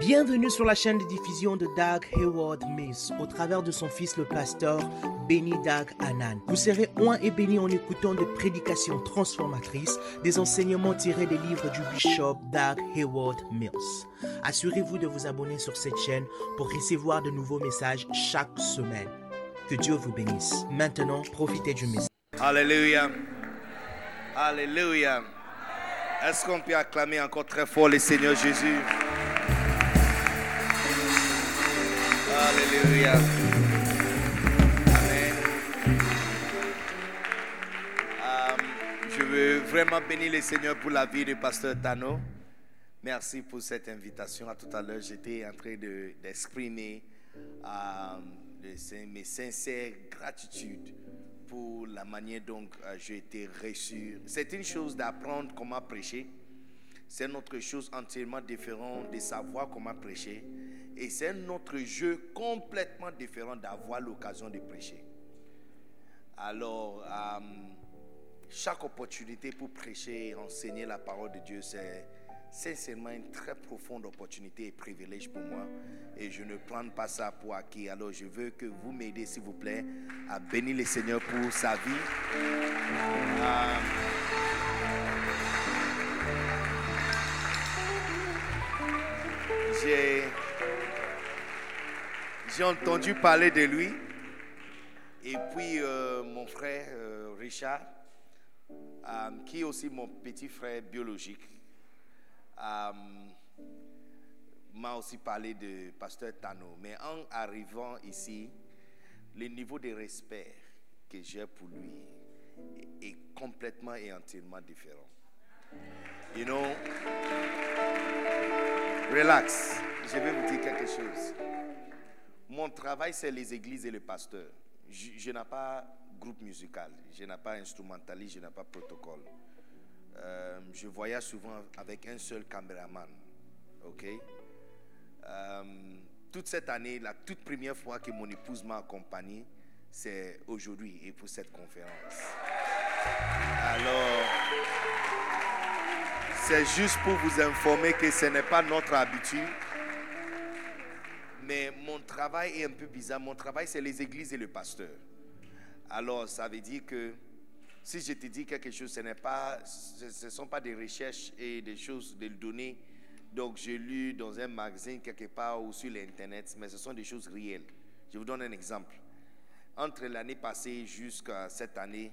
Bienvenue sur la chaîne de diffusion de Doug Hayward Mills au travers de son fils le pasteur Benny Doug Anan. Vous serez oint et béni en écoutant des prédications transformatrices, des enseignements tirés des livres du bishop Doug Hayward Mills. Assurez-vous de vous abonner sur cette chaîne pour recevoir de nouveaux messages chaque semaine. Que Dieu vous bénisse. Maintenant, profitez du message. Alléluia. Alléluia. Est-ce qu'on peut acclamer encore très fort le Seigneur Jésus? Alléluia. Amen. Euh, je veux vraiment bénir le Seigneur pour la vie du pasteur Tano. Merci pour cette invitation. À tout à l'heure, j'étais en train de- d'exprimer le- mes sincères gratitudes pour la manière dont euh, j'ai été reçu. C'est une chose d'apprendre comment prêcher. C'est une autre chose entièrement différente de savoir comment prêcher. Et c'est un autre jeu complètement différent d'avoir l'occasion de prêcher. Alors, euh, chaque opportunité pour prêcher et enseigner la parole de Dieu, c'est sincèrement une très profonde opportunité et privilège pour moi. Et je ne prends pas ça pour acquis. Alors, je veux que vous m'aidez, s'il vous plaît, à bénir le Seigneur pour sa vie. Euh, J'ai j'ai entendu parler de lui. Et puis euh, mon frère euh, Richard, euh, qui est aussi mon petit frère biologique, m'a aussi parlé de pasteur Tano. Mais en arrivant ici, le niveau de respect que j'ai pour lui est, est complètement et entièrement différent. You know, relax, je vais vous dire quelque chose. Mon travail, c'est les églises et les pasteurs. Je, je n'ai pas groupe musical, je n'ai pas instrumentaliste, je n'ai pas protocole. Euh, je voyage souvent avec un seul caméraman. OK? Euh, toute cette année, la toute première fois que mon épouse m'a accompagné, c'est aujourd'hui et pour cette conférence. Alors, c'est juste pour vous informer que ce n'est pas notre habitude. Mais mon travail est un peu bizarre. Mon travail, c'est les églises et le pasteur. Alors, ça veut dire que si je te dis quelque chose, ce n'est pas, ce ne sont pas des recherches et des choses, des données. Donc, j'ai lu dans un magazine quelque part ou sur l'Internet, mais ce sont des choses réelles. Je vous donne un exemple. Entre l'année passée jusqu'à cette année,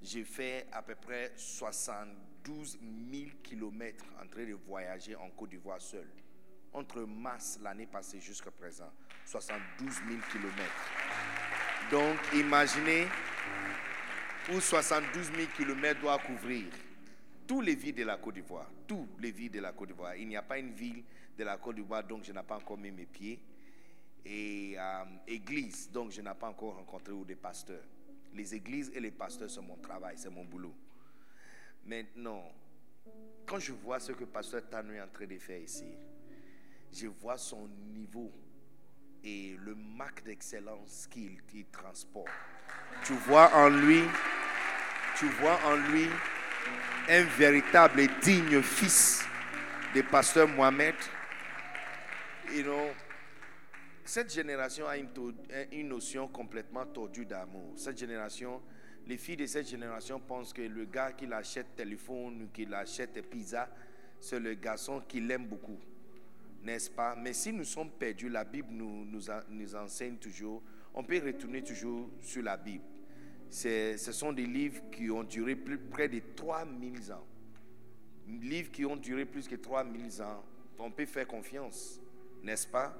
j'ai fait à peu près 72 000 kilomètres en train de voyager en Côte d'Ivoire seul entre mars l'année passée jusqu'à présent, 72 000 kilomètres. Donc, imaginez où 72 000 kilomètres doivent couvrir tous les villes de la Côte d'Ivoire. Tous les villes de la Côte d'Ivoire. Il n'y a pas une ville de la Côte d'Ivoire, donc je n'ai pas encore mis mes pieds. Et euh, église, donc je n'ai pas encore rencontré ou des pasteurs. Les églises et les pasteurs, c'est mon travail, c'est mon boulot. Maintenant, quand je vois ce que pasteur Tano est en train de faire ici, je vois son niveau et le marque d'excellence qu'il transporte. Tu vois en lui, tu vois en lui un véritable et digne fils de pasteur Mohamed. Cette génération a une, une notion complètement tordue d'amour. Cette génération, les filles de cette génération pensent que le gars qui l'achète téléphone ou qui l'achète pizza, c'est le garçon qui l'aime beaucoup n'est-ce pas? Mais si nous sommes perdus, la Bible nous, nous, nous enseigne toujours, on peut retourner toujours sur la Bible. Ce sont des livres qui ont duré plus, près de 3000 ans. Livres qui ont duré plus que 3000 ans. On peut faire confiance, n'est-ce pas?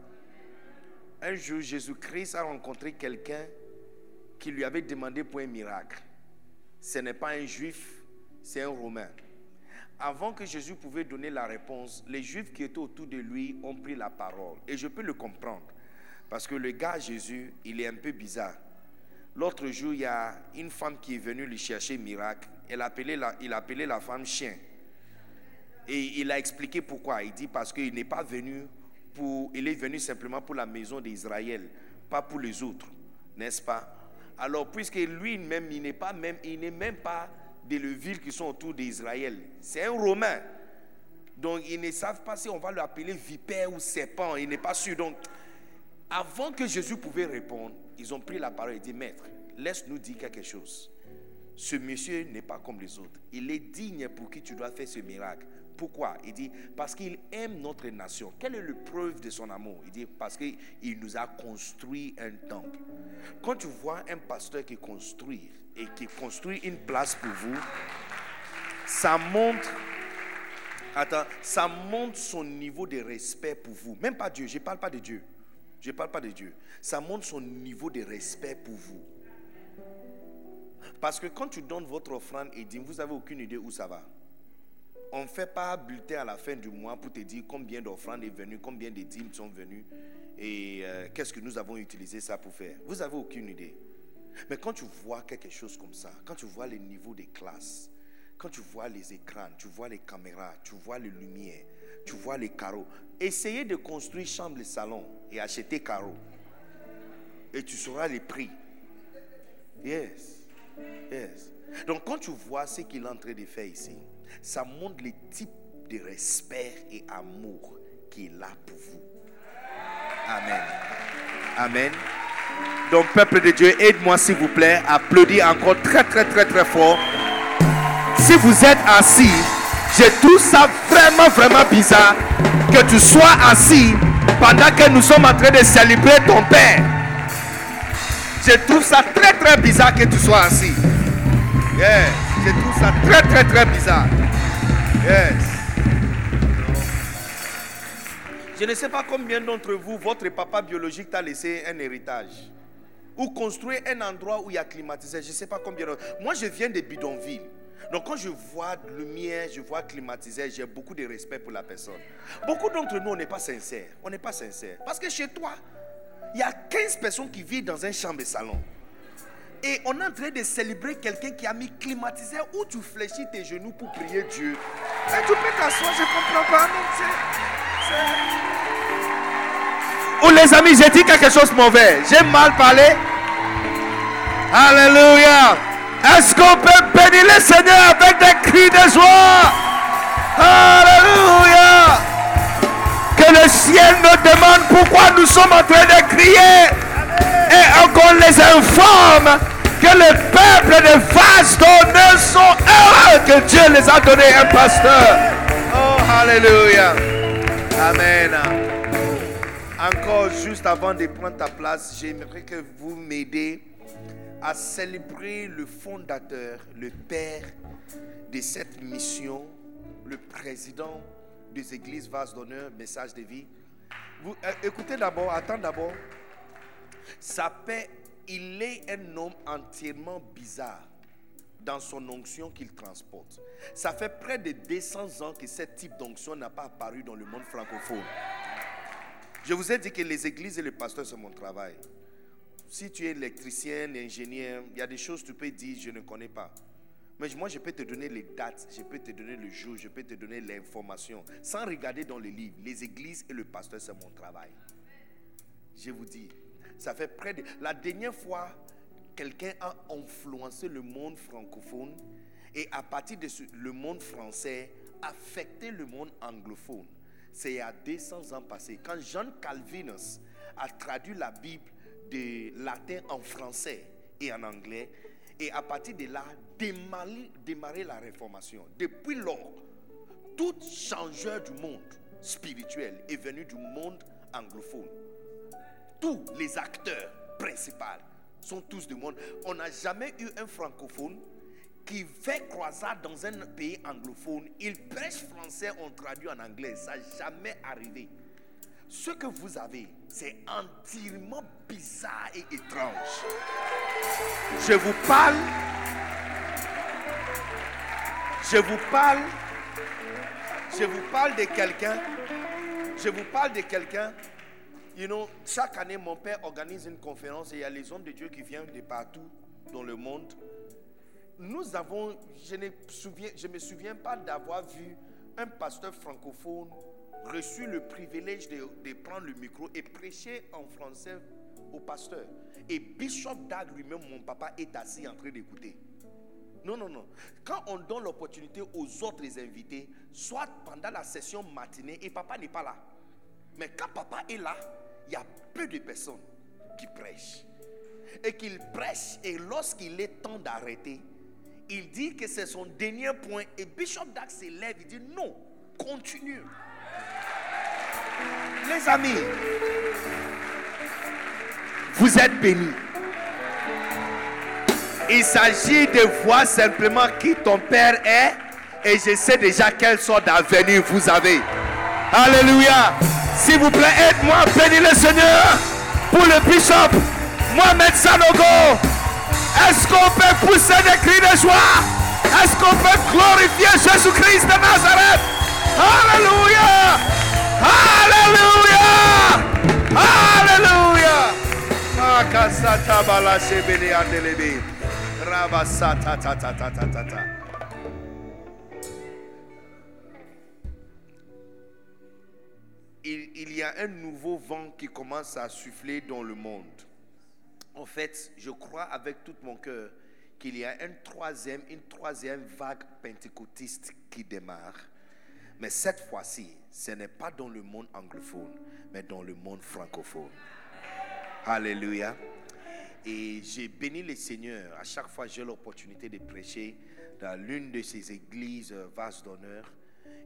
Un jour, Jésus-Christ a rencontré quelqu'un qui lui avait demandé pour un miracle. Ce n'est pas un juif, c'est un romain. Avant que Jésus pouvait donner la réponse, les Juifs qui étaient autour de lui ont pris la parole. Et je peux le comprendre. Parce que le gars Jésus, il est un peu bizarre. L'autre jour, il y a une femme qui est venue lui chercher miracle. Elle appelait la, il appelait la femme chien. Et il a expliqué pourquoi. Il dit parce qu'il n'est pas venu pour. Il est venu simplement pour la maison d'Israël, pas pour les autres. N'est-ce pas? Alors, puisque lui-même, il n'est pas même, il n'est même pas des villes qui sont autour d'Israël. C'est un Romain. Donc, ils ne savent pas si on va l'appeler vipère ou serpent. Il n'est pas sûr. Donc, avant que Jésus pouvait répondre, ils ont pris la parole et dit, Maître, laisse-nous dire quelque chose. Ce monsieur n'est pas comme les autres. Il est digne pour qui tu dois faire ce miracle. Pourquoi Il dit, parce qu'il aime notre nation. Quelle est le preuve de son amour? Il dit, parce qu'il nous a construit un temple. Quand tu vois un pasteur qui construit et qui construit une place pour vous, ça montre Attends, ça montre son niveau de respect pour vous. Même pas Dieu, je ne parle pas de Dieu. Je ne parle pas de Dieu. Ça montre son niveau de respect pour vous. Parce que quand tu donnes votre offrande et dîme, vous n'avez aucune idée où ça va. On ne fait pas bulletin à la fin du mois pour te dire combien d'offrandes est venu, combien de dîmes sont venus et euh, qu'est-ce que nous avons utilisé ça pour faire. Vous n'avez aucune idée. Mais quand tu vois quelque chose comme ça, quand tu vois les niveaux des classes, quand tu vois les écrans, tu vois les caméras, tu vois les lumières, tu vois les carreaux, essayez de construire chambre et salon et acheter carreaux. Et tu sauras les prix. Yes. Yes. Donc quand tu vois ce qu'il est en train de faire ici, ça montre le type de respect et amour qu'il est là pour vous. Amen. Amen. Donc peuple de Dieu, aide-moi s'il vous plaît, applaudis encore très très très très fort si vous êtes assis, je trouve ça vraiment, vraiment bizarre que tu sois assis pendant que nous sommes en train de célébrer ton Père. Je trouve ça très, très bizarre que tu sois assis. Yes. Je trouve ça très, très, très bizarre. Yes. Je ne sais pas combien d'entre vous, votre papa biologique t'a laissé un héritage. Ou construire un endroit où il y a climatisé. Je ne sais pas combien. Moi, je viens de bidonville. Donc quand je vois lumière, je vois climatisé, j'ai beaucoup de respect pour la personne. Beaucoup d'entre nous, on n'est pas sincères. On n'est pas sincères. Parce que chez toi, il y a 15 personnes qui vivent dans un chambre salon. Et on est en train de célébrer quelqu'un qui a mis climatisé où tu fléchis tes genoux pour prier Dieu. Et tu peux t'asseoir, je ne comprends pas. Ou les amis, j'ai dit quelque chose de mauvais. J'ai mal parlé. Alléluia. Est-ce qu'on peut bénir le Seigneur avec des cris de joie? Alléluia Que le ciel nous demande pourquoi nous sommes en train de crier et qu'on les informe que le peuple de donneurs sont heureux que Dieu les a donné un pasteur. Oh, Alléluia. Amen. Encore juste avant de prendre ta place, j'aimerais que vous m'aidez à célébrer le fondateur, le père de cette mission, le président des églises Vase d'honneur, message de vie. Vous, euh, écoutez d'abord, attends d'abord. Ça paix, il est un homme entièrement bizarre dans son onction qu'il transporte. Ça fait près de 200 ans que ce type d'onction n'a pas apparu dans le monde francophone. Je vous ai dit que les églises et les pasteurs, c'est mon travail si tu es électricien, ingénieur, il y a des choses que tu peux dire, je ne connais pas. Mais moi, je peux te donner les dates, je peux te donner le jour, je peux te donner l'information, sans regarder dans les livres. Les églises et le pasteur, c'est mon travail. Je vous dis, ça fait près de... La dernière fois, quelqu'un a influencé le monde francophone et à partir de ce, le monde français, affecté le monde anglophone. C'est il y a 200 ans passés, quand Jean Calvinus a traduit la Bible de latin en français et en anglais. Et à partir de là, démarrer, démarrer la réformation. Depuis lors, tout changeur du monde spirituel est venu du monde anglophone. Tous les acteurs principaux sont tous du monde. On n'a jamais eu un francophone qui fait croisade dans un pays anglophone. Il prêche français, on traduit en anglais. Ça n'a jamais arrivé. Ce que vous avez, c'est entièrement bizarre et étrange. Je vous parle. Je vous parle. Je vous parle de quelqu'un. Je vous parle de quelqu'un. You know, chaque année, mon père organise une conférence et il y a les hommes de Dieu qui viennent de partout dans le monde. Nous avons, je ne me souviens pas d'avoir vu un pasteur francophone reçu le privilège de, prendre le micro et prêcher en français au pasteur. Et Bishop Dag lui-même, mon papa, est assis en train d'écouter. Non, non, non. Quand on donne l'opportunité aux autres invités, soit pendant la session matinée et papa n'est pas là. Mais quand papa est là, il y a peu de personnes qui prêchent. Et qu'il prêche et lorsqu'il est temps d'arrêter, il dit que c'est son dernier point et Bishop Dag s'élève, il dit non, continue. Les amis, vous êtes bénis. Il s'agit de voir simplement qui ton père est et je sais déjà quelle sorte d'avenir vous avez. Alléluia. S'il vous plaît, aide-moi à bénir le Seigneur pour le bishop Mohamed Sanogo. Est-ce qu'on peut pousser des cris de joie? Est-ce qu'on peut glorifier Jésus-Christ de Nazareth? Alléluia! Alléluia! Alléluia Il, y a un nouveau vent qui commence à souffler dans le monde. En fait, je crois avec tout mon cœur qu'il y a un troisième, une troisième vague pentecôtiste qui démarre. Mais cette fois-ci, ce n'est pas dans le monde anglophone, mais dans le monde francophone. Alléluia. Et j'ai béni le Seigneur. À chaque fois, j'ai l'opportunité de prêcher dans l'une de ces églises euh, vases d'honneur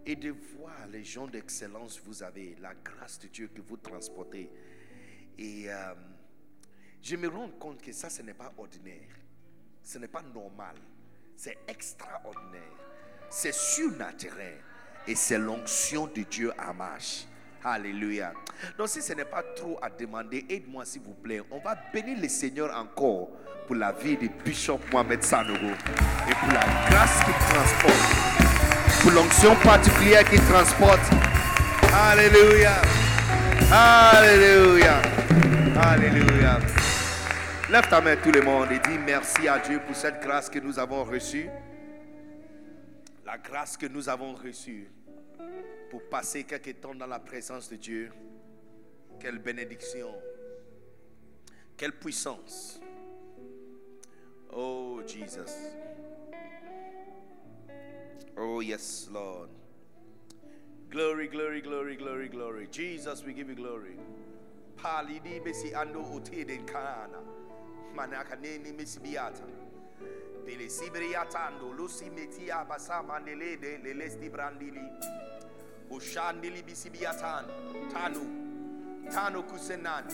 et de voir les gens d'excellence que vous avez, la grâce de Dieu que vous transportez. Et euh, je me rends compte que ça, ce n'est pas ordinaire. Ce n'est pas normal. C'est extraordinaire. C'est surnaturel. Et c'est l'onction de Dieu à marche. Alléluia. Donc si ce n'est pas trop à demander, aide-moi s'il vous plaît. On va bénir le Seigneur encore pour la vie de Bishop Mohamed Sanogo et pour la grâce qu'il transporte, pour l'onction particulière qu'il transporte. Alléluia. Alléluia. Alléluia. Lève ta main tout le monde et dis merci à Dieu pour cette grâce que nous avons reçue. La grâce que nous avons reçue pour passer quelques temps dans la présence de Dieu. Quelle bénédiction. Quelle puissance. Oh Jesus. Oh yes, Lord. Glory, glory, glory, glory, glory. Jesus, we give you glory. Palidi besi ando utiden kana. Manaka neni misibiata. Pele sibriatando, lusi metia basama nelede, lelesti brandili. Ushandili bisibiatan. Tanu. Tanu kusenan.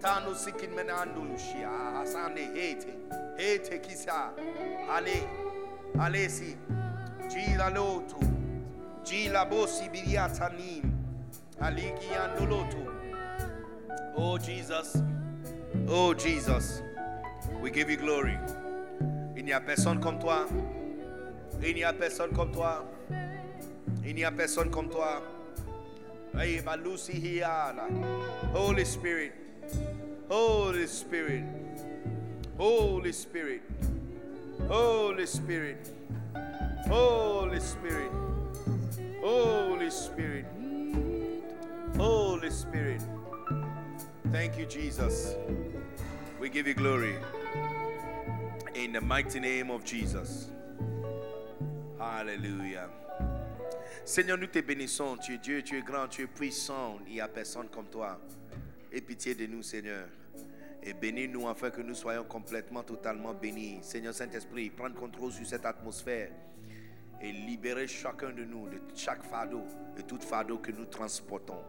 Tanu sikin menando lushia. Ah, asande hete. Hete kisa. Ale. Alesi. Gila loto. Gila bosi biriatanin. Aliki andoloto. Oh Jesus. Oh Jesus. We give you glory. Il n'y a personne comme toi. Il n'y a personne comme toi. Il n'y a personne comme toi. Holy Spirit. Holy Spirit. Holy Spirit. Holy Spirit. Holy Spirit. Holy Spirit. Holy Spirit. Thank you, Jesus. We give you glory. In the mighty name of Jesus. Hallelujah. Seigneur, nous te bénissons. Tu es Dieu, tu es grand, tu es puissant. Il n'y a personne comme toi. Aie pitié de nous, Seigneur. Et bénis-nous afin que nous soyons complètement, totalement bénis. Seigneur Saint-Esprit, prends contrôle sur cette atmosphère et libérer chacun de nous de chaque fardeau, de tout fardeau que nous transportons.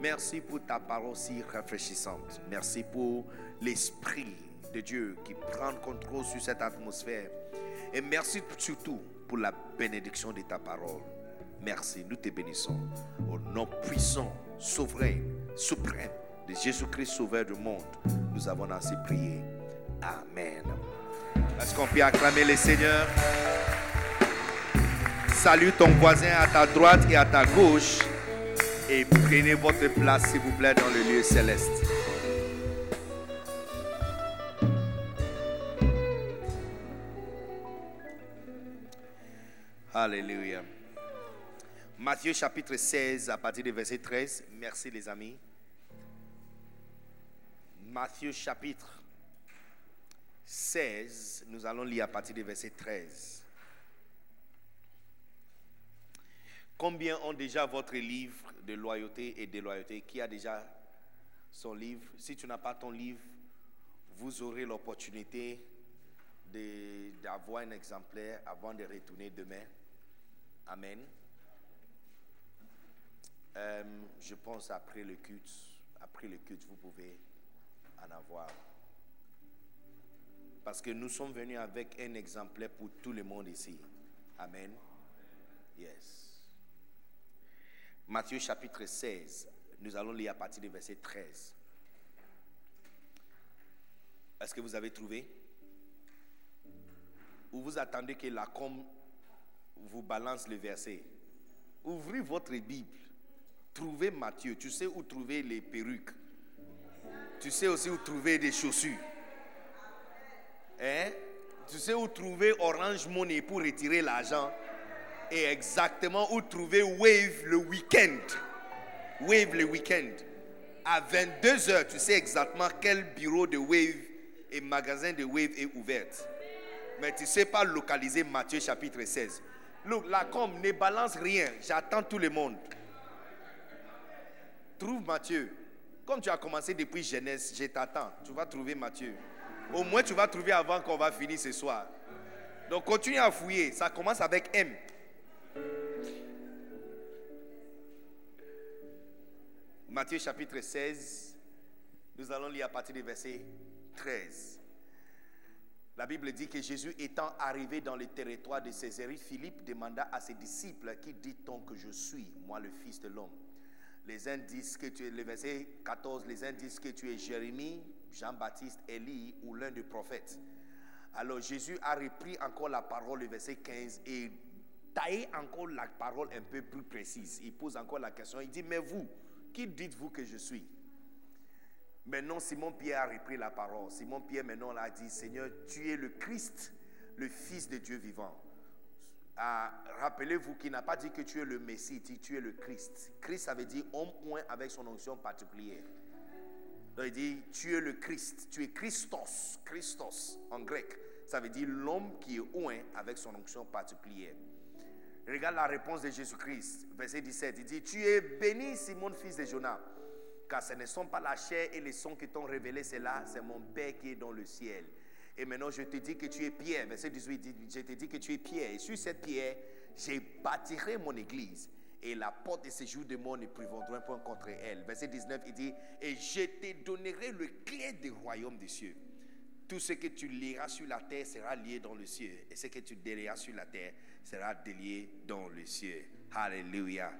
Merci pour ta parole si rafraîchissante. Merci pour l'Esprit de Dieu qui prend contrôle sur cette atmosphère. Et merci surtout pour la bénédiction de ta parole. Merci, nous te bénissons. Au nom puissant, souverain, suprême de Jésus-Christ, Sauveur du monde, nous avons ainsi prié. Amen. Est-ce qu'on peut acclamer le Seigneur? Salue ton voisin à ta droite et à ta gauche et prenez votre place, s'il vous plaît, dans le lieu céleste. Alléluia. Matthieu chapitre 16 à partir du verset 13. Merci les amis. Matthieu chapitre 16, nous allons lire à partir du verset 13. Combien ont déjà votre livre de loyauté et déloyauté? Qui a déjà son livre? Si tu n'as pas ton livre, vous aurez l'opportunité d'avoir un exemplaire avant de retourner demain. Amen. Euh, je pense après le culte, après le culte, vous pouvez en avoir. Parce que nous sommes venus avec un exemplaire pour tout le monde ici. Amen. Yes. Matthieu chapitre 16. Nous allons lire à partir du verset 13. Est-ce que vous avez trouvé? Ou vous attendez que la com vous balance le verset? Ouvrez votre Bible. Trouvez Matthieu. Tu sais où trouver les perruques. Tu sais aussi où trouver des chaussures. Hein? Tu sais où trouver Orange Money pour retirer l'argent et exactement où trouver Wave le week-end. Wave le week-end. À 22h, tu sais exactement quel bureau de Wave et magasin de Wave est ouvert. Mais tu ne sais pas localiser Matthieu chapitre 16. Look, la com ne balance rien. J'attends tout le monde. Trouve Matthieu. Comme tu as commencé depuis jeunesse, je t'attends. Tu vas trouver Matthieu. Au moins, tu vas trouver avant qu'on va finir ce soir. Donc, continue à fouiller. Ça commence avec M. Matthieu chapitre 16, nous allons lire à partir du verset 13. La Bible dit que Jésus étant arrivé dans le territoire de Césarée, Philippe demanda à ses disciples, qui dit-on que je suis, moi le Fils de l'homme Les uns disent que tu es, le verset 14, les uns disent que tu es Jérémie, Jean-Baptiste, Élie ou l'un des prophètes. Alors Jésus a repris encore la parole, le verset 15, et taillé encore la parole un peu plus précise. Il pose encore la question, il dit, mais vous, qui dites-vous que je suis? Maintenant, Simon-Pierre a repris la parole. Simon-Pierre maintenant a dit, Seigneur, tu es le Christ, le Fils de Dieu vivant. Ah, rappelez-vous qu'il n'a pas dit que tu es le Messie, il dit tu es le Christ. Christ avait dit homme point avec son onction particulière. Donc il dit, tu es le Christ, tu es Christos, Christos en grec. Ça veut dire l'homme qui est oint avec son onction particulière. Regarde la réponse de Jésus-Christ, verset 17. Il dit, tu es béni Simon, fils de Jonas, car ce ne sont pas la chair et les sons qui t'ont révélé cela, c'est mon Père qui est dans le ciel. Et maintenant, je te dis que tu es Pierre. Verset 18, je te dis que tu es Pierre. Et sur cette pierre, j'ai bâtirai mon église. Et la porte de séjour de monde ne prévaudra point contre elle. Verset 19, il dit, et je te donnerai le clé du royaume des cieux. Tout ce que tu liras sur la terre sera lié dans le ciel. Et ce que tu délieras sur la terre sera délié dans le ciel. Alléluia.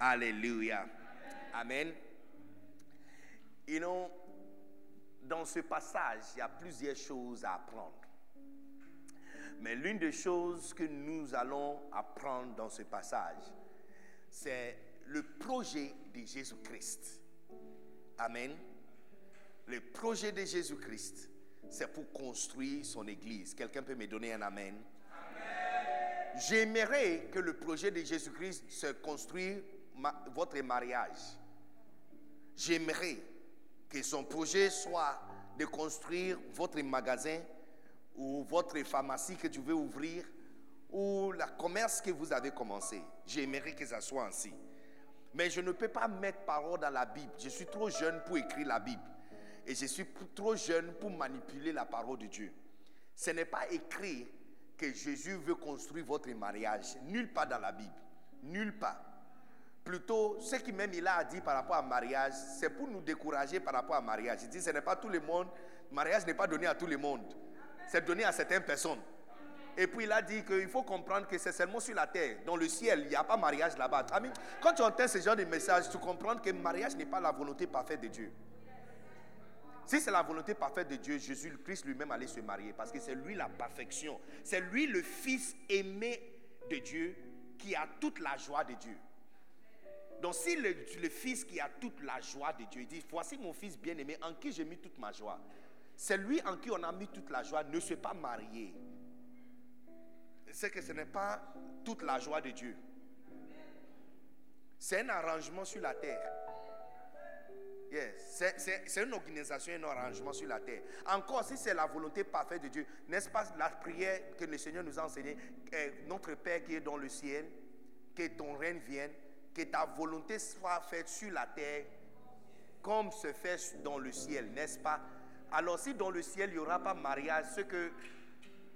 Alléluia. Amen. You know, dans ce passage, il y a plusieurs choses à apprendre. Mais l'une des choses que nous allons apprendre dans ce passage, c'est le projet de Jésus-Christ. Amen. Le projet de Jésus-Christ, c'est pour construire son Église. Quelqu'un peut me donner un Amen? J'aimerais que le projet de Jésus-Christ se construise votre mariage. J'aimerais que son projet soit de construire votre magasin ou votre pharmacie que tu veux ouvrir ou le commerce que vous avez commencé. J'aimerais que ça soit ainsi. Mais je ne peux pas mettre parole dans la Bible. Je suis trop jeune pour écrire la Bible. Et je suis trop jeune pour manipuler la parole de Dieu. Ce n'est pas écrit que Jésus veut construire votre mariage. Nulle part dans la Bible. Nulle part. Plutôt, ce qui même il a dit par rapport à mariage, c'est pour nous décourager par rapport à mariage. Il dit, ce n'est pas tout le monde. Mariage n'est pas donné à tout le monde. C'est donné à certaines personnes. Et puis il a dit qu'il faut comprendre que c'est seulement sur la terre. Dans le ciel, il n'y a pas mariage là-bas. Quand tu entends ce genre de message, tu comprends que mariage n'est pas la volonté parfaite de Dieu. Si c'est la volonté parfaite de Dieu, Jésus-Christ lui-même allait se marier parce que c'est lui la perfection. C'est lui le Fils aimé de Dieu qui a toute la joie de Dieu. Donc si le, Fils qui a toute la joie de Dieu dit, voici mon Fils bien-aimé en qui j'ai mis toute ma joie. C'est lui en qui on a mis toute la joie, ne se pas marier. C'est que ce n'est pas toute la joie de Dieu. C'est un arrangement sur la terre. Yes. C'est une organisation, un arrangement sur la terre. Encore, si c'est la volonté parfaite de Dieu, n'est-ce pas la prière que le Seigneur nous a enseignée Notre Père qui est dans le ciel, que ton règne vienne, que ta volonté soit faite sur la terre comme se fait dans le ciel, n'est-ce pas? Alors si dans le ciel, il n'y aura pas mariage, ce que,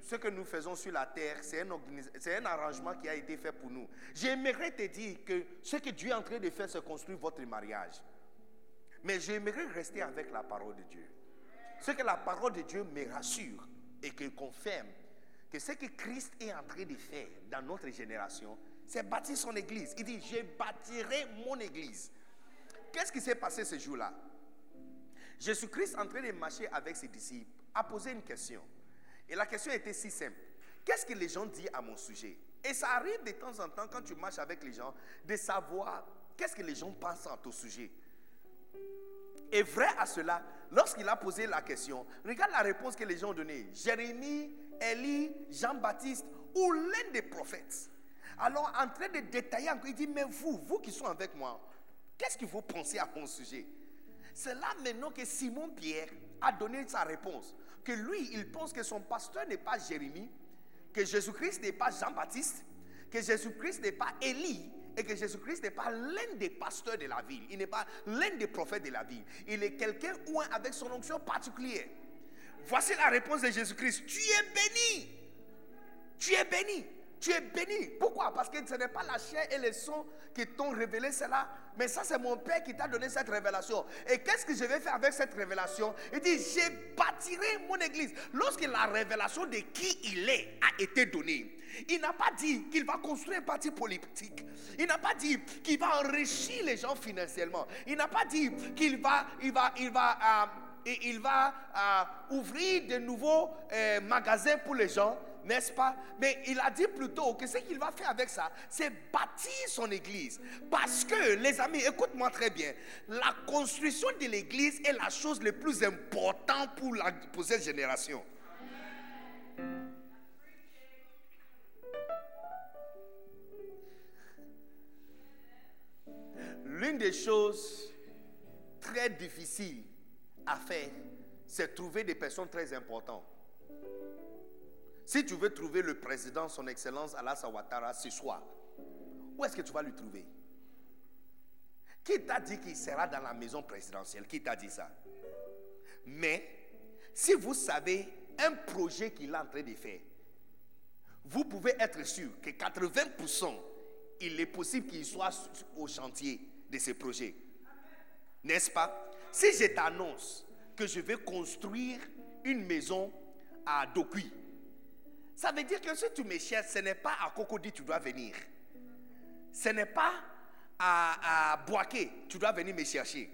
ce que nous faisons sur la terre, c'est un, un, arrangement qui a été fait pour nous. J'aimerais te dire que ce que Dieu est en train de faire, c'est construire votre mariage. Mais j'aimerais rester avec la parole de Dieu. Ce que la parole de Dieu me rassure et que confirme que ce que Christ est en train de faire dans notre génération, c'est bâtir son église. Il dit, je bâtirai mon église. Qu'est-ce qui s'est passé ce jour-là? Jésus-Christ, en train de marcher avec ses disciples, a posé une question. Et la question était si simple. Qu'est-ce que les gens disent à mon sujet? Et ça arrive de temps en temps, quand tu marches avec les gens, de savoir qu'est-ce que les gens pensent à ton sujet. Et vrai à cela, lorsqu'il a posé la question, regarde la réponse que les gens ont donnée. Jérémie, Élie, Jean-Baptiste ou l'un des prophètes. Alors, en train de détailler encore, il dit, mais vous, vous qui sont avec moi, qu'est-ce que vous pensez à mon sujet? C'est là maintenant que Simon Pierre a donné sa réponse. Que lui, il pense que son pasteur n'est pas Jérémie, que Jésus-Christ n'est pas Jean-Baptiste, que Jésus-Christ n'est pas Élie, et que Jésus-Christ n'est pas l'un des pasteurs de la ville, il n'est pas l'un des prophètes de la ville. Il est quelqu'un ou un avec son onction particulière. Voici la réponse de Jésus-Christ. Tu es béni. Tu es béni. Tu es béni. Pourquoi? Parce que ce n'est pas la chair et le sang qui t'ont révélé cela, mais ça c'est mon Père qui t'a donné cette révélation. Et qu'est-ce que je vais faire avec cette révélation? Il dit, j'ai bâtirai mon église. Lorsque la révélation de qui il est a été donnée, il n'a pas dit qu'il va construire un parti politique. Il n'a pas dit qu'il va enrichir les gens financièrement. Il n'a pas dit qu'il va, il va, il va, euh, il va euh, ouvrir de nouveaux euh, magasins pour les gens n'est-ce pas? Mais il a dit plutôt que ce qu'il va faire avec ça, c'est bâtir son église. Parce que, les amis, écoute-moi très bien, la construction de l'église est la chose la plus importante pour, cette génération. L'une des choses très difficiles à faire, c'est trouver des personnes très importantes. Si tu veux trouver le président, son excellence Alassane Ouattara ce soir, où est-ce que tu vas lui trouver? Qui t'a dit qu'il sera dans la maison présidentielle? Qui t'a dit ça? Mais si vous savez un projet qu'il est en train de faire, vous pouvez être sûr que 80%, il est possible qu'il soit au chantier de ce projet. N'est-ce pas? Si je t'annonce que je vais construire une maison à Dokui, ça veut dire que si tu me cherches, ce n'est pas à Cocody que tu dois venir. Ce n'est pas à, à Boaké tu dois venir me chercher.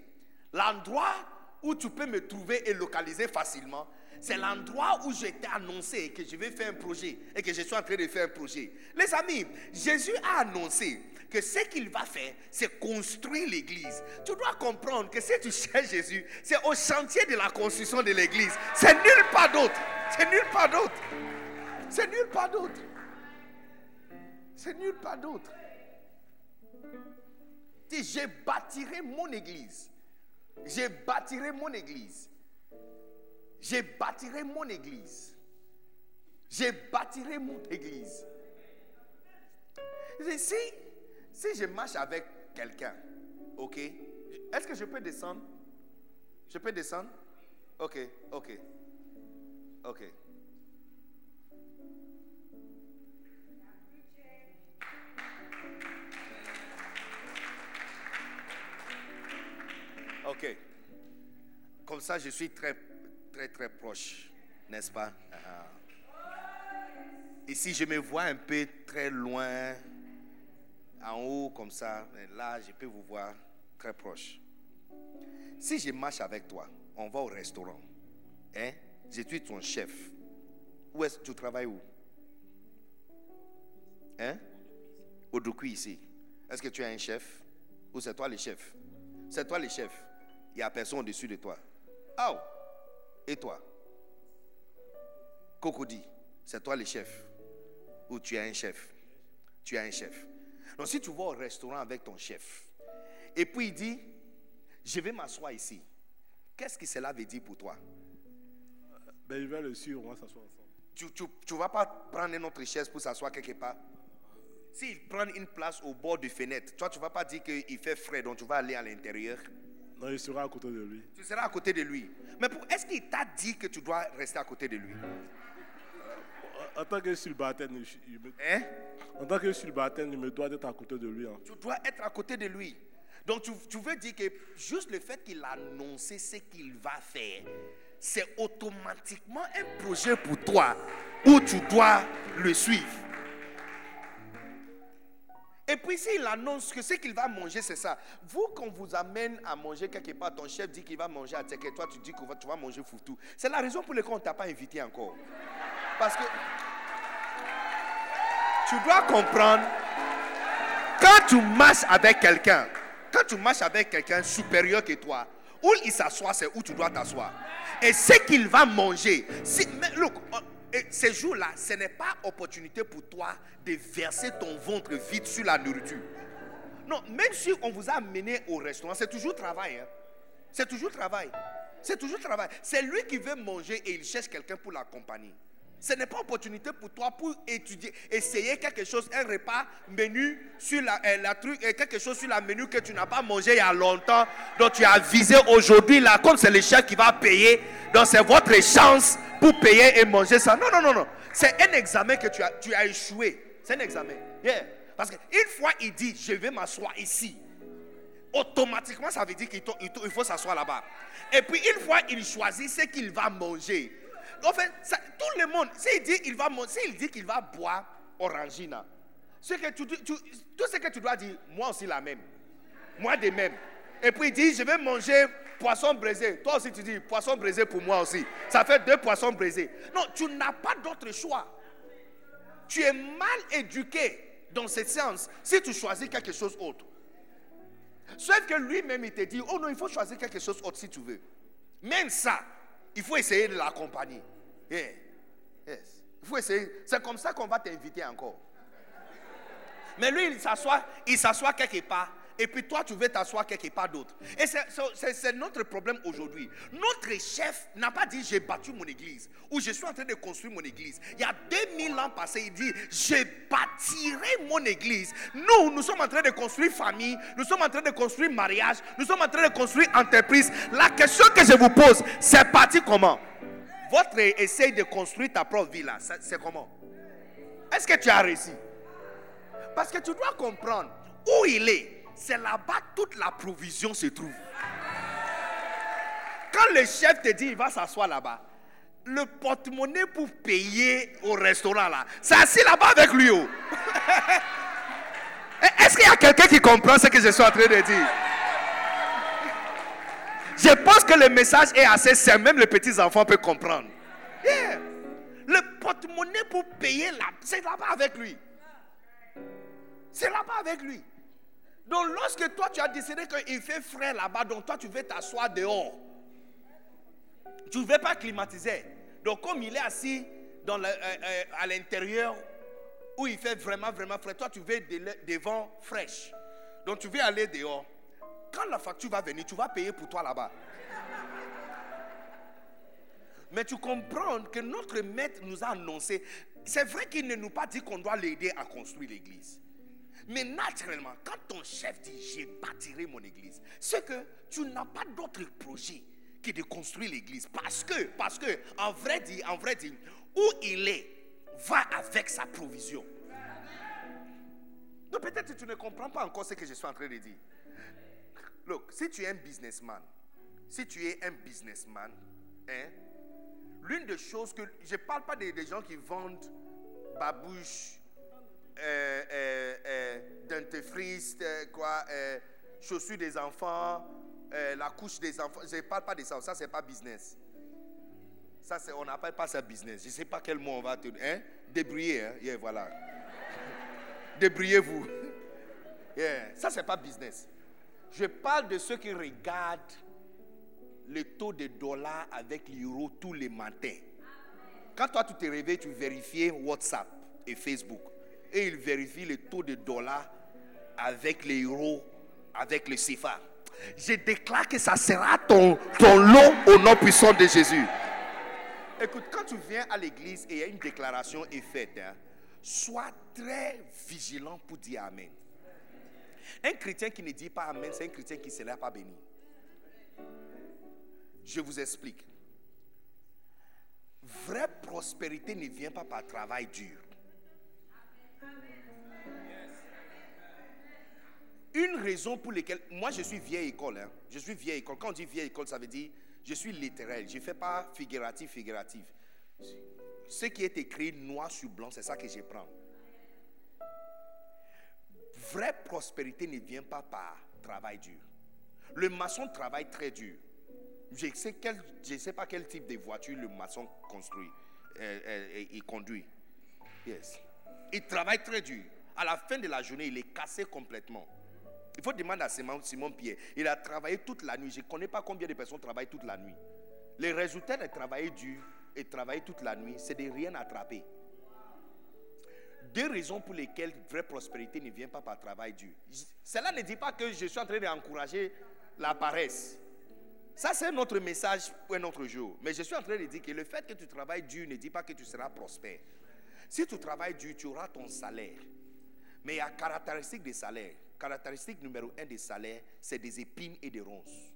L'endroit où tu peux me trouver et localiser facilement, c'est l'endroit où je t'ai annoncé que je vais faire un projet et que je suis en train de faire un projet. Les amis, Jésus a annoncé que ce qu'il va faire, c'est construire l'église. Tu dois comprendre que si tu cherches Jésus, c'est au chantier de la construction de l'église. C'est nulle part d'autre. C'est nulle part d'autre. C'est nulle part d'autre. C'est nulle part d'autre. Je bâtirai mon église. Je bâtirai mon église. Je bâtirai mon église. Je bâtirai mon église. Si, si je marche avec quelqu'un, ok, est-ce que je peux descendre? Je peux descendre? Ok, ok, ok. Ok. Comme ça, je suis très, très, très proche, n'est-ce pas? Ici, je me vois un peu très loin, en haut, comme ça. Là, je peux vous voir très proche. Si je marche avec toi, on va au restaurant. Hein? Je suis ton chef. Où est-ce que tu travailles où? Hein? Au ici. Est-ce que tu as un chef? Ou c'est toi le chef? C'est toi le chef. Il n'y a personne au-dessus de toi. Oh! Et toi? Cocody, c'est toi le chef. Ou tu es un chef? Tu es un chef. Donc si tu vas au restaurant avec ton chef, et puis il dit, je vais m'asseoir ici. qu'est-ce que cela veut dire pour toi? Ben, je vais le suivre, on va s'asseoir ensemble. Tu ne vas pas prendre une autre chaise pour s'asseoir quelque part? S'il prend une place au bord de fenêtre, toi, tu ne vas pas dire qu'il fait frais, donc tu vas aller à l'intérieur. Non, je serai à côté de lui. Tu seras à côté de lui. Mais est-ce qu'il t'a dit que tu dois rester à côté de lui? En tant que célibataire, je- il me- Hein? en tant que célibataire, il me doit d'être à côté de lui. hein. Tu dois être à côté de lui. Donc tu, tu veux dire que juste le fait qu'il a annoncé ce qu'il va faire, c'est automatiquement un projet pour toi où tu dois le suivre. Et puis s'il annonce que ce qu'il va manger, c'est ça. Vous, qu'on vous amène à manger quelque part, ton chef dit qu'il va manger à Teke, toi tu dis que tu vas manger foutou. C'est la raison pour laquelle on ne t'a pas invité encore. Parce que tu dois comprendre quand tu marches avec quelqu'un, quand tu marches avec quelqu'un supérieur que toi, où il s'assoit, c'est où tu dois t'asseoir. Et ce qu'il va manger, si, mais look, et ces jours-là, ce n'est pas opportunité pour toi de verser ton ventre vide sur la nourriture. Non, même si on vous a amené au restaurant, c'est toujours travail. hein. C'est toujours travail. C'est toujours travail. C'est lui qui veut manger et il cherche quelqu'un pour l'accompagner. Ce n'est pas opportunité pour toi pour étudier, essayer quelque chose, un repas, menu sur la, euh, truc, euh, quelque chose sur la menu que tu n'as pas mangé il y a longtemps, donc tu as visé aujourd'hui là, comme c'est le chef qui va payer, donc c'est votre chance pour payer et manger ça. Non, non, non, non. C'est un examen que tu as, tu as échoué. C'est un examen. Yeah. Parce qu'une fois il dit, je vais m'asseoir ici, automatiquement, ça veut dire qu'il faut s'asseoir là-bas. Et puis, une fois il choisit ce qu'il va manger, en fait, ça- tout le monde, s'il dit qu'il va, s'il dit qu'il va boire orangina, tout ce que tu dois dire, moi aussi la même. Moi de même. Et puis il dit, je vais manger poisson braisé. Toi aussi tu dis, poisson braisé pour moi aussi. Ça fait deux poissons braisés. Non, tu n'as pas d'autre choix. Tu es mal éduqué dans cette séance si tu choisis quelque chose autre. Sauf que lui-même, il te dit, oh non, il faut choisir quelque chose autre si tu veux. Même ça, il faut essayer de l'accompagner. Yeah. Yes. Il faut essayer. C'est comme ça qu'on va t'inviter encore. Mais lui, il s'assoit, il s'assoit quelque part. Et puis toi, tu veux t'asseoir quelque part d'autre. Et c'est- notre problème aujourd'hui. Notre chef n'a pas dit j'ai battu mon église ou je suis en train de construire mon église. Il y a 2000 ans passés, il dit je bâtirai mon église. Nous, nous sommes en train de construire famille, nous sommes en train de construire mariage, nous sommes en train de construire entreprise. La question que je vous pose, c'est parti comment? Votre essai de construire ta propre vie là, c'est comment? Est-ce que tu as réussi? Parce que tu dois comprendre où il est. C'est là-bas toute la provision se trouve. Quand le chef te dit il va s'asseoir là-bas, le porte-monnaie pour payer au restaurant là, c'est assis là-bas avec lui. oh. Est-ce qu'il y a quelqu'un qui comprend ce que je suis en train de dire? Je pense que le message est assez simple, même les petits-enfants peuvent comprendre. Le porte-monnaie pour payer là, c'est là-bas avec lui. C'est là-bas avec lui. Donc lorsque toi tu as décidé qu'il fait frais là-bas, donc toi tu veux t'asseoir dehors. Tu ne veux pas climatiser. Donc comme il est assis dans euh, euh, à l'intérieur où il fait vraiment, vraiment frais, toi tu veux de- des vents fraîches. Donc tu veux aller dehors. Quand la facture va venir, tu vas payer pour toi là-bas. Mais tu comprends que notre maître nous a annoncé, c'est vrai qu'il ne nous pas dit qu'on doit l'aider à construire l'église. Mais naturellement, quand ton chef dit je bâtirai mon église, c'est que tu n'as pas d'autre projet que de construire l'église. Parce que, parce que, en vrai dit, en vrai dit, où il est, va avec sa provision. Donc peut-être que tu ne comprends pas encore ce que je suis en train de dire. Look, si tu es un businessman, si tu es un businessman, hein, l'une des choses que. Je ne parle pas des, des gens qui vendent babouche, euh, euh, euh, euh, quoi, euh, chaussures des enfants, la couche des enfants. Je ne parle pas de ça. Ça, c'est pas business. Ça, on n'appelle pas ça business. Je ne sais pas quel mot on va te Hein? Débrouiller, hein? Voilà. Débrouillez-vous. Yeah. Ça, c'est pas business. Je parle de ceux qui regardent le taux de dollar avec l'euro tous les matins. Quand toi, tu te réveilles, tu vérifies WhatsApp et Facebook. Et ils vérifient le taux de dollar avec l'euro, avec le CFA. Je déclare que ça sera ton, ton lot au nom puissant de Jésus. Écoute, quand tu viens à l'église et il y a une déclaration est faite, hein, sois très vigilant pour dire Amen. Un chrétien qui ne dit pas Amen, c'est un chrétien qui ne sera pas béni. Je vous explique. Vraie prospérité ne vient pas par travail dur. Une raison pour laquelle, moi je suis vieille école, hein. je suis vieille école. Quand on dit vieille école, ça veut dire je suis littéral. Je ne fais pas figuratif, figuratif. Ce qui est écrit noir sur blanc, c'est ça que je prends. Vraie prospérité ne vient pas par travail dur. Le maçon travaille très dur. Je ne sais, sais pas quel type de voiture le maçon construit euh, euh, et conduit. Yes. Il travaille très dur. À la fin de la journée, il est cassé complètement. Il faut demander à Simon, Pierre. Il a travaillé toute la nuit. Je ne connais pas combien de personnes travaillent toute la nuit. Les résultats de travailler dur et travailler toute la nuit, c'est de rien attraper. Deux raisons pour lesquelles vraie prospérité ne vient pas par travail dur. Cela ne dit pas que je suis en train d'encourager la paresse. Ça, c'est notre message pour un autre jour. Mais je suis en train de dire que le fait que tu travailles dur ne dit pas que tu seras prospère. Si tu travailles dur, tu auras ton salaire. Mais il y a caractéristiques des salaires. Caractéristique numéro un des salaires, c'est des épines et des ronces.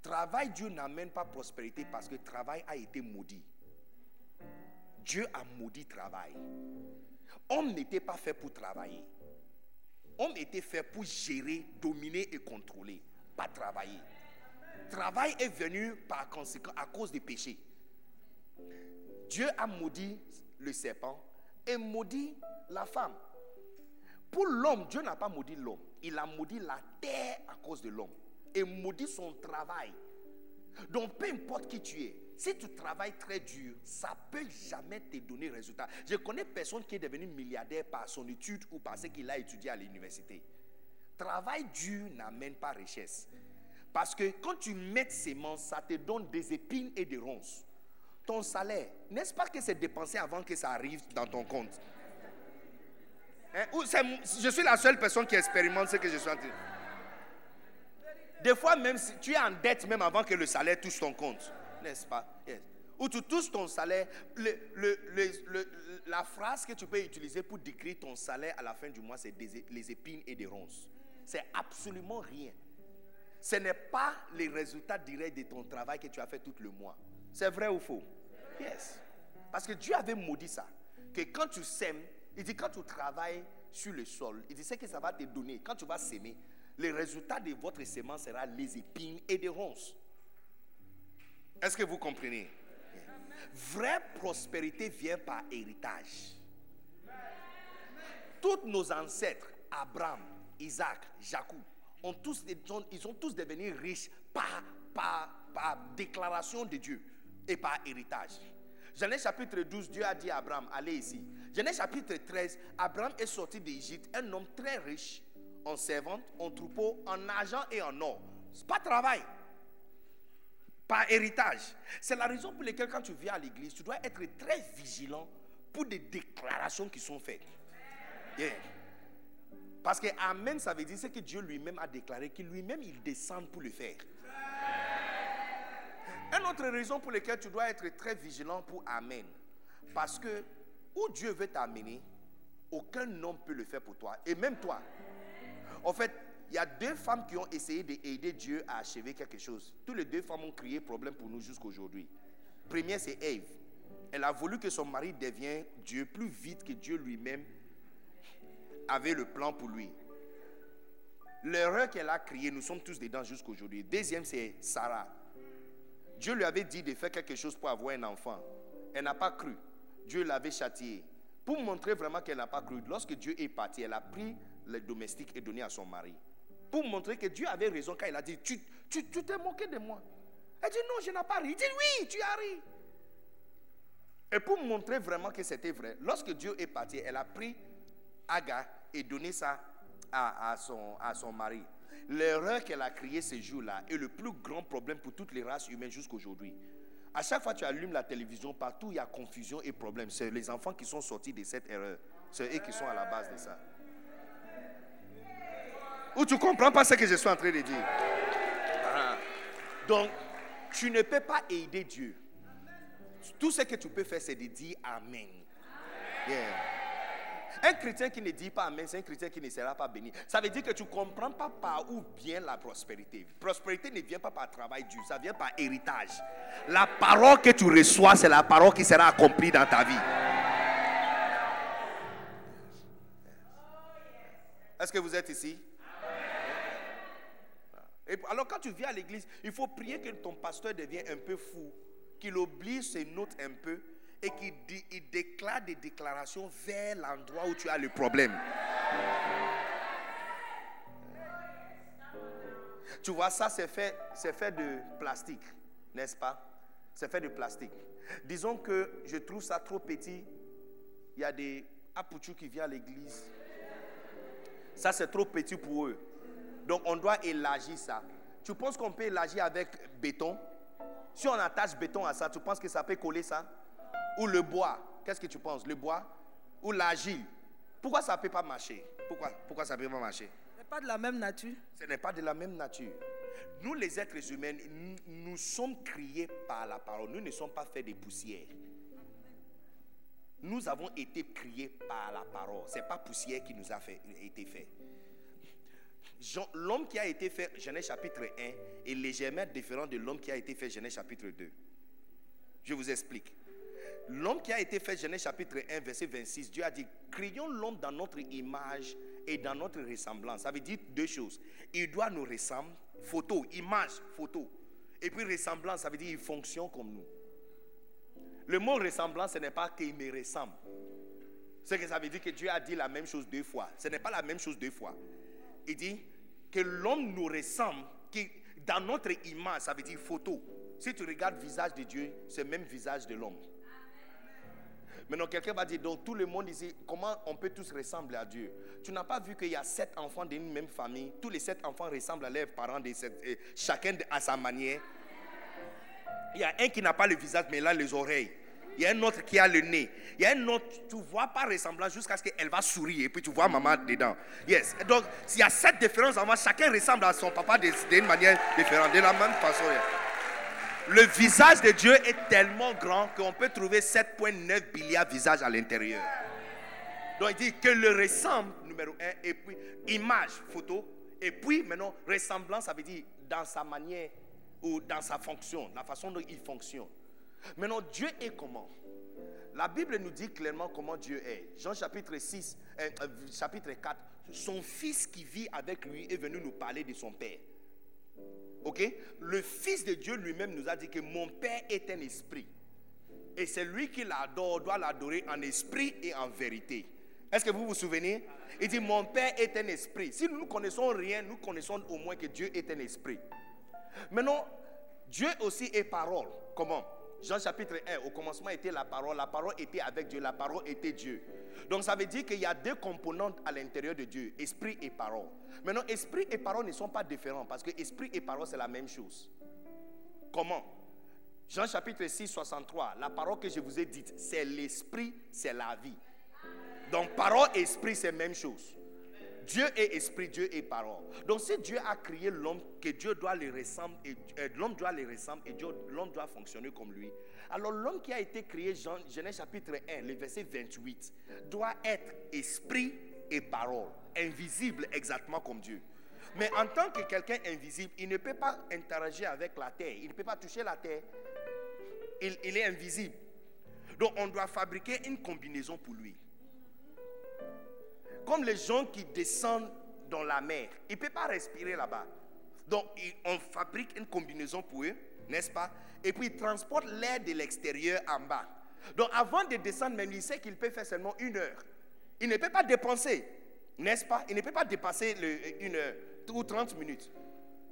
Travail, Dieu n'amène pas prospérité parce que travail a été maudit. Dieu a maudit travail. Homme n'était pas fait pour travailler. Homme était fait pour gérer, dominer et contrôler, pas travailler. Travail est venu par conséquent à cause des péchés. Dieu a maudit le serpent et maudit la femme. Pour l'homme, Dieu n'a pas maudit l'homme. Il a maudit la terre à cause de l'homme. Et maudit son travail. Donc peu importe qui tu es, si tu travailles très dur, ça ne peut jamais te donner résultat. Je connais personne qui est devenu milliardaire par son étude ou parce qu'il a étudié à l'université. Travail dur n'amène pas richesse. Parce que quand tu mets semences, ça te donne des épines et des ronces. Ton salaire, n'est-ce pas que c'est dépensé avant que ça arrive dans ton compte? Hein? Je suis la seule personne qui expérimente ce que je suis en train de Des fois, même si tu es en dette, même avant que le salaire touche ton compte, n'est-ce pas? Ou tu touches ton salaire, la phrase que tu peux utiliser pour décrire ton salaire à la fin du mois, c'est les épines et des ronces. C'est absolument rien. Ce n'est pas les résultats directs de ton travail que tu as fait tout le mois. C'est vrai ou faux? Yes. Parce que Dieu avait maudit ça. Que quand tu sèmes, il dit quand tu travailles sur le sol, il dit ce que ça va te donner. Quand tu vas s'aimer, le résultat de votre semence sera les épines et des ronces. Est-ce que vous comprenez? Vraie prospérité vient par héritage. Tous nos ancêtres, Abraham, Isaac, Jacob, ont tous, ils sont tous devenus riches par, par, par déclaration de Dieu et par héritage. Genèse chapitre 12, Dieu a dit à Abraham, allez ici. Genèse chapitre 13, Abraham est sorti d'Égypte, un homme très riche en servante, en troupeau, en argent et en or. C'est pas travail. Par héritage. C'est la raison pour laquelle quand tu viens à l'église, tu dois être très vigilant pour des déclarations qui sont faites. Parce que Amen, ça veut dire ce que Dieu lui-même a déclaré, qu'il lui-même il descend pour le faire. Une autre raison pour laquelle tu dois être très vigilant pour Amen. Parce que où Dieu veut t'amener, aucun homme peut le faire pour toi. Et même toi. En fait, il y a deux femmes qui ont essayé d'aider Dieu à achever quelque chose. Toutes les deux femmes ont créé problème pour nous jusqu'à aujourd'hui. Première, c'est Eve. Elle a voulu que son mari devienne Dieu plus vite que Dieu lui-même avait le plan pour lui. L'erreur qu'elle a créée, nous sommes tous dedans jusqu'à aujourd'hui. Deuxième, c'est Sarah. Dieu lui avait dit de faire quelque chose pour avoir un enfant. Elle n'a pas cru. Dieu l'avait châtiée. Pour montrer vraiment qu'elle n'a pas cru, lorsque Dieu est parti, elle a pris le domestique et donné à son mari. Pour montrer que Dieu avait raison quand il a dit Tu t'es tu, moqué de moi. Elle dit Non, je n'ai pas ri. Il dit Oui, tu as ri. Et pour montrer vraiment que c'était vrai, lorsque Dieu est parti, elle a pris Aga et donné ça à son mari. L'erreur qu'elle a créée ce jour-là est le plus grand problème pour toutes les races humaines jusqu'à aujourd'hui. À chaque fois que tu allumes la télévision, partout il y a confusion et problème. C'est les enfants qui sont sortis de cette erreur. C'est eux qui sont à la base de ça. Ou tu comprends pas ce que je suis en train de dire? Ah. Donc, tu ne peux pas aider Dieu. Tout ce que tu peux faire, c'est de dire Amen. Un chrétien qui ne dit pas Amen, c'est un chrétien qui ne sera pas béni. Ça veut dire que tu ne comprends pas par où vient la prospérité. Prospérité ne vient pas par travail dur, ça vient par héritage. La parole que tu reçois, c'est la parole qui sera accomplie dans ta vie. Est-ce que vous êtes ici? Alors quand tu viens à l'église, il faut prier que ton pasteur devienne un peu fou, qu'il oublie ses notes un peu et qu'il déclare des déclarations vers l'endroit où tu as le problème. Tu vois, ça c'est fait, c'est fait de plastique, n'est-ce pas? C'est fait de plastique. Disons que je trouve ça trop petit. Il y a des apouchous qui viennent à l'église. Ça c'est trop petit pour eux. Donc on doit élargir ça. Tu penses qu'on peut élargir avec béton? Si on attache béton à ça, tu penses que ça peut coller ça? Ou le bois? Qu'est-ce que tu penses? Le bois Ou l'argile? Pourquoi ça ne peut pas marcher? Pourquoi Pourquoi ça ne peut pas marcher? Ce n'est pas de la même nature. Ce n'est pas de la même nature. Nous, les êtres humains, nous, sommes créés par la parole. Nous ne sommes pas faits de poussière. Nous avons été créés par la parole. Ce n'est pas poussière qui nous a fait, été fait. L'homme qui a été fait, Genèse chapitre 1, est légèrement différent de l'homme qui a été fait, Genèse chapitre 2. Je vous explique. L'homme qui a été fait, Genèse chapitre 1, verset 26, Dieu a dit, créons l'homme dans notre image et dans notre ressemblance. Ça veut dire deux choses. Il doit nous ressembler, photo, image, photo. Et puis ressemblance, ça veut dire il fonctionne comme nous. Le mot ressemblance, ce n'est pas qu'il me ressemble. C'est que ça veut dire que Dieu a dit la même chose deux fois. Ce n'est pas la même chose deux fois. Il dit que l'homme nous ressemble, qui, dans notre image, ça veut dire photo. Si tu regardes le visage de Dieu, c'est le même visage de l'homme. Maintenant, quelqu'un va dire, donc tout le monde ici, comment on peut tous ressembler à Dieu? Tu n'as pas vu qu'il y a sept enfants d'une même famille? Tous les sept enfants ressemblent à leurs parents, de chacun à sa manière. Il y a un qui n'a pas le visage, mais là les oreilles. Il y a un autre qui a le nez. Il y a un autre, tu ne vois pas ressemblant jusqu'à ce qu'elle va sourire et puis tu vois maman dedans. Yes. Donc, s'il y a sept différences en moi, chacun ressemble à son papa d'une manière différente, de la même façon. Le visage de Dieu est tellement grand qu'on peut trouver 7,9 milliards de visages à l'intérieur. Donc, il dit que le ressemble, numéro un, et puis image, photo, et puis maintenant, ressemblance, ça veut dire dans sa manière ou dans sa fonction, la façon dont il fonctionne. Maintenant, Dieu est comment? La Bible nous dit clairement comment Dieu est. Jean chapitre 6, euh, euh, chapitre 4, son fils qui vit avec lui est venu nous parler de son Père. Ok? Le Fils de Dieu lui-même nous a dit que mon Père est un esprit. Et c'est lui qui l'adore, doit l'adorer en esprit et en vérité. Est-ce que vous vous souvenez? Il dit, mon Père est un esprit. Si nous ne connaissons rien, nous connaissons au moins que Dieu est un esprit. Maintenant, Dieu aussi est parole. Comment? Jean chapitre 1, au commencement était la parole, la parole était avec Dieu, la parole était Dieu. Donc ça veut dire qu'il y a deux composantes à l'intérieur de Dieu, esprit et parole. Maintenant, esprit et parole ne sont pas différents parce que esprit et parole c'est la même chose. Comment? Jean chapitre 6, 63, la parole que je vous ai dite, c'est l'esprit, c'est la vie. Donc parole et esprit c'est la même chose. Dieu est esprit, Dieu est parole. Donc si Dieu a créé l'homme, que Dieu doit le ressembler, et euh, l'homme doit le ressembler et l'homme doit fonctionner comme lui. Alors l'homme qui a été créé, Genèse chapitre 1, le verset 28, doit être esprit et parole, invisible exactement comme Dieu. Mais en tant que quelqu'un invisible, il ne peut pas interagir avec la terre, il ne peut pas toucher la terre. Il est invisible. Donc on doit fabriquer une combinaison pour lui. Comme les gens qui descendent dans la mer. Ils ne peuvent pas respirer là-bas. Donc, on fabrique une combinaison pour eux, n'est-ce pas? Et puis, ils transportent l'air de l'extérieur en bas. Donc, avant de descendre, même, il sait qu'il peut faire seulement une heure. Il ne peut pas dépenser, n'est-ce pas? Il ne peut pas dépasser une heure ou 30 minutes.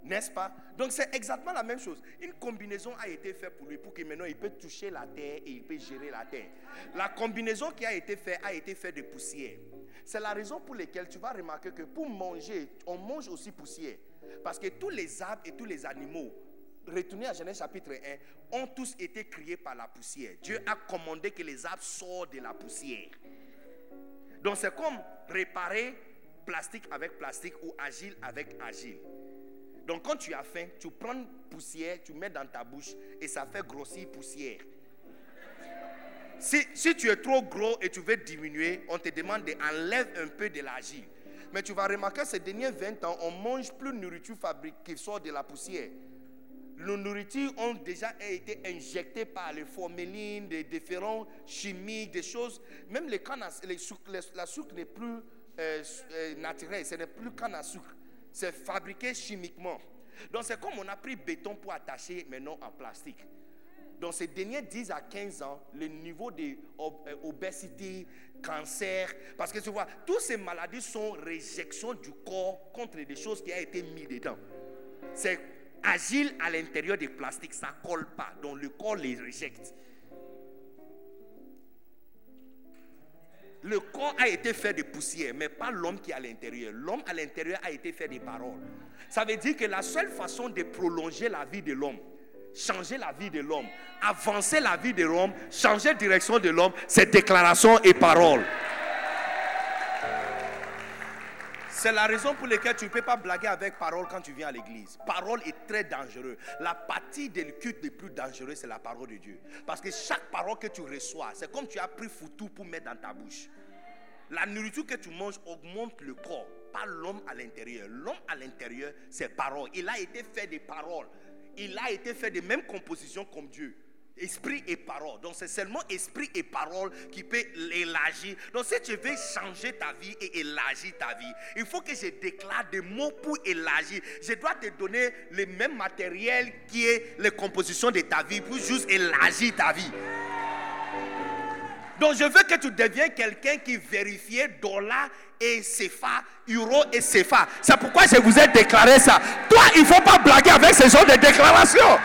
N'est-ce pas? Donc c'est exactement la même chose. Une combinaison a été faite pour lui pour que maintenant il peut toucher la terre et il peut gérer la terre. La combinaison qui a été faite a été faite de poussière. C'est la raison pour laquelle tu vas remarquer que pour manger, on mange aussi poussière. Parce que tous les arbres et tous les animaux, retournez à Genèse chapitre 1, ont tous été créés par la poussière. Dieu a commandé que les arbres sortent de la poussière. Donc c'est comme réparer plastique avec plastique ou agile avec agile. Donc quand tu as faim, tu prends poussière, tu mets dans ta bouche et ça fait grossir poussière. Si, tu es trop gros et tu veux diminuer, on te demande d'enlever un peu de l'agile. Mais tu vas remarquer ces derniers 20 ans, on mange plus de nourriture fabriquée qui sort de la poussière. Nos nourritures ont déjà été injectées par les formulines, des différents chimiques, des choses. Même les cannes, les les- la sucre n'est plus euh, euh, naturel, ce n'est plus canne à sucre. C'est fabriqué chimiquement. Donc c'est comme on a pris béton pour attacher maintenant en plastique. Dans ces derniers 10 à 15 ans, le niveau d'obésité, cancer, parce que tu vois, toutes ces maladies sont réjection du corps contre des choses qui ont été mises dedans. C'est agile à l'intérieur des plastiques, ça ne colle pas, donc le corps les rejette. Le corps a été fait de poussière, mais pas l'homme qui est à l'intérieur. L'homme à l'intérieur a été fait de paroles. Ça veut dire que la seule façon de prolonger la vie de l'homme, changer la vie de l'homme, avancer la vie de l'homme, changer la direction de l'homme, c'est déclaration et parole. C'est la raison pour laquelle tu ne peux pas blaguer avec parole quand tu viens à l'église. Parole est très dangereux. La partie du culte le plus dangereux, c'est la parole de Dieu. Parce que chaque parole que tu reçois, c'est comme tu as pris foutu pour mettre dans ta bouche. La nourriture que tu manges augmente le corps, pas l'homme à l'intérieur. L'homme à l'intérieur, c'est parole. Il a été fait des paroles. Il a été fait des mêmes compositions comme Dieu. Esprit et parole. Donc c'est seulement esprit et parole qui peut l'élargir. Donc si tu veux changer ta vie et élargir ta vie, il faut que je déclare des mots pour élargir. Je dois te donner le même matériel qui est les compositions de ta vie pour juste élargir ta vie. Donc je veux que tu deviennes quelqu'un qui vérifie dollar et CFA, euro et CFA. C'est pourquoi je vous ai déclaré ça. Toi, il ne faut pas blaguer avec ce genre de déclaration.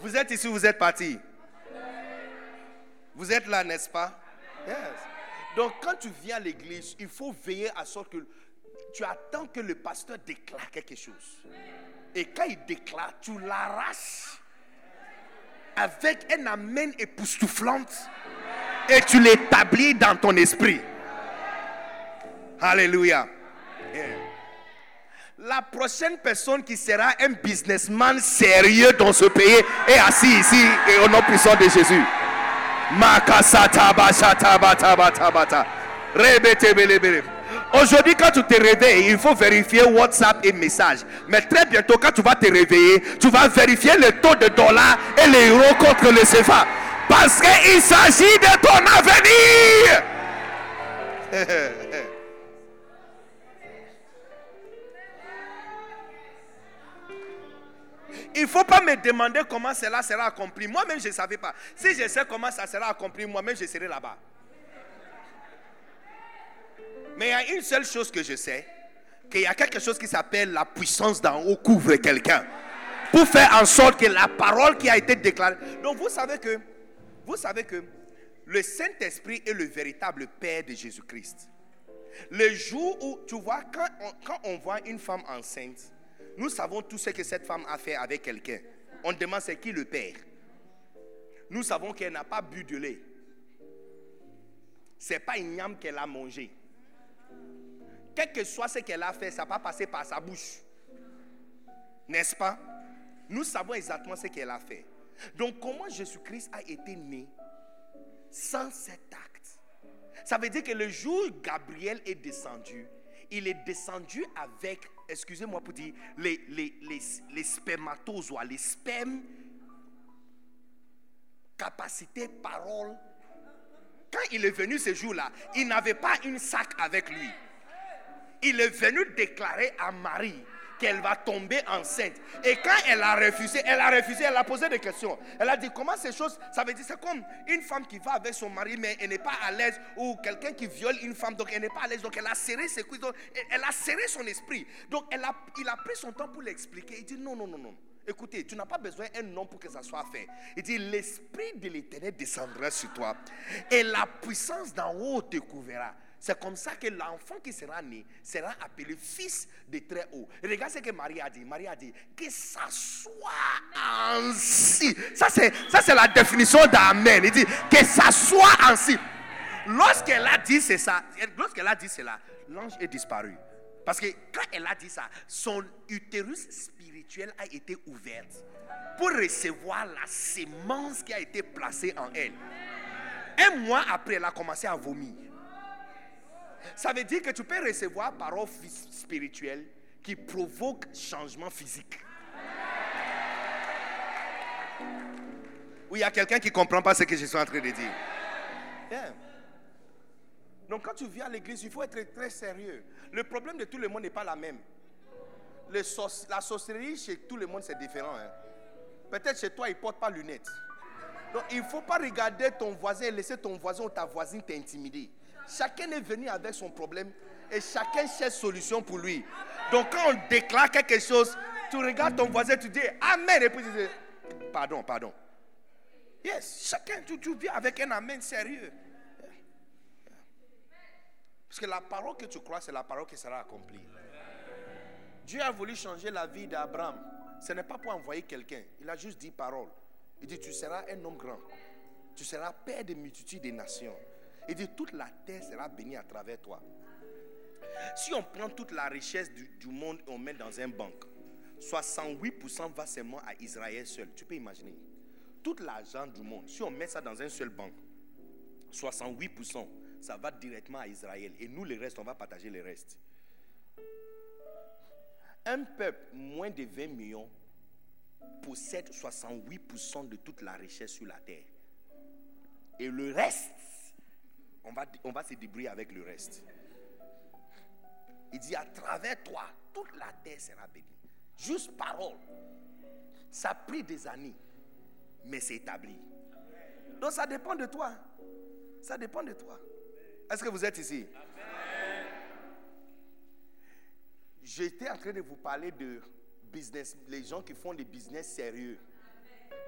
Vous êtes ici, vous êtes parti. Vous êtes là, n'est-ce pas? Yes. Donc quand tu viens à l'église, il faut veiller à sorte que tu attends que le pasteur déclare quelque chose. Et quand il déclare, tu l'arraches avec un amène époustouflante et tu l'établis dans ton esprit. Alléluia. La prochaine personne qui sera un businessman sérieux dans ce pays est assis ici au nom puissant de Jésus. Aujourd'hui, quand tu te réveilles, il faut vérifier WhatsApp et message. Mais très bientôt, quand tu vas te réveiller, tu vas vérifier le taux de dollars et les euros contre le CFA. Parce qu'il s'agit de ton avenir. Il ne faut pas me demander comment cela sera accompli. Moi-même, je ne savais pas. Si je sais comment ça sera accompli, moi-même, je serai là-bas. Mais il y a une seule chose que je sais, qu'il y a quelque chose qui s'appelle la puissance d'en haut couvre quelqu'un. Pour faire en sorte que la parole qui a été déclarée. Donc vous savez que, vous savez que le Saint-Esprit est le véritable Père de Jésus-Christ. Le jour où, tu vois, quand quand on voit une femme enceinte, nous savons tout ce que cette femme a fait avec quelqu'un. On demande c'est qui le Père. Nous savons qu'elle n'a pas bu de lait. Ce n'est pas une yam qu'elle a mangé. Quel que soit ce qu'elle a fait, ça n'a pas passé par sa bouche. N'est-ce pas? Nous savons exactement ce qu'elle a fait. Donc comment Jésus-Christ a été né sans cet acte? Ça veut dire que le jour où Gabriel est descendu, il est descendu avec, excusez-moi pour dire, les, les, les, les spermatozoa, les spermes, capacité, parole. Quand il est venu ce jour-là, il n'avait pas une sac avec lui. Il est venu déclarer à Marie qu'elle va tomber enceinte. Et quand elle a refusé, elle a refusé, elle a posé des questions. Elle a dit comment ces choses, ça veut dire c'est comme une femme qui va avec son mari mais elle n'est pas à l'aise ou quelqu'un qui viole une femme donc elle n'est pas à l'aise donc elle a serré ses cuisses, elle a serré son esprit. Donc il a pris son temps pour l'expliquer. Il dit non, non, non, non. Écoutez, tu n'as pas besoin d'un homme pour que ça soit fait. Il dit l'esprit de l'éternel descendra sur toi et la puissance d'en haut te couvrira. C'est comme ça que l'enfant qui sera né sera appelé fils de très haut. Regarde ce que Marie a dit. Marie a dit que ça soit ainsi. Ça c'est, ça c'est la définition d'Amen. Il dit que ça soit ainsi. Lorsqu'elle a dit c'est ça, lorsqu'elle a dit cela, l'ange est disparu. Parce que quand elle a dit ça, son utérus spirituel a été ouvert pour recevoir la sémence qui a été placée en elle. Un mois après, elle a commencé à vomir. Ça veut dire que tu peux recevoir parole spirituelle qui provoque changement physique. Oui, il y a quelqu'un qui ne comprend pas ce que je suis en train de dire. Donc quand tu viens à l'église, il faut être très sérieux. Le problème de tout le monde n'est pas la même. la sorcellerie chez tout le monde, c'est différent. Hein. Peut-être chez toi, il ne porte pas lunettes. Donc il ne faut pas regarder ton voisin et laisser ton voisin ou ta voisine t'intimider. Chacun est venu avec son problème et chacun cherche solution pour lui. Donc quand on déclare quelque chose, tu regardes ton voisin, tu dis Amen. Et puis tu dis Pardon, pardon. Yes, chacun, tu, tu avec un Amen sérieux. Parce que la parole que tu crois, c'est la parole qui sera accomplie. Dieu a voulu changer la vie d'Abraham. Ce n'est pas pour envoyer quelqu'un. Il a juste dit parole. Il dit, tu seras un homme grand. Tu seras père de multitudes de nations. Il dit, toute la terre sera bénie à travers toi. Si on prend toute la richesse du, monde et on met dans un banque, 68% va seulement à Israël seul. Tu peux imaginer. Tout l'argent du monde, si on met ça dans un seul banque, 68%, ça va directement à Israël. Et nous, les restes, on va partager les restes. Un peuple moins de 20 millions possède 68% de toute la richesse sur la terre. Et le reste, on va, on va se débrouiller avec le reste. Il dit, à travers toi, toute la terre sera bénie. Juste parole. Ça a pris des années, mais c'est établi. Donc ça dépend de toi. Ça dépend de toi. Est-ce que vous êtes ici? J'étais en train de vous parler de business, les gens qui font des business sérieux,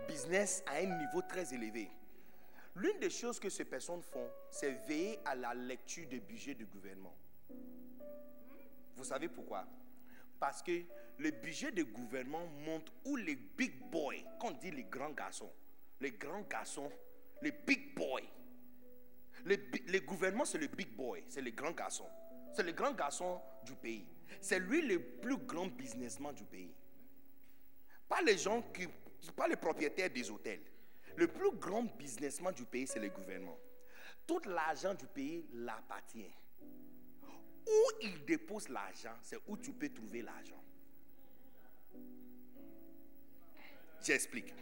business à un niveau très élevé. L'une des choses que ces personnes font, c'est veiller à la lecture des budgets du gouvernement. Vous savez pourquoi? Parce que le budget du gouvernement montre où les big boys, quand on dit les grands garçons, les grands garçons, les big boys, le, gouvernement c'est le big boy, c'est le grand garçon. C'est le grand garçon du pays. C'est lui le plus grand businessman du pays. Pas les gens qui, pas les propriétaires des hôtels. Le plus grand businessman du pays, c'est le gouvernement. Tout l'argent du pays l'appartient. Où il dépose l'argent, c'est où tu peux trouver l'argent. J'explique.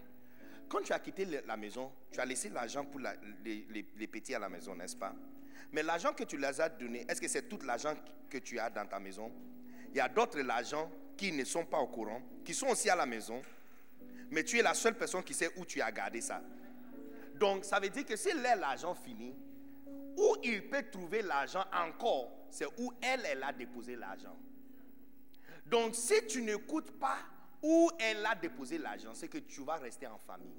Quand tu as quitté la maison, tu as laissé l'argent pour les, petits à la maison, n'est-ce pas? Mais l'argent que tu les as donné, est-ce que c'est tout l'argent que tu as dans ta maison? Il y a d'autres l'argent qui ne sont pas au courant, qui sont aussi à la maison, mais tu es la seule personne qui sait où tu as gardé ça. Donc, ça veut dire que si l'argent fini, où il peut trouver l'argent encore, c'est où elle, a déposé l'argent. Donc, si tu n'écoutes pas où elle a déposé l'argent, c'est que tu vas rester en famille.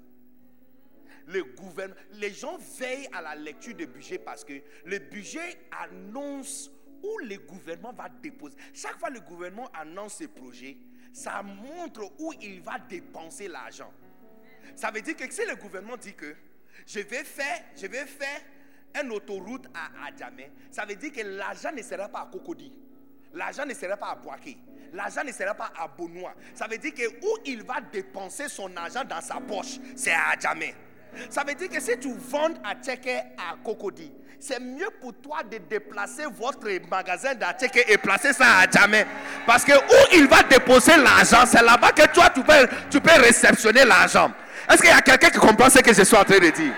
Les gens veillent à la lecture du budget parce que le budget annonce où le gouvernement va déposer. Chaque fois que le gouvernement annonce ses projets, ça montre où il va dépenser l'argent. Ça veut dire que si le gouvernement dit que je vais faire, je vais faire une autoroute à Adjamé, ça veut dire que l'argent ne sera pas à Cocody. L'argent ne sera pas à Boaké. L'argent ne sera pas à Bonois. Ça veut dire que où il va dépenser son argent dans sa poche, c'est à Adjamé. Ça veut dire que si tu vends à à Cocody, c'est mieux pour toi de déplacer votre magasin d'Atcheke et placer ça à jamais. Parce que où il va déposer l'argent, c'est là-bas que toi, tu peux, tu peux réceptionner l'argent. Est-ce qu'il y a quelqu'un qui comprend ce que je suis en train de dire?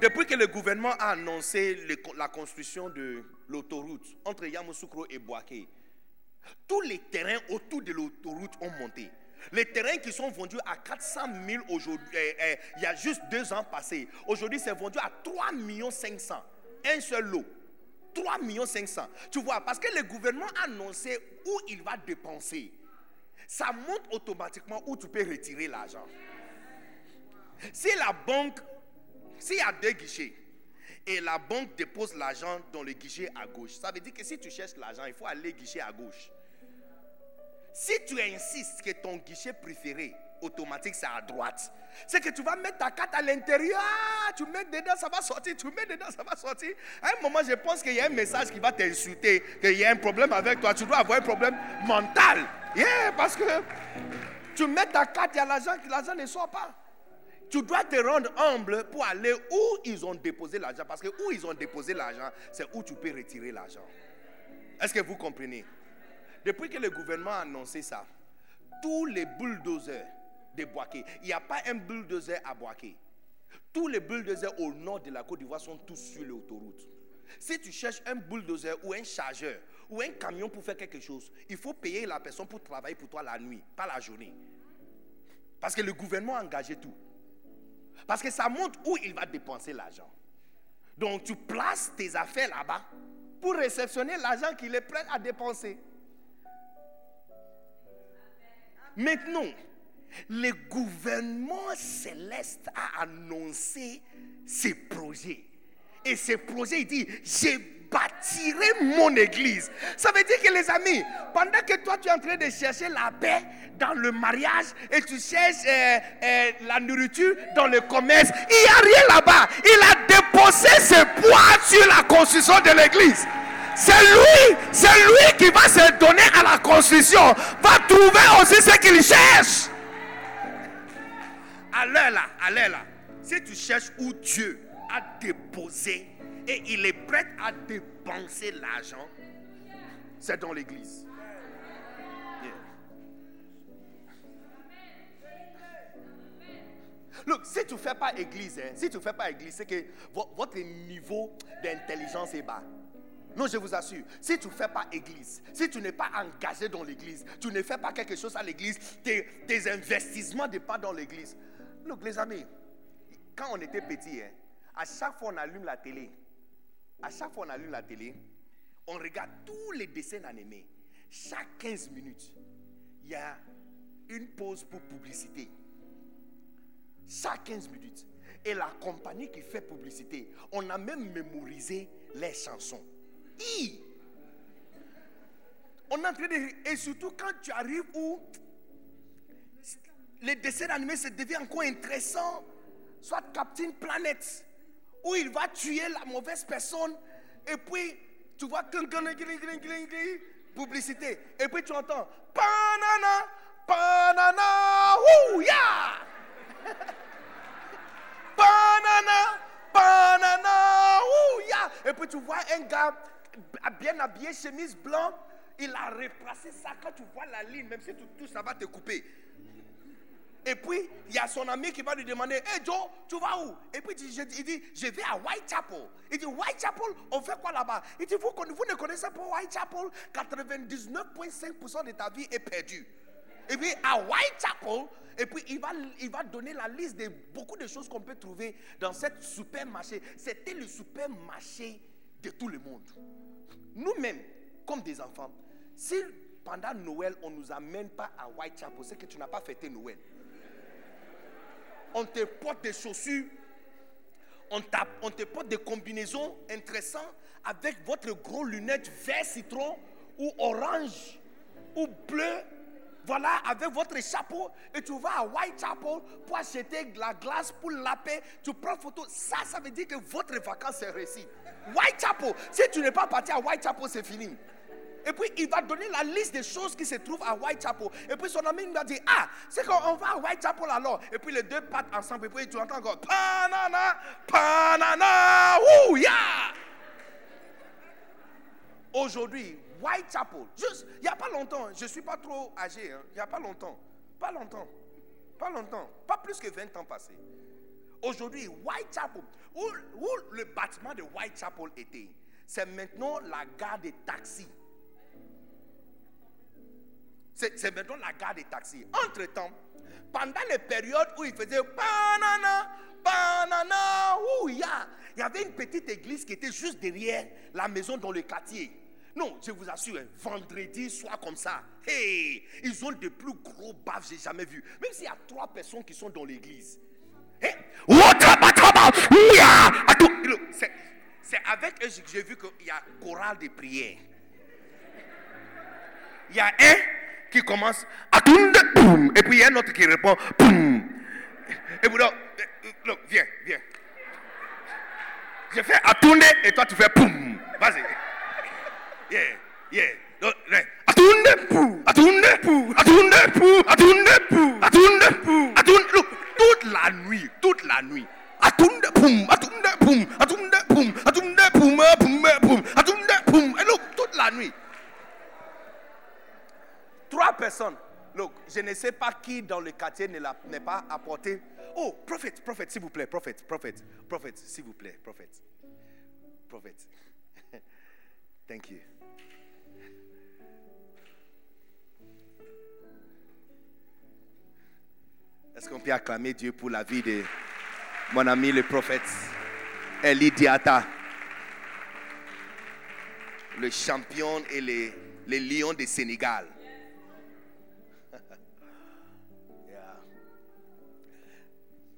Depuis que le gouvernement a annoncé la construction de l'autoroute entre Yamoussoukro et Boaké, tous les terrains autour de l'autoroute ont monté. Les terrains qui sont vendus à 400 000 aujourd'hui, eh, eh, il y a juste deux ans passés, aujourd'hui c'est vendu à 3 500 Un seul lot. 3 500 Tu vois, parce que le gouvernement a annoncé où il va dépenser. Ça montre automatiquement où tu peux retirer l'argent. Si la banque, s'il y a deux guichets, et la banque dépose l'argent dans le guichet à gauche. Ça veut dire que si tu cherches l'argent, il faut aller guichet à gauche. Si tu insistes que ton guichet préféré automatique c'est à droite, c'est que tu vas mettre ta carte à l'intérieur, ah, tu mets dedans, ça va sortir, tu mets dedans, ça va sortir. À un moment, je pense qu'il y a un message qui va t'insulter, qu'il y a un problème avec toi, tu dois avoir un problème mental. Yeah, parce que tu mets ta carte, il y a l'argent, l'argent ne sort pas. Tu dois te rendre humble pour aller où ils ont déposé l'argent. Parce que où ils ont déposé l'argent, c'est où tu peux retirer l'argent. Est-ce que vous comprenez? Depuis que le gouvernement a annoncé ça, tous les bulldozers de Boaké, il n'y a pas un bulldozer à Boaké. Tous les bulldozers au nord de la Côte d'Ivoire sont tous sur l'autoroute. Si tu cherches un bulldozer ou un chargeur ou un camion pour faire quelque chose, il faut payer la personne pour travailler pour toi la nuit, pas la journée. Parce que le gouvernement a engagé tout. Parce que ça montre où il va dépenser l'argent. Donc tu places tes affaires là-bas pour réceptionner l'argent qu'il est prêt à dépenser. Maintenant, le gouvernement céleste a annoncé ses projets. Et ces projets, il dit, j'ai bâtirai mon église. Ça veut dire que les amis, pendant que toi tu es en train de chercher la paix dans le mariage et tu cherches euh, euh, la nourriture dans le commerce, il n'y a rien là-bas. Il a déposé ses poids sur la construction de l'église. C'est lui, c'est lui qui va se donner à la construction, va trouver aussi ce qu'il cherche. Allez là, allez là. Si tu cherches où Dieu a déposé et il est prêt à dépenser l'argent, c'est dans l'église. Look, si tu ne fais pas église, hein, si tu fais pas église, c'est que votre niveau d'intelligence est bas. Non, je vous assure, si tu ne fais pas église, si tu n'es pas engagé dans l'église, tu ne fais pas quelque chose à l'église, tes, investissements ne pas dans l'église. Look, les amis, quand on était petit, hein, à chaque fois on allume la télé, à chaque fois on allume la télé, on regarde tous les dessins animés. Chaque 15 minutes, il y a une pause pour publicité. Chaque 15 minutes. Et la compagnie qui fait publicité, on a même mémorisé les chansons. On est en train de. Et surtout quand tu arrives où les dessins animés se devient encore intéressant, soit Captain Planet, où il va tuer la mauvaise personne, et puis tu vois publicité, et puis tu entends! Et puis tu vois un gars bien habillé, chemise blanc, il a replacé ça. Quand tu vois la ligne, même si tout, tout ça va te couper. Et puis, il y a son ami qui va lui demander Hé Joe, tu vas où? Et puis, il dit Je vais à Whitechapel. Il dit Whitechapel, on fait quoi là-bas? Il dit vous, ne connaissez pas Whitechapel? 99,5% de ta vie est perdue. Et puis, à Whitechapel, et puis il va, il va donner la liste de beaucoup de choses qu'on peut trouver dans cette supermarché. C'était le supermarché de tout le monde. Nous-mêmes, comme des enfants, si pendant Noël, on ne nous amène pas à Whitechapel, c'est que tu n'as pas fêté Noël on te porte des chaussures, on, te porte des combinaisons intéressantes avec votre gros lunette vert citron ou orange ou bleu. Voilà, avec votre chapeau, et tu vas à Whitechapel pour acheter la glace pour laper. Tu prends photo. Ça, ça veut dire que votre vacances est réussie. Whitechapel, si tu n'es pas parti à Whitechapel, c'est fini. Et puis il va donner la liste des choses qui se trouvent à Whitechapel. Et puis son ami il va dire Ah, c'est qu'on va à Whitechapel alors. Et puis les deux partent ensemble. Et puis tu entends encore Panana, Panana, ouh, yeah! Aujourd'hui, Whitechapel, juste, il n'y a pas longtemps, je ne suis pas trop âgé, hein. il n'y a pas longtemps, pas longtemps, pas longtemps, pas plus que 20 ans passés. Aujourd'hui, Whitechapel, où, le bâtiment de Whitechapel était, c'est maintenant la gare des taxis. C'est maintenant la gare des taxis. Entre-temps, pendant les périodes où il faisait banana, banana, où il y, avait une petite église qui était juste derrière la maison dans le quartier. Non, je vous assure, vendredi soir comme ça, hey, ils ont de plus gros baves que j'ai jamais vu. Même s'il y a trois personnes qui sont dans l'église. Avec eux, j'ai vu qu'il y a chorale de prière. Il y a un qui commence à et puis il y a un autre qui répond, Et vous, donc, viens, viens. Je fais à tourner et toi tu fais poum. Vas-y. Yeah, yeah. Atunde pou, atunde pou, atunde pou, atunde pou, atunde pou, atunde. Look, toute la nuit, toute la nuit. Look, toute la nuit. Trois personnes. Look, je ne sais pas qui dans le quartier n'est pas apporté. Oh, prophète, prophète, s'il vous plaît, prophète, prophète, prophète, s'il vous plaît, prophète. Prophète. Thank you. Est-ce qu'on peut acclamer Dieu pour la vie de mon ami le prophète Eli Diata, le champion et les, les lions du Sénégal.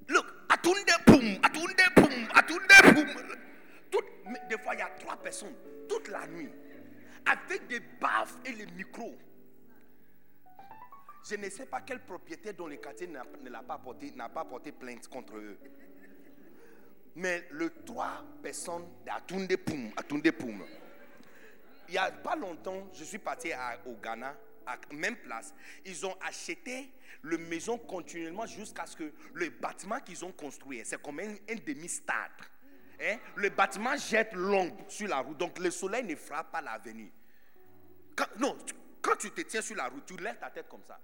Look, poum, atunde poum, poum. des fois, il y a trois personnes toute la nuit avec des baffes et les micros. Je ne sais pas quel propriétaire dont le quartier n'a pas porté plainte contre eux. Mais le trois personnes d'Atunde Poum, Poum. Il n'y a pas longtemps, je suis parti au Ghana, à même place. Ils ont acheté le maison continuellement jusqu'à ce que le bâtiment qu'ils ont construit, c'est comme un, demi-stade. Hein? Le bâtiment jette l'ombre sur la route, donc le soleil ne frappe pas l'avenue. non, quand tu te tiens sur la route, tu lèves ta tête comme ça.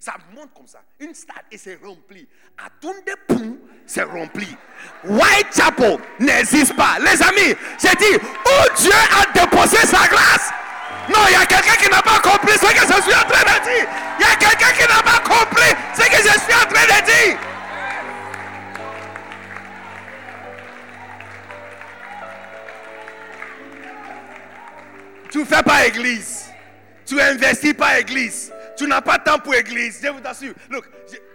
Ça monte comme ça. Une stade et c'est rempli. À Poum, c'est rempli. Whitechapel n'existe pas. Les amis, j'ai dit, où Dieu a déposé sa grâce? Non, il y a quelqu'un qui n'a pas compris ce que je suis en train de dire. Il y a quelqu'un qui n'a pas compris ce que je suis en train de dire. Tu ne fais pas église. Tu investis pas église. Tu n'as pas de temps pour église, je vous assure. Look,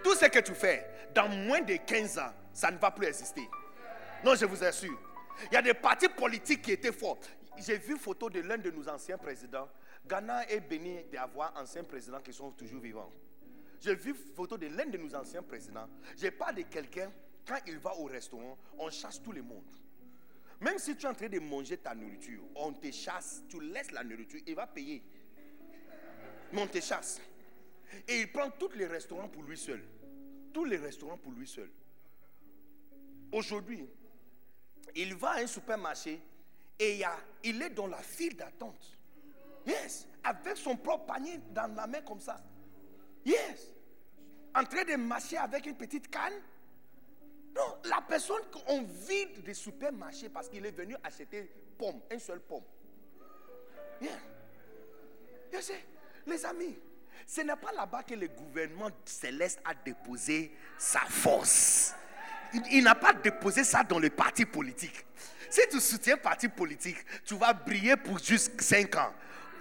tout ce que tu fais, dans moins de 15 ans, ça ne va plus exister. Non, je vous assure. Il y a des partis politiques qui étaient forts. J'ai vu photo de l'un de nos anciens présidents. Ghana est béni d'avoir anciens présidents qui sont toujours vivants. J'ai vu photo de l'un de nos anciens présidents. Je parle de quelqu'un, quand il va au restaurant, on chasse tout le monde. Même si tu es en train de manger ta nourriture, on te chasse, tu laisses la nourriture, il va payer. Mais on te chasse. Et il prend tous les restaurants pour lui seul. Tous les restaurants pour lui seul. Aujourd'hui, il va à un supermarché et il, est dans la file d'attente. Yes. Avec son propre panier dans la main comme ça. Yes. En train de marcher avec une petite canne. Non, la personne qu'on vide des supermarchés parce qu'il est venu acheter pomme, un seul pomme. Les amis, ce n'est pas là-bas que le gouvernement céleste a déposé sa force. Il, n'a pas déposé ça dans le parti politique. Si tu soutiens parti politique, tu vas briller pour juste 5 ans.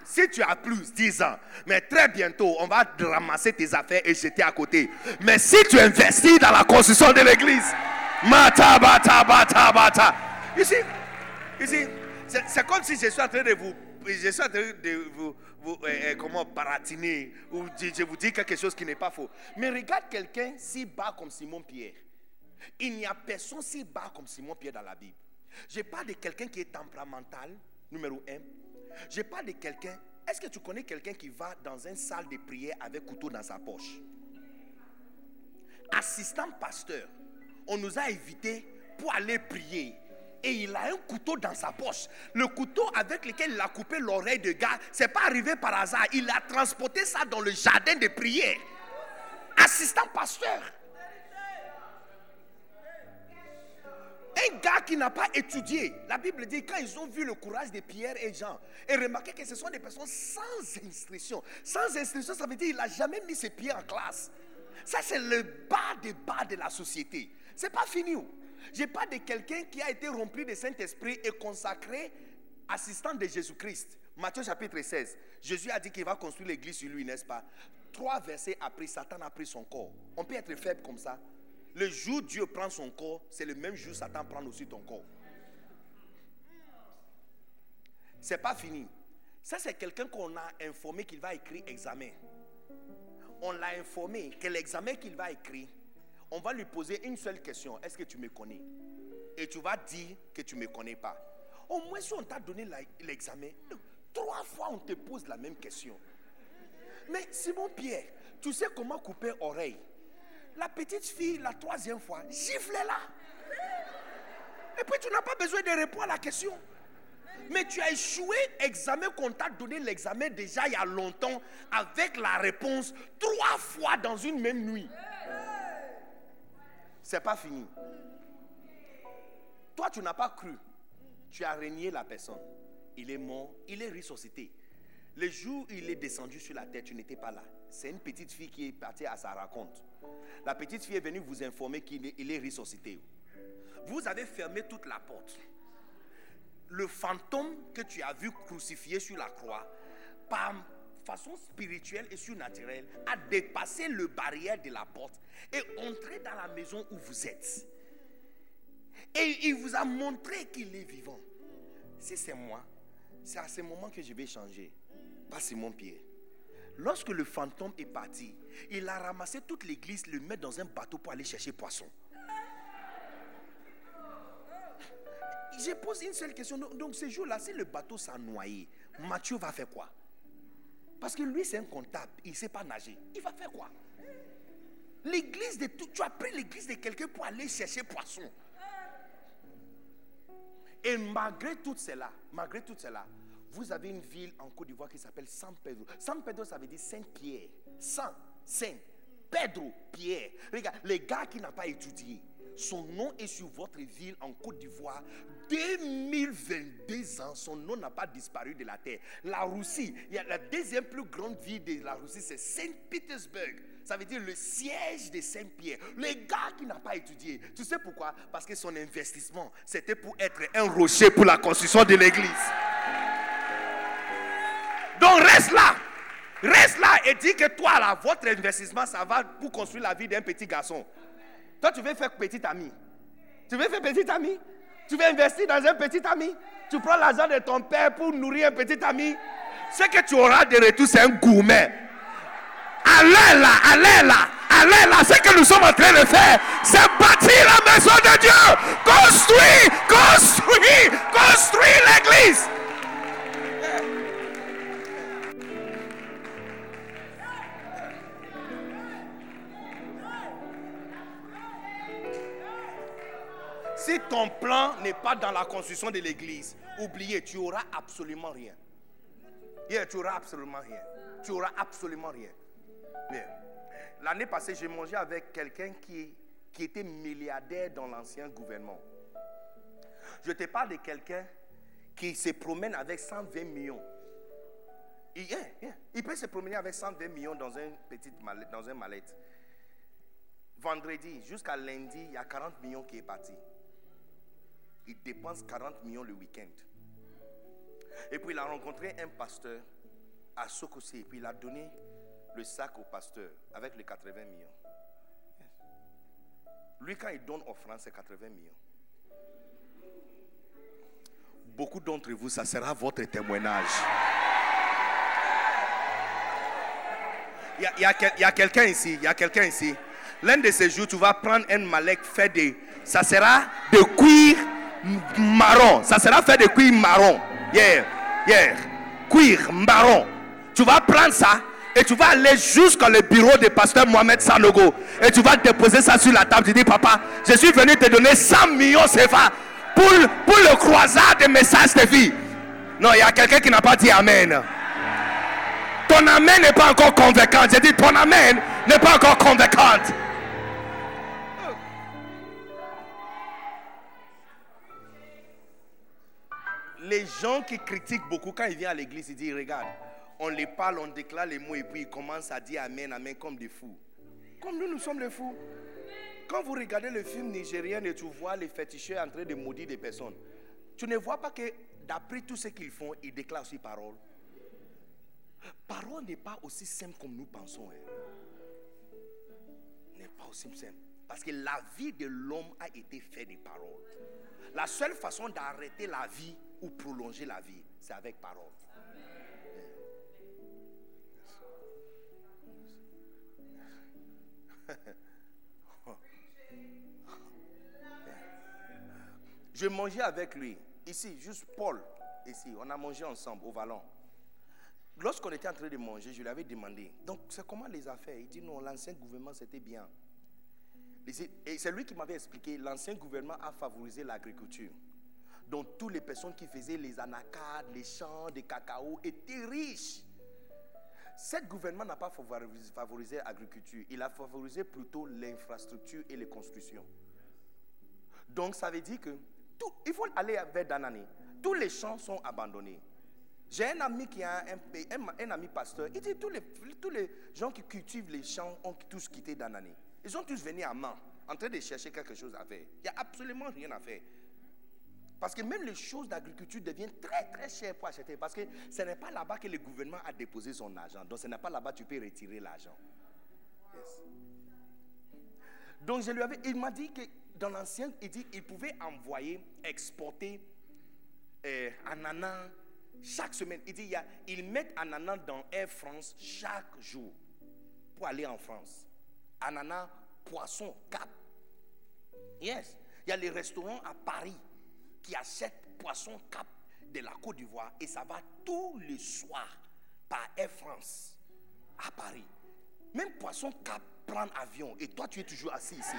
Si tu as plus, 10 ans. Mais très bientôt, on va ramasser tes affaires et jeter à côté. Mais si tu investis dans la construction de l'église, mata, bata, bata, bata. Ici, ici, c'est comme si je suis en train de vous, je suis en train de vous, euh, euh, comment baratiner ou je vous dis quelque chose qui n'est pas faux. Mais regarde quelqu'un si bas comme Simon Pierre. Il n'y a personne si bas comme Simon Pierre dans la Bible. Je parle de quelqu'un qui est temperamental, numéro un. Je parle de quelqu'un. Est-ce que tu connais quelqu'un qui va dans une salle de prière avec couteau dans sa poche? Assistant pasteur, on nous a invités pour aller prier et il a un couteau dans sa poche. Le couteau avec lequel il a coupé l'oreille de gars, c'est pas arrivé par hasard. Il a transporté ça dans le jardin de prière. Assistant pasteur. Un gars qui n'a pas étudié. La Bible dit quand ils ont vu le courage de Pierre et Jean et remarqué que ce sont des personnes sans instruction. Sans instruction, ça veut dire qu'il n'a jamais mis ses pieds en classe. Ça, c'est le bas des bas de la société. C'est pas fini. Je parle de quelqu'un qui a été rempli de Saint-Esprit et consacré assistant de Jésus-Christ. Matthieu chapitre 16. Jésus a dit qu'il va construire l'église sur lui, n'est-ce pas? Trois versets après, Satan a pris son corps. On peut être faible comme ça. Le jour Dieu prend son corps, c'est le même jour Satan prend aussi ton corps. C'est pas fini. Ça, c'est quelqu'un qu'on a informé qu'il va écrire examen. On l'a informé que l'examen qu'il va écrire, on va lui poser une seule question. Est-ce que tu me connais? Et tu vas dire que tu ne me connais pas. Au moins, si on t'a donné l'examen, trois fois on te pose la même question. Mais Simon Pierre, tu sais comment couper oreille? La petite fille, la troisième fois, giflait là. Et puis tu n'as pas besoin de répondre à la question. Mais tu as échoué examen qu'on t'a donné l'examen déjà il y a longtemps avec la réponse trois fois dans une même nuit. C'est pas fini. Toi, tu n'as pas cru. Tu as régné la personne. Il est mort, il est ressuscité. Le jour où il est descendu sur la terre, tu n'étais pas là. C'est une petite fille qui est partie à sa raconte. La petite fille est venue vous informer qu'il est, il est ressuscité. Vous avez fermé toute la porte le fantôme que tu as vu crucifié sur la croix, par façon spirituelle et surnaturelle, a dépassé le barrière de la porte et entré dans la maison où vous êtes. Et il vous a montré qu'il est vivant. Si c'est moi, c'est à ce moment que je vais changer. Pas mon pied. Lorsque le fantôme est parti, il a ramassé toute l'église, le met dans un bateau pour aller chercher poisson. je pose une seule question. Donc, ce jour-là, si le bateau s'est noyé, Mathieu va faire quoi? Parce que lui, c'est un comptable. Il ne sait pas nager. Il va faire quoi? L'église de tout. Tu as pris l'église de quelqu'un pour aller chercher poisson. Et malgré tout cela, malgré tout cela, vous avez une ville en Côte d'Ivoire qui s'appelle San Pedro. San Pedro, ça veut dire Saint-Pierre. Saint, Saint, Pedro, Pierre. Regarde, les gars qui n'ont pas étudié, son nom est sur votre ville en Côte d'Ivoire. 2022 ans, son nom n'a pas disparu de la terre. La Russie, la deuxième plus grande ville de la Russie, c'est Saint-Pétersbourg. Ça veut dire le siège de Saint-Pierre. Les gars qui n'ont pas étudié. Tu sais pourquoi? Parce que son investissement, c'était pour être un rocher pour la construction de l'église. Donc reste là. Reste là et dis que toi, là, votre investissement, ça va pour construire la vie d'un petit garçon. Toi, tu veux faire petit ami. Tu veux faire petit ami? Tu veux investir dans un petit ami? Tu prends l'argent de ton père pour nourrir un petit ami? Ce que tu auras de retour, c'est un gourmet. Allez là, allez là, allez là. Ce que nous sommes en train de faire, c'est bâtir la maison de Dieu. Construire, construire, construire l'église. Si ton plan n'est pas dans la construction de l'église, oubliez, tu auras absolument rien. tu auras absolument rien. Tu absolument rien. L'année passée, j'ai mangé avec quelqu'un qui, était milliardaire dans l'ancien gouvernement. Je te parle de quelqu'un qui se promène avec 120 millions. Il, il peut se promener avec 120 millions dans, une petite un mallette. Vendredi jusqu'à lundi, il y a 40 millions qui est parti il dépense 40 millions le week-end. Et puis il a rencontré un pasteur à Sokosi. Et puis il a donné le sac au pasteur avec les 80 millions. Lui, quand il donne offrande, c'est 80 millions. Beaucoup d'entre vous, ça sera votre témoignage. Il y a, a quelqu'un ici, il y a quelqu'un ici. L'un de ces jours, tu vas prendre un malek fait de... Ça sera de cuir marron. Ça sera fait de cuir marron. Yeah, yeah. Cuir marron. Tu vas prendre ça et tu vas aller jusqu'au bureau du pasteur Mohamed Sanogo. Et tu vas déposer ça sur la table. Tu dis, papa, je suis venu te donner 100 millions CFA pour, pour le croisade des messages de vie. Non, il y a quelqu'un qui n'a pas dit Amen. Ton Amen n'est pas encore convaincant. J'ai dit, ton Amen n'est pas encore convaincant. Les gens qui critiquent beaucoup, quand ils viennent à l'église, ils disent, regarde, on les parle, on déclare les mots et puis ils commencent à dire Amen, Amen comme des fous. Comme nous, nous sommes des fous. Quand vous regardez le film nigérien et tu vois les féticheurs en train de maudire des personnes, tu ne vois pas que d'après tout ce qu'ils font, ils déclarent aussi parole. Parole n'est pas aussi simple comme nous pensons. Hein. N'est pas aussi simple. Parce que la vie de l'homme a été faite de paroles. La seule façon d'arrêter la vie ou prolonger la vie, c'est avec parole. Je mangeais avec lui, ici, juste Paul, ici, on a mangé ensemble au Vallon. Lorsqu'on était en train de manger, je lui avais demandé, donc c'est comment les affaires? Il dit non, l'ancien gouvernement c'était bien. Et c'est lui qui m'avait expliqué, l'ancien gouvernement a favorisé l'agriculture. Donc toutes les personnes qui faisaient les anacards, les champs de cacao étaient riches. Ce gouvernement n'a pas favorisé l'agriculture, il a favorisé plutôt l'infrastructure et les constructions. Donc ça veut dire que tout, il faut aller vers Danani. Tous les champs sont abandonnés. J'ai un ami qui a un, ami pasteur. Il dit tous les, tous les gens qui cultivent les champs ont tous quitté Danani. Ils sont tous venus à main, en train de chercher quelque chose à faire. Il n'y a absolument rien à faire. Parce que même les choses d'agriculture deviennent très très chères pour acheter. Parce que ce n'est pas là-bas que le gouvernement a déposé son argent. Donc ce n'est pas là-bas que tu peux retirer l'argent. Donc je lui avais, il m'a dit que dans l'ancien, il dit qu'il pouvait envoyer, exporter euh, ananas chaque semaine. Il dit, il y mettent ananas dans Air France chaque jour pour aller en France. Ananas, poisson, cap. Yes. Il y a les restaurants à Paris qui achètent poisson cap de la Côte d'Ivoire et ça va tous les soirs par Air France à Paris. Même poisson cap prend avion et toi tu es toujours assis ici.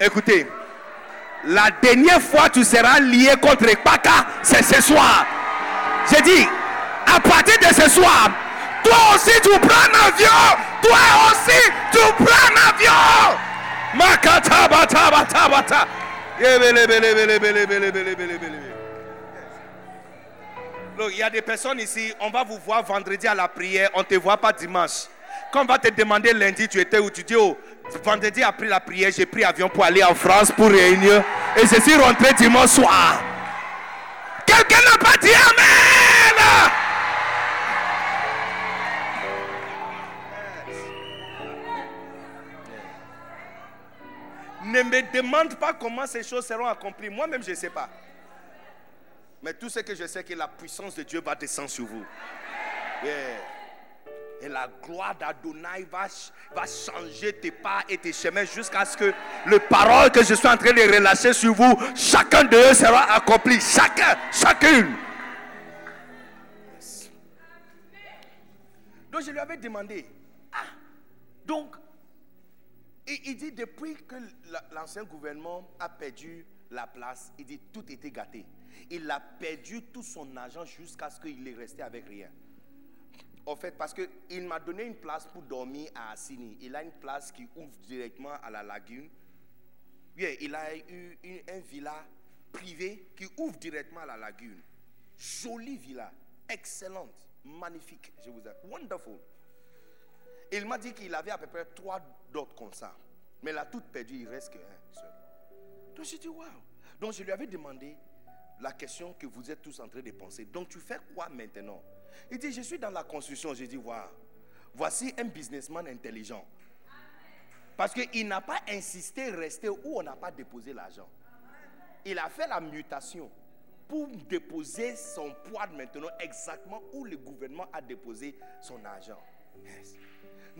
Écoutez, la dernière fois tu seras lié contre Paka, c'est ce soir. J'ai dit, à partir de ce soir, toi aussi tu prends un avion. Toi aussi tu prends un avion. Makata bata bata bata. Il y a des personnes ici, on va vous voir vendredi à la prière, on ne te voit pas dimanche. Quand on va te demander lundi, tu étais où? Tu dis, oh, vendredi après la prière, j'ai pris avion pour aller en France pour réunir. Et je suis rentré dimanche soir. Quelqu'un n'a pas dit Amen. Ne me demande pas comment ces choses seront accomplies. Moi-même, je ne sais pas. Mais tout ce que je sais, c'est que la puissance de Dieu va descendre sur vous. Et la gloire d'Adonai va, changer tes pas et tes chemins jusqu'à ce que les paroles que je suis en train de relâcher sur vous, chacun d'eux sera accompli. Chacun, chacune. Donc je lui avais demandé, ah, donc, il, dit depuis que l'ancien gouvernement a perdu la place, il dit tout était gâté. Il a perdu tout son argent jusqu'à ce qu'il est resté avec rien. En fait, parce qu'il m'a donné une place pour dormir à Assini. Il a une place qui ouvre directement à la lagune. Il a eu une, un villa privé qui ouvre directement à la lagune. Jolie villa, excellente, magnifique, je vous ai. Wonderful. Il m'a dit qu'il avait à peu près trois d'autres comme ça. Mais il a tout perdu, il reste qu'un seul. Donc j'ai dit, waouh. Donc je lui avais demandé la question que vous êtes tous en train de penser. Donc tu fais quoi maintenant? Il dit, je suis dans la construction. J'ai dit, waouh, voici un businessman intelligent. Parce qu'il n'a pas insisté rester où on n'a pas déposé l'argent. Il a fait la mutation pour déposer son poids maintenant exactement où le gouvernement a déposé son argent.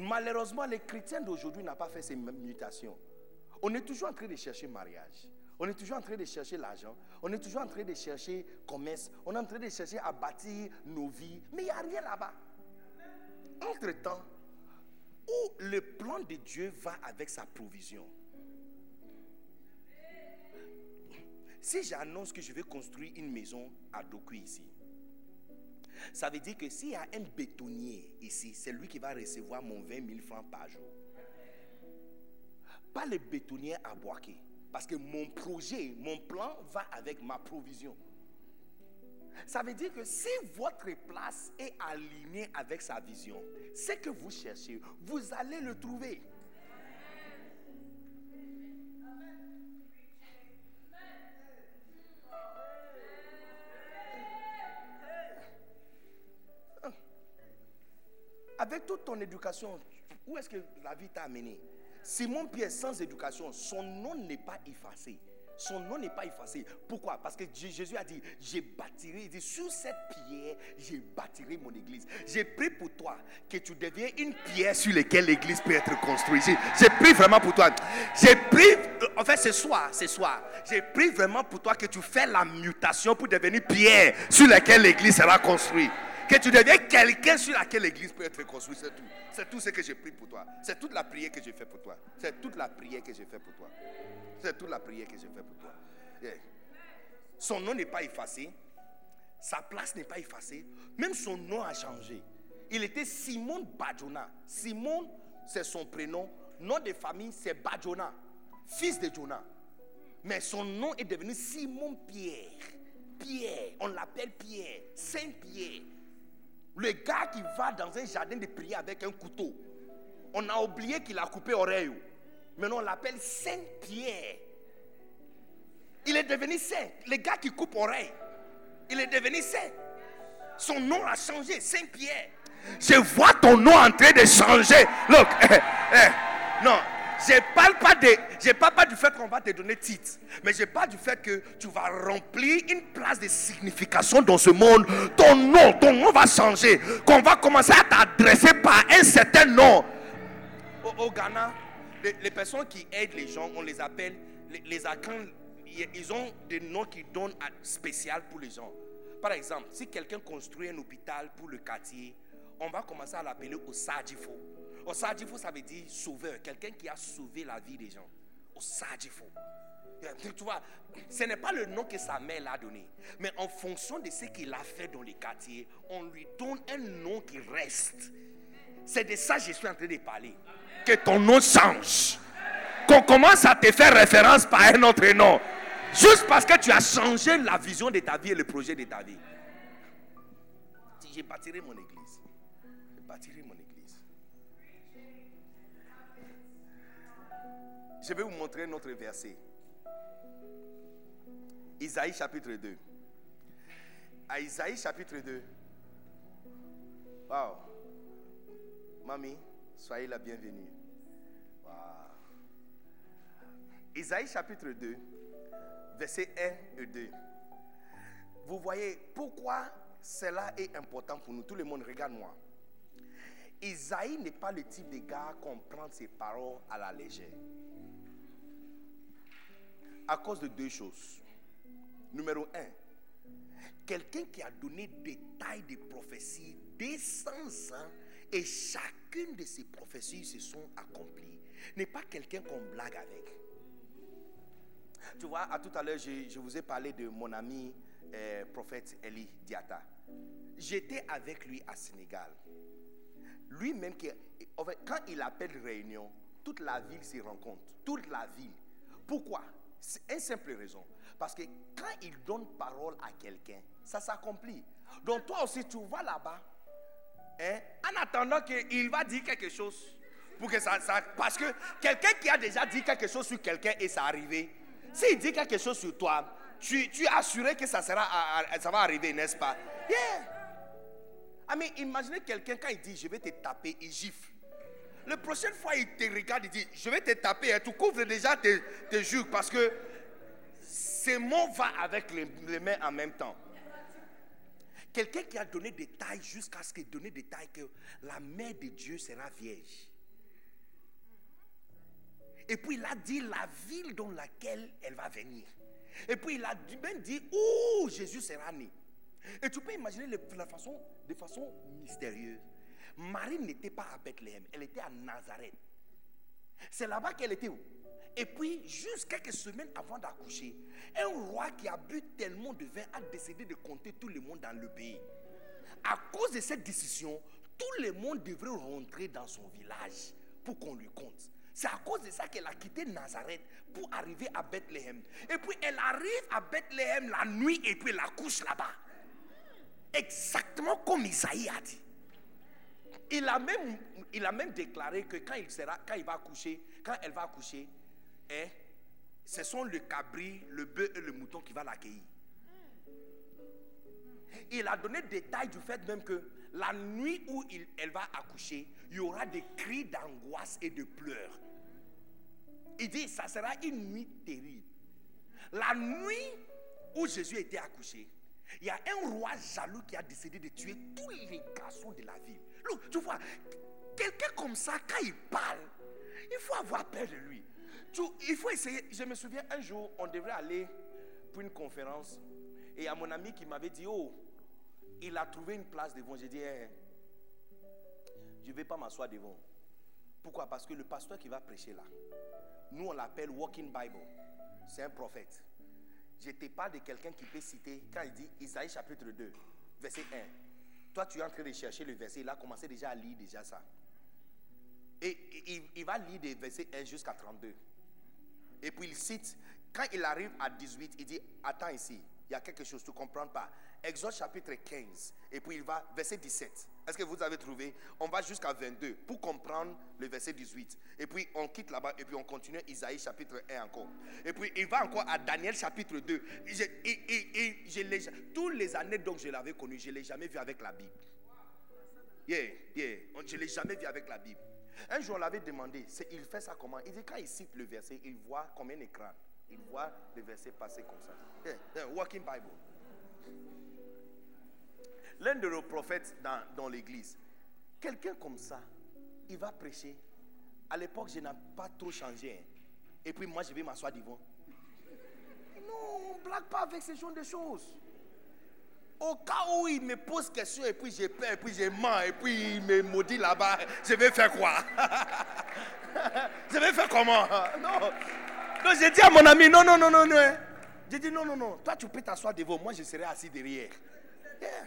Malheureusement, les chrétiens d'aujourd'hui n'ont pas fait ces mutations. On est toujours en train de chercher mariage. On est toujours en train de chercher l'argent. On est toujours en train de chercher commerce. On est en train de chercher à bâtir nos vies. Mais il n'y a rien là-bas. Entre-temps, où le plan de Dieu va avec sa provision? Si j'annonce que je vais construire une maison à Doku ici, ça veut dire que s'il y a un bétonnier ici, c'est lui qui va recevoir mon 20 000 francs par jour. Pas le bétonnier à Boaké. Parce que mon projet, mon plan va avec ma provision. Ça veut dire que si votre place est alignée avec sa vision, ce que vous cherchez, vous allez le trouver. Avec toute ton éducation, où est-ce que la vie t'a amené? Simon Pierre, sans éducation, son nom n'est pas effacé. son nom n'est pas effacé. Pourquoi? Parce que Jésus a dit, j'ai bâtirai, il dit, sur cette pierre, j'ai bâtirai mon église. J'ai pris pour toi que tu deviens une pierre sur laquelle l'église peut être construite. J'ai pris vraiment pour toi. J'ai pris, en fait, ce soir, ce soir, j'ai pris vraiment pour toi que tu fais la mutation pour devenir pierre sur laquelle l'église sera construite. Que tu deviens quelqu'un sur laquelle l'église peut être construite, c'est tout. C'est tout ce que j'ai pris pour toi. C'est toute la prière que j'ai fait pour toi. C'est toute la prière que j'ai fait pour toi. C'est toute la prière que j'ai fait pour toi. Son nom n'est pas effacé. Sa place n'est pas effacée. Même son nom a changé. Il était Simon Badjona. Simon, c'est son prénom. Nom de famille, c'est Badjona, fils de Jonah. Mais son nom est devenu Simon Pierre. Pierre, on l'appelle Pierre, Saint Pierre. Le gars qui va dans un jardin de prière avec un couteau. On a oublié qu'il a coupé oreille. Maintenant, on l'appelle Saint Pierre. Il est devenu saint. Le gars qui coupe oreille. Il est devenu saint. Son nom a changé, Saint Pierre. Je vois ton nom en train de changer. Look, eh, eh, non, je parle pas de, je parle pas du fait qu'on va te donner titre, mais je parle du fait que tu vas remplir une place de signification dans ce monde. Ton nom, ton nom va changer. Qu'on va commencer à t'adresser par un certain nom. Au, au Ghana, les, personnes qui aident les gens, on les appelle les, les Ils ont des noms qui donnent spécial pour les gens. Par exemple, si quelqu'un construit un hôpital pour le quartier, on va commencer à l'appeler Osadifo. Osadifo, ça veut dire sauveur, quelqu'un qui a sauvé la vie des gens. Osadifo. Tu vois, ce n'est pas le nom que sa mère l'a donné. Mais en fonction de ce qu'il a fait dans les quartiers, on lui donne un nom qui reste. C'est de ça que je suis en train de parler. Que ton nom change. Qu'on commence à te faire référence par un autre nom. Juste parce que tu as changé la vision de ta vie et le projet de ta vie. J'ai bâtirai mon église. Je mon église. Je vais vous montrer notre verset. Isaïe chapitre 2. À Isaïe chapitre 2. Wow. Mamie, soyez la bienvenue. Wow. Isaïe chapitre 2, verset 1 et 2. Vous voyez pourquoi cela est important pour nous. Tout le monde, regarde-moi. Isaïe n'est pas le type de gars qu'on prend ses paroles à la légère. À cause de deux choses. Numéro un, quelqu'un qui a donné des tailles de prophéties dès 100 ans et chacune de ces prophéties se sont accomplies n'est pas quelqu'un qu'on blague avec. Tu vois, à tout à l'heure, je, vous ai parlé de mon ami euh, prophète Eli Diata. J'étais avec lui à Sénégal. Lui-même, quand il appelle réunion, toute la ville s'y rencontre. Toute la ville. Pourquoi? C'est une simple raison. Parce que quand il donne parole à quelqu'un, ça s'accomplit. Donc toi aussi, tu vas là-bas. hein, en attendant qu'il va dire quelque chose. Pour que ça, parce que quelqu'un qui a déjà dit quelque chose sur quelqu'un et ça arrivé, s'il dit quelque chose sur toi, tu, tu es assuré que ça, sera, ça va arriver, n'est-ce pas? Yeah. Ah mais imaginez quelqu'un quand il dit je vais te taper, il gifle. La prochaine fois il te regarde, il dit je vais te taper, hein, tu couvres déjà tes, tes joues parce que ces mots vont avec les, les mains en même temps. Quelqu'un qui a donné des tailles jusqu'à ce qu'il donne des tailles que la mère de Dieu sera vierge. Et puis il a dit la ville dans laquelle elle va venir. Et puis il a même dit où Jésus sera né. Et tu peux imaginer la façon, de façon mystérieuse. Marie n'était pas à Bethléem, elle était à Nazareth. C'est là-bas qu'elle était. où? Et puis, juste quelques semaines avant d'accoucher, un roi qui a bu tellement de vin a décidé de compter tout le monde dans le pays. À cause de cette décision, tout le monde devrait rentrer dans son village pour qu'on lui compte. C'est à cause de ça qu'elle a quitté Nazareth pour arriver à Bethléem. Et puis elle arrive à Bethléem la nuit et puis elle accouche là-bas. Exactement comme Isaïe a dit. Il a même, déclaré que quand il, sera, quand il va accoucher, quand elle va accoucher, hein, ce sont le cabri, le bœuf et le mouton qui va l'accueillir. Il a donné détail du fait même que la nuit où il- elle va accoucher, il y aura des cris d'angoisse et de pleurs. Il dit, ça sera une nuit terrible. La nuit où Jésus était accouché, il y a un roi jaloux qui a décidé de tuer tous les garçons de la ville. Tu vois, quelqu'un comme ça, quand il parle, il faut avoir peur de lui. Tu- il faut essayer. Je me souviens un jour, on devrait aller pour une conférence. Et il y a mon ami qui m'avait dit, oh, il a trouvé une place devant. J'ai dit, Eh, je ne vais pas m'asseoir devant. Pourquoi? Parce que le pasteur qui va prêcher là, nous on l'appelle Walking Bible. C'est un prophète. Je te parle de quelqu'un qui peut citer, quand il dit Isaïe chapitre 2, verset 1. Toi, tu es en train de chercher le verset, il a commencé déjà à lire déjà ça. Et il, il va lire des versets 1 jusqu'à 32. Et puis il cite, quand il arrive à 18, il dit, attends ici, il y a quelque chose, tu ne comprends pas. Exode chapitre 15, et puis il va, verset 17. Est-ce que vous avez trouvé? On va jusqu'à 22 pour comprendre le verset 18. Et puis on quitte là-bas, et puis on continue Isaïe chapitre 1 encore. Et puis il va encore à Daniel chapitre 2. Je, et, et- je tous les années donc je l'avais connu, je ne l'ai jamais vu avec la Bible. Yeah, yeah. Je ne l'ai jamais vu avec la Bible. Un jour, on l'avait demandé, il fait ça comment? Il dit, quand il cite le verset, il voit comme un écran. Il voit le verset passer comme ça. Yeah, walking Bible. L'un de nos prophètes dans, l'église, quelqu'un comme ça, il va prêcher. À l'époque, je n'ai pas trop changé. hein. Et puis moi, je vais m'asseoir devant. Non, on ne blague pas avec ce genre de choses. Au cas où il me pose question et puis j'ai peur et puis j'ai mens et puis il me maudit là-bas, je vais faire quoi? Je vais faire comment? Non. Donc j'ai dit à mon ami, non, non, non, non, non. J'ai dit, non, non, non. Toi, tu peux t'asseoir devant. Moi, je serai assis derrière. Yeah.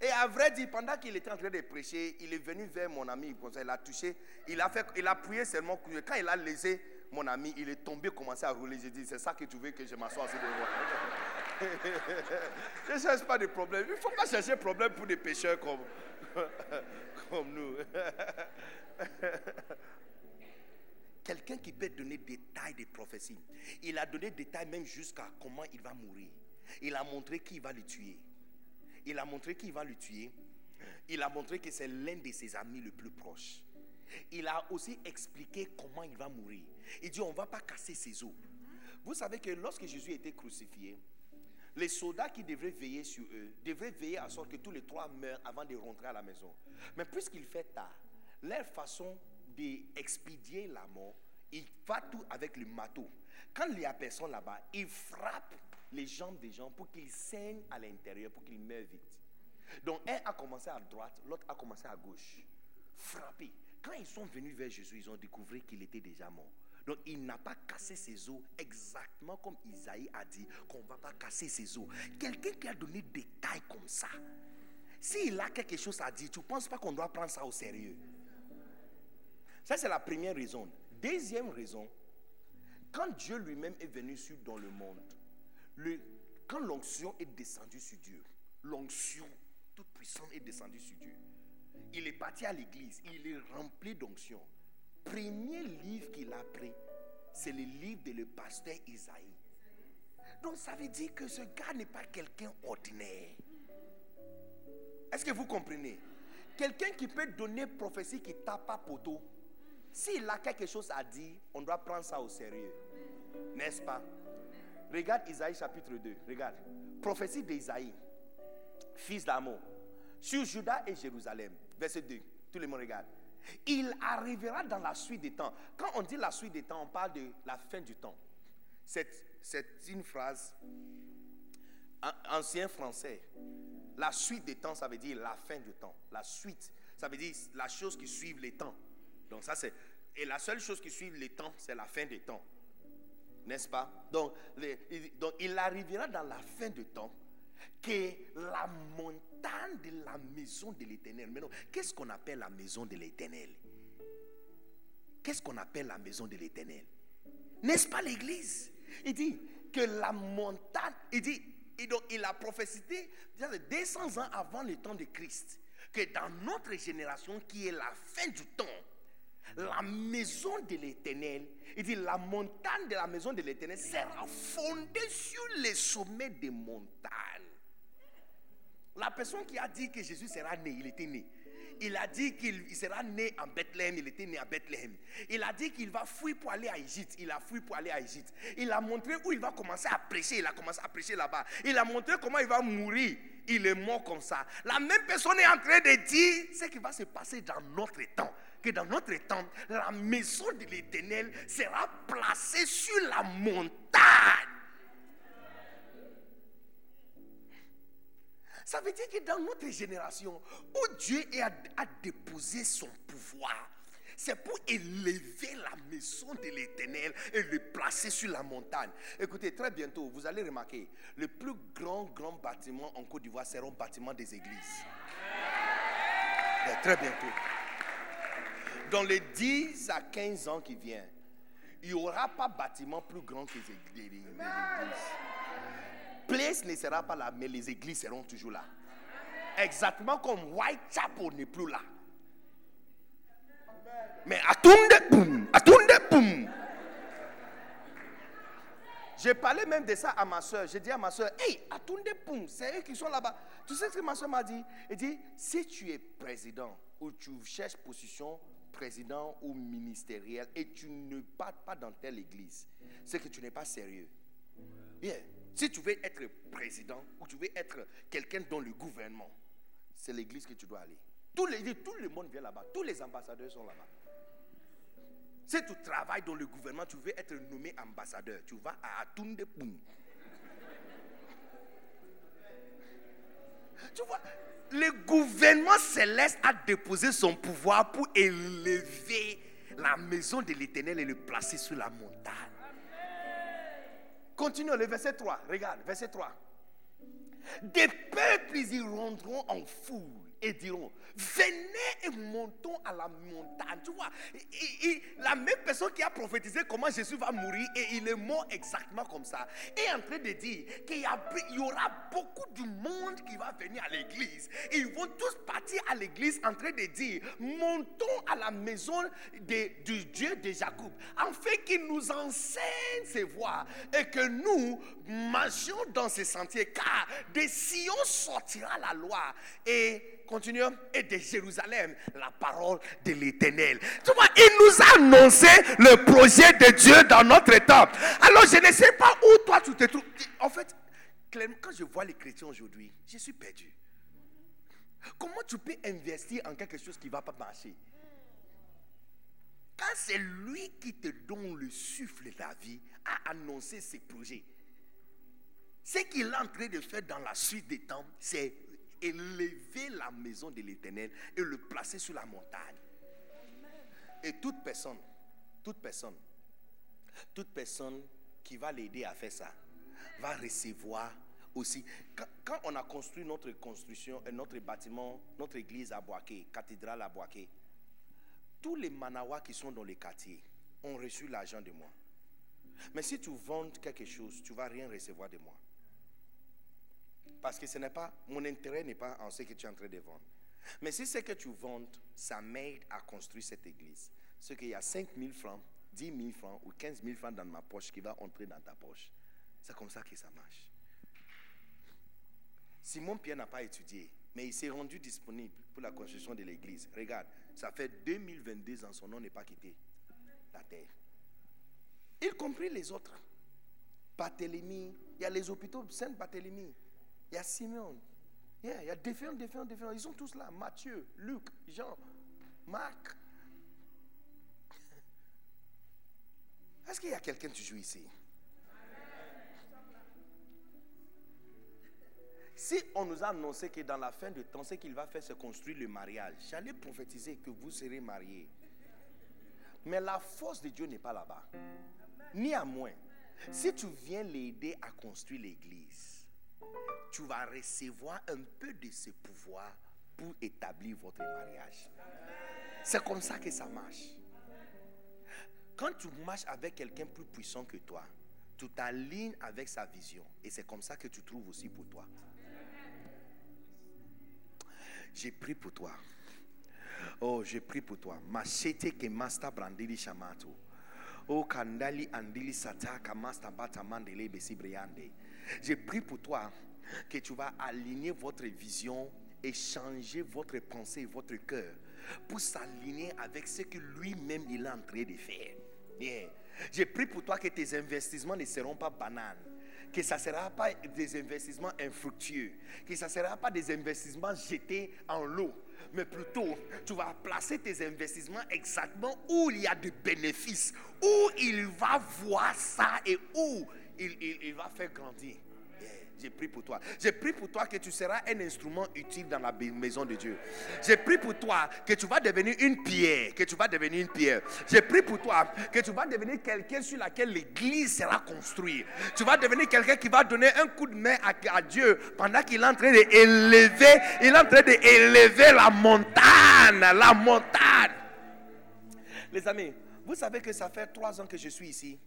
Et à vrai dire, pendant qu'il était en train de prêcher, il est venu vers mon ami, il a touché, il a fait, il a prié seulement. Quand il a laissé mon ami, il est tombé, commencé à rouler. J'ai dit, c'est ça que tu veux que je m'assoie assis devant. je ne cherche pas de problème. Il ne faut pas chercher problème pour des pécheurs comme, comme nous. Quelqu'un qui peut donner des détails de prophéties. Il a donné des détails même jusqu'à comment il va mourir. Il a montré qui va le tuer. Il a montré qu'il va le tuer. Il a montré que c'est l'un de ses amis le plus proche. Il a aussi expliqué comment il va mourir. Il dit on ne va pas casser ses os. Vous savez que lorsque Jésus était crucifié, les soldats qui devraient veiller sur eux devraient veiller à sorte que tous les trois meurent avant de rentrer à la maison. Mais puisqu'il fait tard, leur façon d'expédier la mort, il va tout avec le marteau. Quand il y a personne là-bas, il frappe les jambes des gens pour qu'ils saignent à l'intérieur, pour qu'ils meurent vite. Donc un a commencé à droite, l'autre a commencé à gauche. Frappé. Quand ils sont venus vers Jésus, ils ont découvert qu'il était déjà mort. Donc il n'a pas cassé ses os exactement comme Isaïe a dit qu'on ne va pas casser ses os. Quelqu'un qui a donné des détails comme ça, s'il a quelque chose à dire, tu ne penses pas qu'on doit prendre ça au sérieux? Ça, c'est la première raison. Deuxième raison, quand Dieu lui-même est venu sur dans le monde, quand l'onction est descendue sur Dieu, l'onction toute puissante est descendue sur Dieu. Il est parti à l'église, il est rempli d'onction. Premier livre qu'il a pris, c'est le livre de le pasteur Isaïe. Donc ça veut dire que ce gars n'est pas quelqu'un ordinaire. Est-ce que vous comprenez? Quelqu'un qui peut donner prophétie qui tape pas poteau. S'il a quelque chose à dire, on doit prendre ça au sérieux. N'est-ce pas? Regarde Isaïe chapitre 2. Regarde. Prophétie d'Isaïe, fils d'amour, sur Juda et Jérusalem. Verset 2. Tout le monde regarde. Il arrivera dans la suite des temps. Quand on dit la suite des temps, on parle de la fin du temps. C'est une phrase en- ancien français. La suite des temps, ça veut dire la fin du temps. La suite, ça veut dire la chose qui suit les temps. Donc ça c'est et la seule chose qui suit les temps, c'est la fin des temps. N'est-ce pas? Donc, donc il arrivera dans la fin du temps que la montagne de la maison de l'Éternel. Maintenant, qu'est-ce qu'on appelle la maison de l'Éternel? Qu'est-ce qu'on appelle la maison de l'Éternel? N'est-ce pas l'Église? Il dit que la montagne, il dit, donc il a prophétisé 200 ans avant le temps de Christ, que dans notre génération qui est la fin du temps, la maison de l'Éternel, il dit la montagne de la maison de l'Éternel sera fondée sur les sommets des montagnes. La personne qui a dit que Jésus sera né, il était né. il a dit qu'il il sera né en Bethléem, il était né à Bethléem. Il a dit qu'il va fuir pour aller à Égypte, il a fui pour aller à Égypte. Il a montré où il va commencer à prêcher, il a commencé à prêcher là-bas. Il a montré comment il va mourir, il est mort comme ça. La même personne est en train de dire ce qui va se passer dans notre temps. Que dans notre temps, la maison de l'éternel sera placée sur la montagne. Ça veut dire que dans notre génération, où Dieu a, déposé son pouvoir, c'est pour élever la maison de l'éternel et le placer sur la montagne. Écoutez, très bientôt, vous allez remarquer, le plus grand, grand bâtiment en Côte d'Ivoire sera un bâtiment des églises. Très bientôt. Dans les 10 à 15 ans qui viennent, il n'y aura pas bâtiment plus grand que les églises. Place ne sera pas là, mais les églises seront toujours là. Exactement comme Whitechapel n'est plus là. Mais Atunde boum, Atunde boum. J'ai parlé même de ça à ma soeur. J'ai dit à ma soeur, hey, Atunde boum, c'est eux qui sont là-bas. Tu sais ce que ma soeur m'a dit? Elle dit, si tu es président ou tu cherches position président ou ministériel et tu ne parles pas dans telle église, c'est que tu n'es pas sérieux. Yeah. Si tu veux être président ou tu veux être quelqu'un dans le gouvernement, c'est l'église que tu dois aller. Tout, le monde vient là-bas. Tous les ambassadeurs sont là-bas. Si tu travailles dans le gouvernement, tu veux être nommé ambassadeur, tu vas à Atunde Poum. Tu vois, le gouvernement céleste a déposé son pouvoir pour élever la maison de l'éternel et le placer sur la montagne. Continuons le verset 3. Regarde, verset 3. Des peuples y rentreront en foule et diront, venez et montons à la montagne. Tu vois, la même personne qui a prophétisé comment Jésus va mourir et il est mort exactement comme ça, est en train de dire qu'il y, aura beaucoup de monde qui va venir à l'église. Ils vont tous partir à l'église en train de dire, montons à la maison du Dieu de Jacob, afin qu'il nous enseigne ses voies et que nous marchions dans ses sentiers, car des Sion sortira la loi et continuons, et de Jérusalem, la parole de l'éternel. Tu vois, il nous a annoncé le projet de Dieu dans notre temps. Alors je ne sais pas où toi tu te trouves. En fait, quand je vois les chrétiens aujourd'hui, je suis perdu. Comment tu peux investir en quelque chose qui ne va pas marcher? Quand c'est lui qui te donne le souffle de la vie, à annoncer ses projets. Ce qu'il est en train de faire dans la suite des temps, c'est élever la maison de l'éternel et le placer sur la montagne. Et toute personne, toute personne, toute personne qui va l'aider à faire ça, va recevoir aussi. Quand, on a construit notre construction, euh, notre bâtiment, notre église à Boaké, cathédrale à Boaké, tous les manawas qui sont dans les quartiers ont reçu l'argent de moi. Mais si tu vends quelque chose, tu vas rien recevoir de moi. Parce que ce n'est pas, mon intérêt n'est pas en ce que tu es en train de vendre. Mais si ce que tu vends, ça m'aide à construire cette église, ce qu'il y a 5 000 francs, 10 000 francs ou 15 000 francs dans ma poche qui va entrer dans ta poche, c'est comme ça que ça marche. Simon Pierre n'a pas étudié, mais il s'est rendu disponible pour la construction de l'église. Regarde, ça fait 2022 ans, son nom n'est pas quitté la terre. Y compris les autres. Barthélemy, il y a les hôpitaux Saint-Barthélemy. Il y a Simeon. il y a différents, différents, différents. Ils sont tous là. Matthieu, Luc, Jean, Marc. Est-ce qu'il y a quelqu'un qui joue ici? Si on nous a annoncé que dans la fin du temps, ce qu'il va faire, c'est construire le mariage, j'allais prophétiser que vous serez mariés. Mais la force de Dieu n'est pas là-bas. Ni à moins. Si tu viens l'aider à construire l'église, tu vas recevoir un peu de ce pouvoir pour établir votre mariage. C'est comme ça que ça marche. Quand tu marches avec quelqu'un plus puissant que toi, tu t'alignes avec sa vision. Et c'est comme ça que tu trouves aussi pour toi. J'ai pris pour toi. Oh, j'ai pris pour toi. Machete que master brandili shamato. Oh, kandali andili sataka master batamandele besi briande. J'ai pris pour toi que tu vas aligner votre vision et changer votre pensée et votre cœur pour s'aligner avec ce que lui-même il est en train de faire. Yeah. J'ai pris pour toi que tes investissements ne seront pas bananes que ça ne sera pas des investissements infructueux, que ça ne sera pas des investissements jetés en l'eau, mais plutôt tu vas placer tes investissements exactement où il y a des bénéfices, où il va voir ça et où il, va faire grandir. J'ai pris pour toi. J'ai pris pour toi que tu seras un instrument utile dans la maison de Dieu. J'ai pris pour toi que tu vas devenir une pierre. Que tu vas devenir une pierre. J'ai pris pour toi que tu vas devenir quelqu'un sur laquelle l'église sera construite. Tu vas devenir quelqu'un qui va donner un coup de main à, à Dieu pendant qu'il est en train d'élever. Il est en train d'élever la montagne. La montagne. Les amis, vous savez que ça fait trois ans que je suis ici.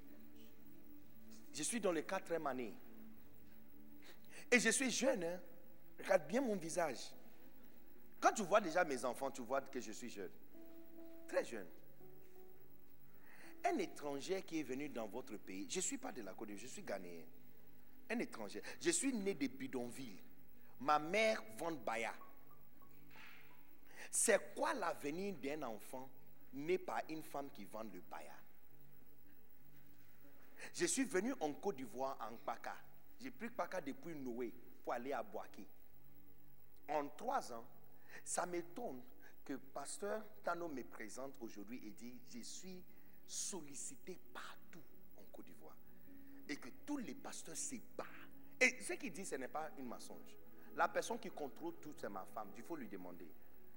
Je suis dans le quatrième année. Et je suis jeune. hein. Regarde bien mon visage. Quand tu vois déjà mes enfants, tu vois que je suis jeune. Très jeune. Un étranger qui est venu dans votre pays, je ne suis pas de la Côte d'Ivoire, je suis ghanéen. Un étranger. Je suis né de Bidonville. Ma mère vend Baya. C'est quoi l'avenir d'un enfant né par une femme qui vend le Baya? Je suis venu en Côte d'Ivoire, en Paka. J'ai pris Paka depuis Noé pour aller à Boaké. En trois ans, ça m'étonne que pasteur Tano me présente aujourd'hui et dit Je suis sollicité partout en Côte d'Ivoire. Et que tous les pasteurs se. Et ce qu'il dit, ce n'est pas une mensonge. La personne qui contrôle tout, c'est ma femme. Il faut lui demander.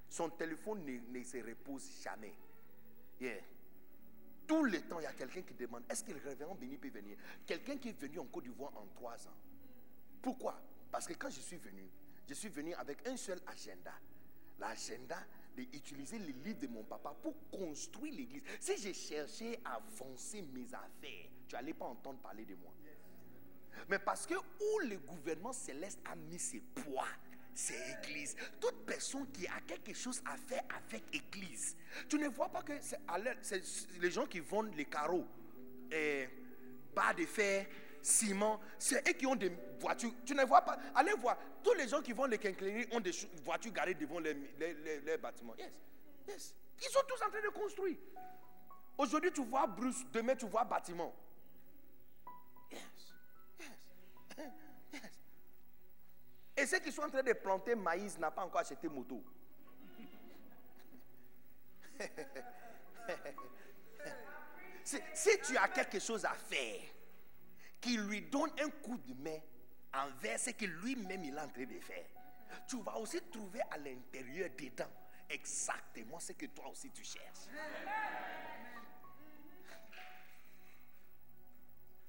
Son téléphone ne, ne se repose jamais. Yeah. Tout le temps, il y a quelqu'un qui demande est-ce que le révérend Béni peut venir? Quelqu'un qui est venu en Côte d'Ivoire en trois ans. Pourquoi? Parce que quand je suis venu, je suis venu avec un seul agenda. L'agenda d'utiliser les livres de mon papa pour construire l'église. Si j'ai cherché à avancer mes affaires, tu n'allais pas entendre parler de moi. Mais parce que où le gouvernement céleste a mis ses poids, c'est Église. Toute personne qui a quelque chose à faire avec Église, tu ne vois pas que les gens qui vendent les carreaux, et bas de fer, ciment, c'est eux qui ont des voitures. Tu ne vois pas. Allez voir, tous les gens qui vendent les quincailleries ont des voitures garées devant les bâtiments. Yes, yes. Ils sont tous en train de construire. Aujourd'hui, tu vois Bruce, demain, tu vois bâtiment. Et ceux qui sont en train de planter maïs n'ont pas encore acheté moto. si, tu as quelque chose à faire, qui lui donne un coup de main envers ce que lui-même il est en train de faire, tu vas aussi trouver à l'intérieur dedans exactement ce que toi aussi tu cherches.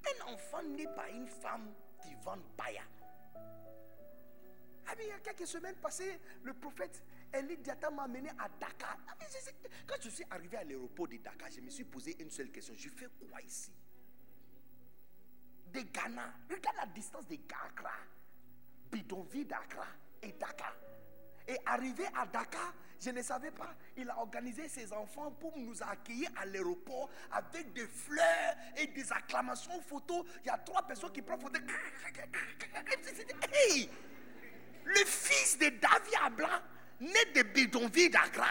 Un enfant né par une femme qui vend baya. Ah, il y a quelques semaines passées, le prophète Eli Diata m'a amené à Dakar. Ah, mais quand je suis arrivé à l'aéroport de Dakar, je me suis posé une seule question. Je fais quoi ici? De Ghana. Regarde la distance de Accra, bidonville d'Accra et Dakar. Et arrivé à Dakar, je ne savais pas. Il a organisé ses enfants pour nous accueillir à l'aéroport avec des fleurs et des acclamations photos. Il y a trois personnes qui prennent photo. Hey! Le fils de David Abla, né de bidonville d'Accra.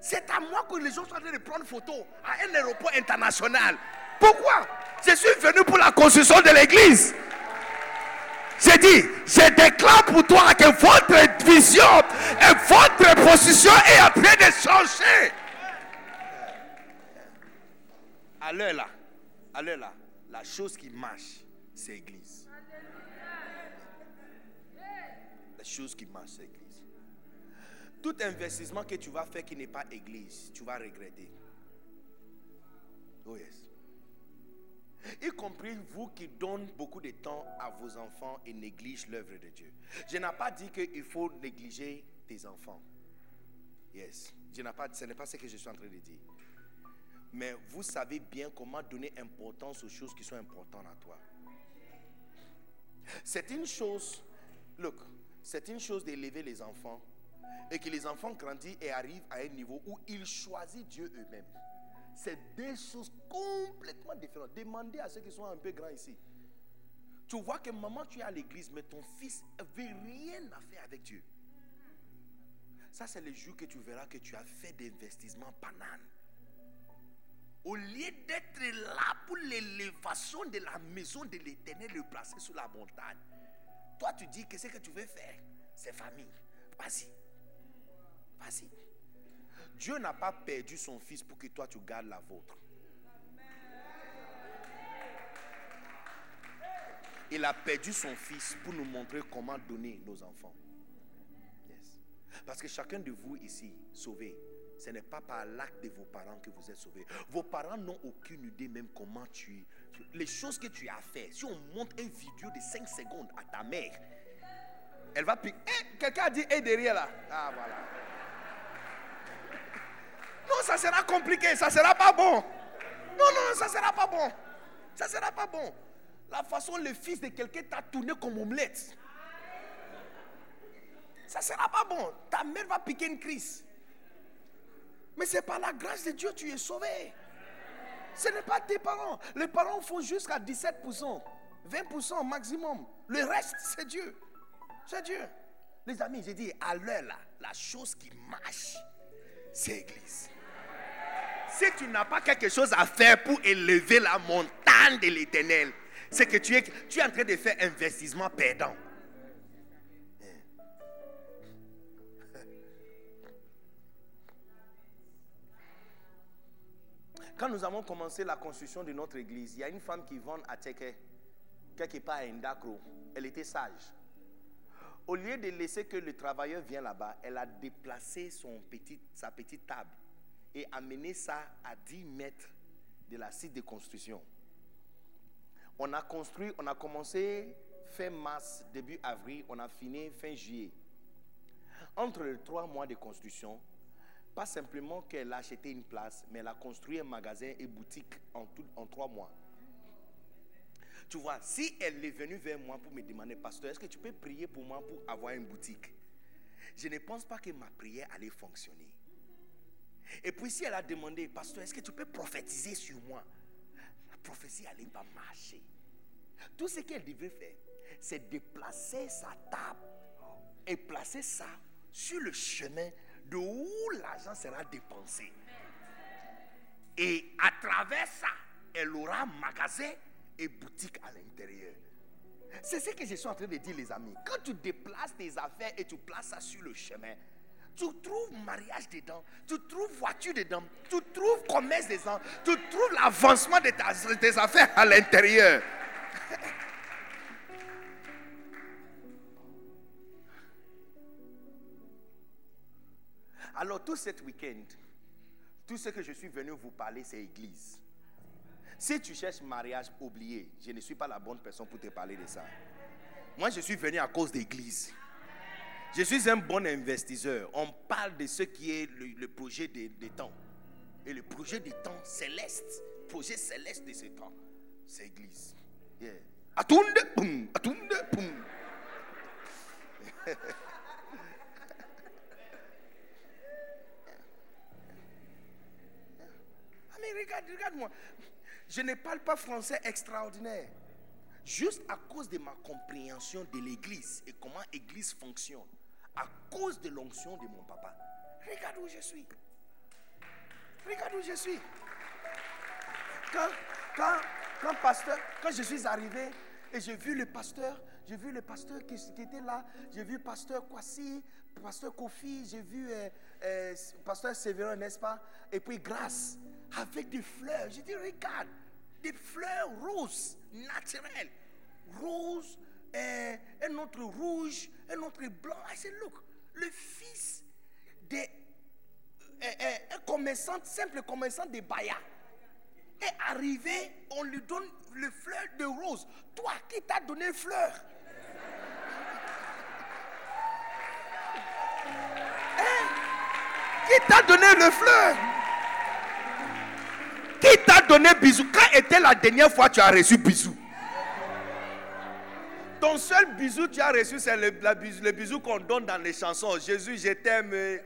C'est à moi que les gens sont en train de prendre photo à un aéroport international. Pourquoi? Je suis venu pour la construction de l'église. J'ai dit, je déclare pour toi que votre vision et votre position est en train de changer. À l'heure là, à là, la chose qui marche, c'est l'église. Chose qui marche, c'est l'église. Tout investissement que tu vas faire qui n'est pas église, tu vas regretter. Oh yes. Y compris vous qui donnez beaucoup de temps à vos enfants et négligez l'œuvre de Dieu. Je n'ai pas dit qu'il faut négliger tes enfants. Yes. Je n'ai pas, ce n'est pas ce que je suis en train de dire. Mais vous savez bien comment donner importance aux choses qui sont importantes à toi. C'est une chose, look, c'est une chose d'élever les enfants et que les enfants grandissent et arrivent à un niveau où ils choisissent Dieu eux-mêmes. C'est deux choses complètement différentes. Demandez à ceux qui sont un peu grands ici. Tu vois que maman, tu es à l'église, mais ton fils n'avait rien à faire avec Dieu. Ça, c'est le jour que tu verras que tu as fait des investissements. Au lieu d'être là pour l'élévation de la maison de l'éternel, le placer sur la montagne, toi, tu dis que ce que tu veux faire, c'est famille. Vas-y. Vas-y. Dieu n'a pas perdu son fils pour que toi, tu gardes la vôtre. Il a perdu son fils pour nous montrer comment donner nos enfants. Yes. Parce que chacun de vous ici, sauvé, ce n'est pas par l'acte de vos parents que vous êtes sauvé. Vos parents n'ont aucune idée même comment tu... Les choses que tu as fait. Si on montre une vidéo de 5 secondes à ta mère, elle va piquer. Eh, quelqu'un a dit et derrière là. Ah voilà. Non, ça sera compliqué, ça sera pas bon. Non, non, ça sera pas bon. Ça sera pas bon. La façon le fils de quelqu'un t'a tourné comme omelette. Ça sera pas bon. Ta mère va piquer une crise. Mais c'est par la grâce de Dieu que tu es sauvé. Ce n'est pas tes parents. Les parents font jusqu'à 17%, 20% maximum. Le reste, c'est Dieu. C'est Dieu. Les amis, j'ai dit, à l'heure là, la chose qui marche, c'est l'église. Si tu n'as pas quelque chose à faire pour élever la montagne de l'éternel, c'est que tu es, tu es en train de faire investissement perdant. Quand nous avons commencé la construction de notre église, il y a une femme qui vend à Tchèque, quelque part à Indakro. Elle était sage. Au lieu de laisser que le travailleur vienne là-bas, elle a déplacé sa petite table et amené ça à 10 mètres de la site de construction. On a construit, on a commencé fin mars, début avril, on a fini fin juillet. Entre les trois mois de construction, pas simplement qu'elle a acheté une place, mais elle a construit un magasin et boutique en, tout, en trois mois. Tu vois, si elle est venue vers moi pour me demander, pasteur, est-ce que tu peux prier pour moi pour avoir une boutique? Je ne pense pas que ma prière allait fonctionner. Et puis si elle a demandé, pasteur, est-ce que tu peux prophétiser sur moi? La prophétie n'allait pas marcher. Tout ce qu'elle devait faire, c'est déplacer sa table et placer ça sur le chemin de où l'argent sera dépensé. Et à travers ça, elle aura magasin et boutique à l'intérieur. C'est ce que je suis en train de dire, les amis. Quand tu déplaces tes affaires et tu places ça sur le chemin, tu trouves mariage dedans, tu trouves voiture dedans, tu trouves commerce dedans, tu trouves l'avancement de, de tes affaires à l'intérieur. Alors tout cet week-end, tout ce que je suis venu vous parler, c'est église. Si tu cherches mariage, oublié. Je ne suis pas la bonne personne pour te parler de ça. Moi, je suis venu à cause d'église. Je suis un bon investisseur. On parle de ce qui est le, projet des, temps. Et le projet des temps céleste, projet céleste de ce temps, c'est église. Yeah. Atunde, atunde. Regarde, regarde-moi. Je ne parle pas français extraordinaire. Juste à cause de ma compréhension de l'église et comment l'église fonctionne. À cause de l'onction de mon papa. Regarde où je suis. Regarde où je suis. Quand, quand, quand, pasteur, quand je suis arrivé et j'ai vu le pasteur, j'ai vu le pasteur qui, était là, j'ai vu pasteur Kwasi, pasteur Kofi, j'ai vu euh, euh, pasteur Sévérin, n'est-ce pas? Et puis grâce avec des fleurs. J'ai dit, regarde, des fleurs roses, naturelles. Rose, euh, un autre rouge, un autre blanc. I said, look, le fils d'un euh, commerçant, simple commerçant de Baya est arrivé, on lui donne le fleur de rose. Toi, qui t'a donné fleur? Hein? Qui t'a donné le fleur? Qui t'a donné bisou? Quand était la dernière fois que tu as reçu bisou? Ton seul bisou que tu as reçu, c'est le, bisou qu'on donne dans les chansons. Jésus, je t'aime.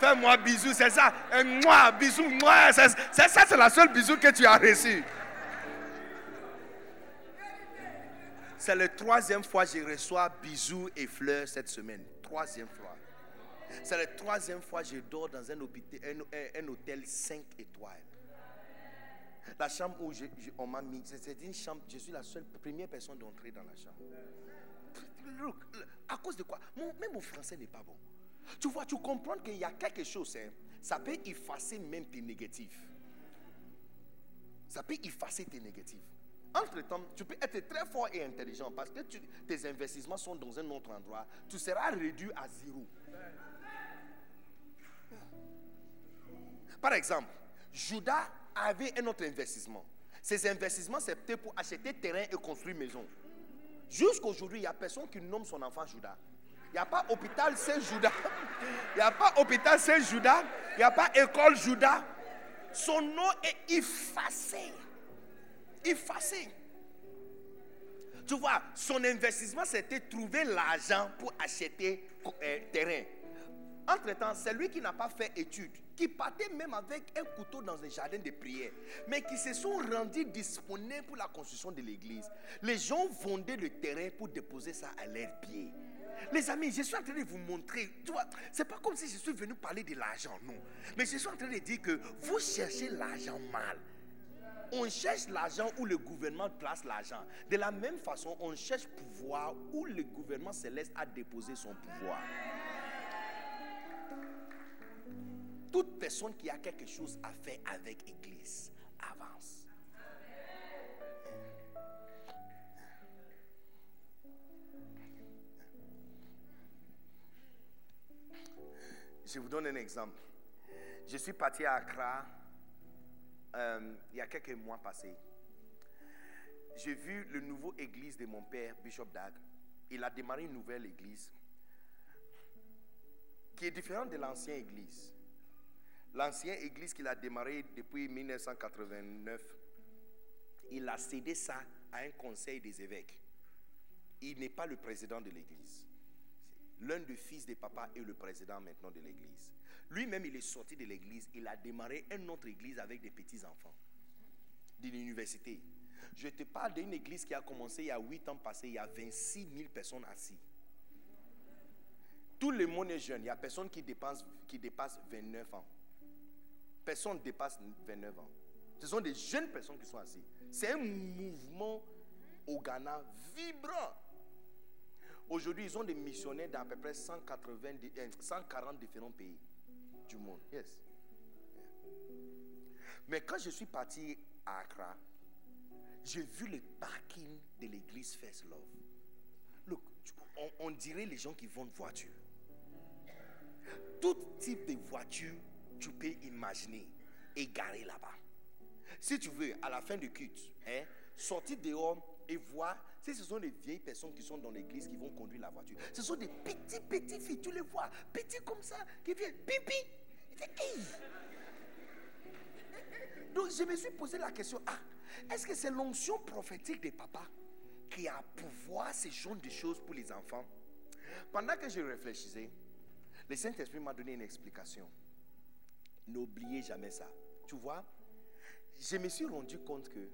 Fais-moi bisou, c'est ça. Un moi, bisou, moi. C'est ça, c'est la seule bisou que tu as reçu. C'est la troisième fois que je reçois bisous et fleurs cette semaine. Troisième fois. C'est la troisième fois que je dors dans un, un, un hôtel 5 étoiles. La chambre où on m'a mis, c'est une chambre, je suis la seule première personne d'entrer dans la chambre. À cause de quoi? Même mon français n'est pas bon. Tu vois, tu comprends qu'il y a quelque chose, hein, ça peut effacer même tes négatifs. Ça peut effacer tes négatifs. Entre-temps, tu peux être très fort et intelligent parce que tes investissements sont dans un autre endroit. Tu seras réduit à zéro. Par exemple, Judas avait un autre investissement. Ces investissements, c'était pour acheter terrain et construire maison. Jusqu'aujourd'hui, il n'y a personne qui nomme son enfant Judas. Il n'y a pas hôpital Saint-Judas. Il n'y a pas hôpital Saint-Judas. Il n'y a pas école Judas. Son nom est effacé. Effacé. Tu vois, son investissement, c'était trouver l'argent pour acheter euh, terrain. Entre-temps, c'est lui qui n'a pas fait étude, qui partait même avec un couteau dans un jardin de prière, mais qui se sont rendus disponibles pour la construction de l'église. Les gens vendaient le terrain pour déposer ça à leurs pieds. Les amis, je suis en train de vous montrer, c'est pas comme si je suis venu parler de l'argent, non. Mais je suis en train de dire que vous cherchez l'argent mal. On cherche l'argent où le gouvernement place l'argent. De la même façon, on cherche pouvoir où le gouvernement céleste a déposé son pouvoir. Toute personne qui a quelque chose à faire avec Église avance. Je vous donne un exemple. Je suis parti à Accra euh, il y a quelques mois passés. J'ai vu le nouveau église de mon père, Bishop Dag. Il a démarré une nouvelle église qui est différente de l'ancienne église. L'ancienne église qu'il a démarré depuis 1989, il a cédé ça à un conseil des évêques. Il n'est pas le président de l'église. L'un des fils de papa est le président maintenant de l'église. Lui-même, il est sorti de l'église. Il a démarré une autre église avec des petits-enfants de l'université. Je te parle d'une église qui a commencé il y a 8 ans passés. Il y a 26 000 personnes assises. Tout le monde est jeune. Il n'y a personne qui dépasse, qui dépasse 29 ans. Personne ne dépasse 29 ans. Ce sont des jeunes personnes qui sont assises. C'est un mouvement au Ghana vibrant. Aujourd'hui, ils ont des missionnaires dans à peu près 180, di- euh, 140 différents pays du monde. Yes. Mais quand je suis parti à Accra, j'ai vu le parking de l'église First Love. Look, on, on dirait les gens qui vendent voitures. Tout type de voiture, tu peux imaginer, égaré là-bas. Si tu veux, à la fin du culte, hein, sortir dehors et voir si ce sont des vieilles personnes qui sont dans l'église qui vont conduire la voiture. Ce sont des petits, petits filles, tu les vois, petits comme ça, qui viennent, pipi. Donc je me suis posé la question, ah, est-ce que c'est l'onction prophétique des papas qui a pouvoir ce genre de choses pour les enfants? Pendant que je réfléchissais, le Saint-Esprit m'a donné une explication. N'oubliez jamais ça. Tu vois, je me suis rendu compte que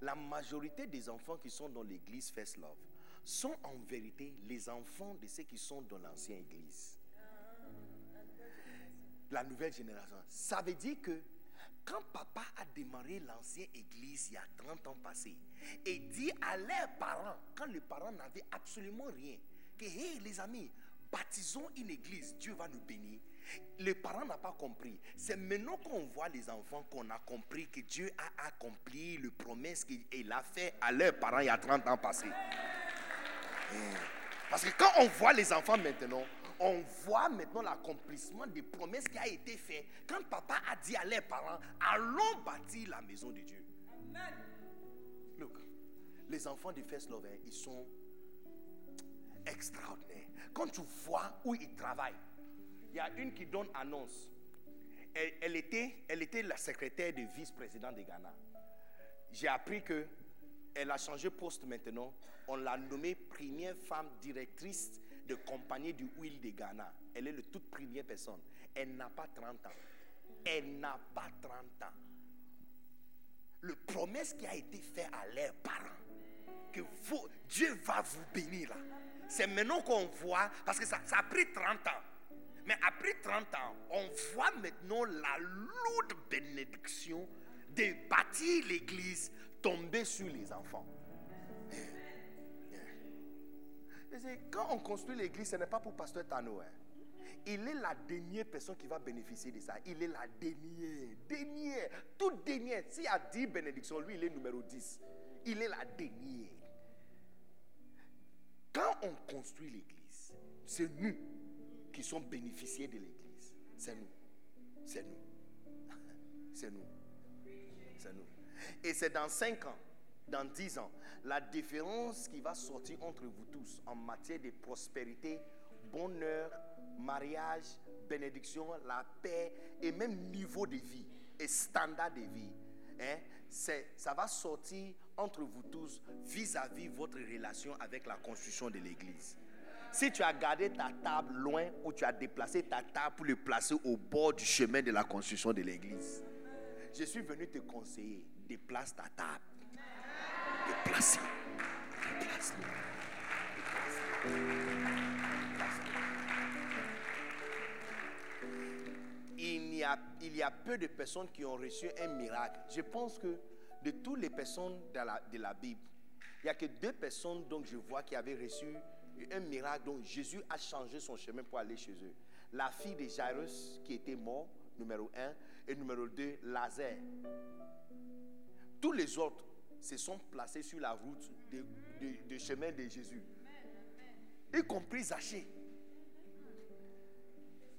la majorité des enfants qui sont dans l'église First Love sont en vérité les enfants de ceux qui sont dans l'ancienne église. La nouvelle génération. Ça veut dire que quand papa a démarré l'ancienne église il y a 30 ans passés et dit à leurs parents, quand les parents n'avaient absolument rien, que hé les amis, baptisons une église, Dieu va nous bénir. Les parents n'ont pas compris. C'est maintenant qu'on voit les enfants qu'on a compris que Dieu a accompli le promesse qu'il a fait à leurs parents il y a 30 ans passés. Parce que quand on voit les enfants maintenant, on voit maintenant l'accomplissement des promesses qui a été fait. Quand papa a dit à leurs parents, allons bâtir la maison de Dieu. Look, les enfants de First Love, hein, ils sont extraordinaires. Quand tu vois où ils travaillent, il y a une qui donne annonce. Elle, était, elle était la secrétaire du vice-président de Ghana. J'ai appris que elle a changé poste maintenant. On l'a nommée première femme directrice de compagnie du huile de Ghana. Elle est la toute première personne. Elle n'a pas 30 ans. Elle n'a pas 30 ans. Le promesse qui a été faite à leurs parents, que Dieu va vous bénir là. C'est maintenant qu'on voit, parce que ça a pris 30 ans. Mais après 30 ans, on voit maintenant la lourde bénédiction de bâtir l'église tomber sur les enfants. Et c'est- Quand on construit l'église, ce n'est pas pour pasteur Tano. hein. Il est la dernière personne qui va bénéficier de ça. Il est la dernière. Dernière. Tout dernier. S'il y a 10 bénédictions, lui, il est numéro 10. Il est la dernière. Quand on construit l'église, c'est nous qui sommes bénéficiaires de l'église. C'est nous. C'est nous. C'est nous. C'est nous. Et c'est dans 5 ans, dans 10 ans, la différence qui va sortir entre vous tous en matière de prospérité, bonheur, mariage, bénédiction, la paix et même niveau de vie et standard de vie. hein, c'est- ça va sortir entre vous tous vis-à-vis votre relation avec la construction de l'église. Si tu as gardé ta table loin ou tu as déplacé ta table pour le placer au bord du chemin de la construction de l'église, je suis venu te conseiller, déplace ta table. Déplace. Déplace. Il y, a, il y a peu de personnes qui ont reçu un miracle. Je pense que de toutes les personnes de la, de la Bible, il n'y a que deux personnes dont je vois qui avaient reçu un miracle dont Jésus a changé son chemin pour aller chez eux. La fille de Jairus qui était mort, numéro un, et numéro deux, Lazare. Tous les autres se sont placés sur la route de, de- chemin de Jésus, y compris Zachée.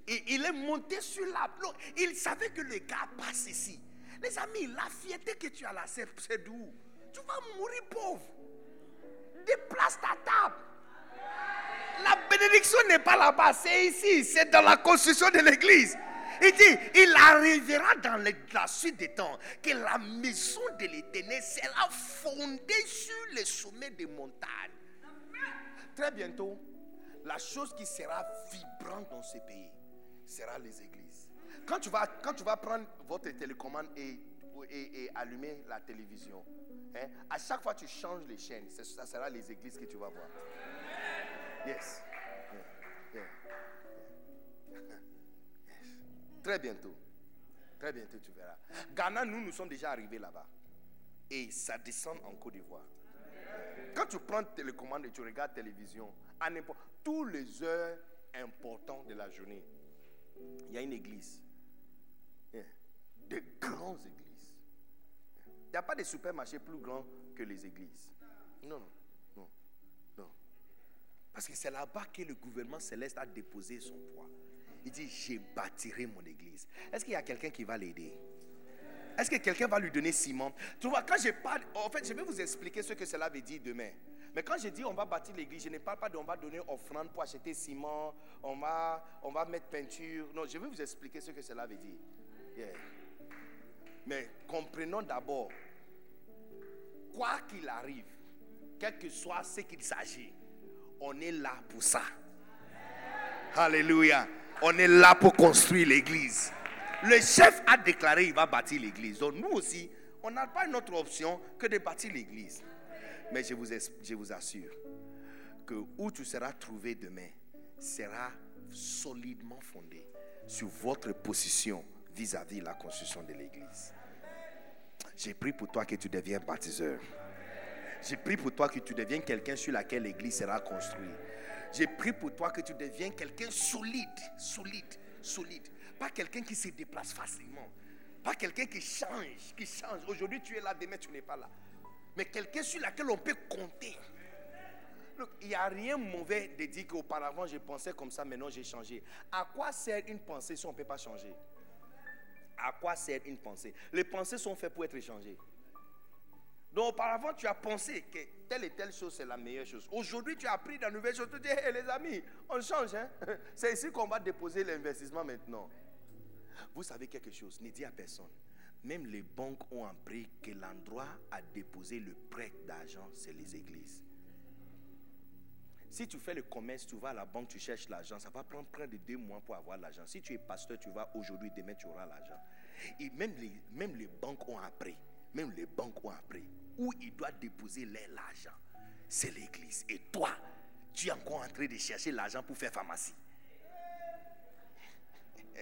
Et il est monté sur la bloc. Il savait que le gars passe ici. Les amis, la fierté que tu as là, c'est d'où? Tu vas mourir pauvre. Déplace ta table. La bénédiction n'est pas là-bas, c'est ici, c'est dans la construction de l'église. Il dit, il arrivera dans le- la suite des temps que la maison de l'éternel sera fondée sur les sommets des montagnes. Très bientôt, la chose qui sera vibrante dans ce pays sera les églises. Quand tu vas, quand tu vas prendre votre télécommande et, allumer la télévision, hein, à chaque fois tu changes les chaînes, ça sera les églises que tu vas voir. Yes. Yes. Très bientôt. Très bientôt, tu verras. Ghana, nous, nous sommes déjà arrivés là-bas. Et ça descend en Côte d'Ivoire. Quand tu prends télécommande et tu regardes télévision, à n'importe tous les heures importantes de la journée, il y a une église. Yeah. De grandes églises. Il n'y a pas de supermarché plus grand que les églises. Non, non. Parce que c'est là-bas que le gouvernement céleste a déposé son poids. Il dit, j'ai bâtirai mon église. Est-ce qu'il y a quelqu'un qui va l'aider? Est-ce que quelqu'un va lui donner ciment? Tu vois, quand je parle, en fait, je vais vous expliquer ce que cela veut dire demain. Mais quand je dis on va bâtir l'église, je ne parle pas de on va donner offrande pour acheter ciment, on va, on va mettre peinture. Non, je vais vous expliquer ce que cela veut dire. Mais comprenons d'abord, quoi qu'il arrive, quel que soit ce qu'il s'agit, on est là pour ça. Alléluia. On est là pour construire l'église. Le chef a déclaré qu'il va bâtir l'église. Donc nous aussi, on n'a pas une autre option que de bâtir l'église. Mais je vous, assure que où tu seras trouvé demain sera solidement fondé sur votre position vis-à-vis de la construction de l'église. J'ai pris pour toi que tu deviens baptiseur. J'ai pris pour toi que tu deviens quelqu'un sur lequel l'église sera construite. J'ai pris pour toi que tu deviens quelqu'un solide, solide, solide. Pas quelqu'un qui se déplace facilement. Pas quelqu'un qui change, qui change. Aujourd'hui tu es là, demain tu n'es pas là. Mais quelqu'un sur lequel on peut compter. Il n'y a rien mauvais de dire qu'auparavant je pensais comme ça, maintenant j'ai changé. À quoi sert une pensée si on ne peut pas changer? À quoi sert une pensée? Les pensées sont faites pour être changées. Donc auparavant, tu as pensé que telle et telle chose, c'est la meilleure chose. Aujourd'hui, tu as appris la nouvelle chose. Tu dis, Hey, les amis, on change. Hein? C'est ici qu'on va déposer l'investissement maintenant. Vous savez quelque chose, ne dis à personne. Même les banques ont appris que l'endroit à déposer le prêt d'argent, c'est les églises. Si tu fais le commerce, tu vas à la banque, tu cherches l'argent, ça va prendre près de deux mois pour avoir l'argent. Si tu es pasteur, tu vas aujourd'hui, demain, tu auras l'argent. Et même les, même les banques ont appris, même les banques ont appris, où ils doivent déposer l'argent, c'est l'église. Et toi, tu es encore en train de chercher l'argent pour faire pharmacie.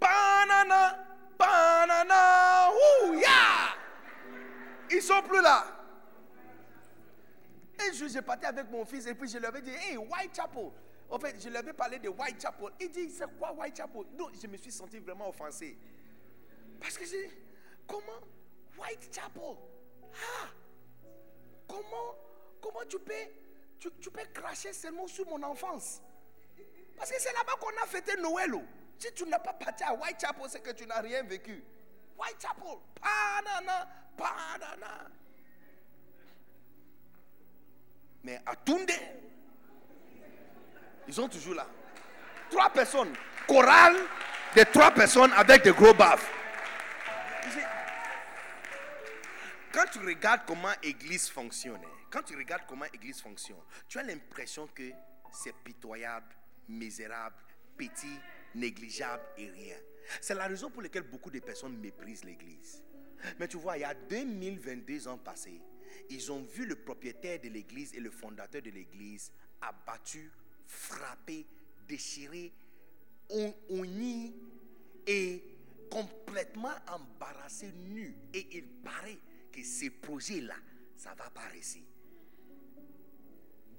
Banana, banana, ouh, yeah! Ils sont plus là. Un jour, j'ai parti avec mon fils et puis je lui avais dit, hey, Whitechapel. En fait, je lui avais parlé de Whitechapel. Il dit, c'est quoi Whitechapel? Non, je me suis senti vraiment offensé. Parce que j'ai comment Whitechapel? Ah! Comment, comment tu peux, tu, peux cracher seulement sur mon enfance? Parce que c'est là-bas qu'on a fêté Noël. Si tu n'as pas parti à Whitechapel, c'est que tu n'as rien vécu. Whitechapel, banana, banana. Mais à Tunde, ils sont toujours là. Trois personnes. Chorale de trois personnes avec des gros baffes. Quand tu regardes comment l'église fonctionne, hein, quand tu regardes comment l'église fonctionne, tu as l'impression que c'est pitoyable, misérable, petit, négligeable et rien. C'est la raison pour laquelle beaucoup de personnes méprisent l'église. Mais tu vois, il y a 2022 ans passés, ils ont vu le propriétaire de l'église et le fondateur de l'église abattu, frappé, déchiré, honni et complètement embarrassé, nu. Et il paraît que ces projets-là, ça va pas réussir.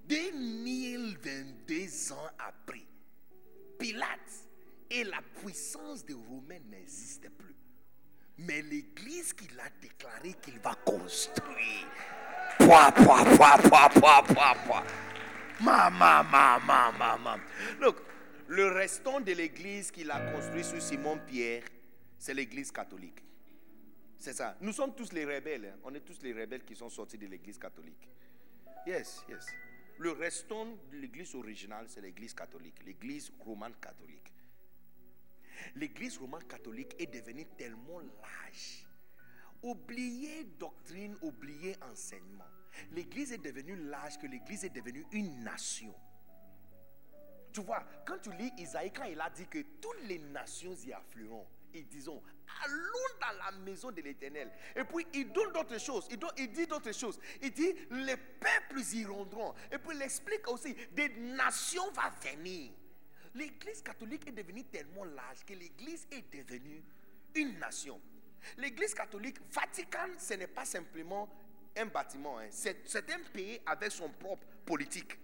2022 ans après, Pilate et la puissance des Romains n'existent plus. Mais l'église qu'il a déclaré qu'il va construire. Pouah, pouah, pouah, pouah, pouah, pouah, pouah. Ma, ma, ma, ma, ma, ma. Look, le restant de l'église qu'il a construit sur Simon-Pierre, c'est l'église catholique. C'est ça. Nous sommes tous les rebelles. hein. On est tous les rebelles qui sont sortis de l'église catholique. Yes, yes. Le restant de l'église originale, c'est l'église catholique, l'église romane catholique. L'église romane catholique est devenue tellement lâche. Oubliez doctrine, oubliez enseignement. L'église est devenue lâche que l'église est devenue une nation. Tu vois, quand tu lis Isaïe, quand il a dit que toutes les nations y afflueront, ils disons, allons dans la maison de l'éternel. Et puis il donne d'autres choses, il dit d'autres choses. Il dit, les peuples y rendront. Et puis il explique aussi, des nations vont venir. L'église catholique est devenue tellement large que l'église est devenue une nation. L'église catholique, Vatican, ce n'est pas simplement un bâtiment, hein. c'est un pays avec son propre politique.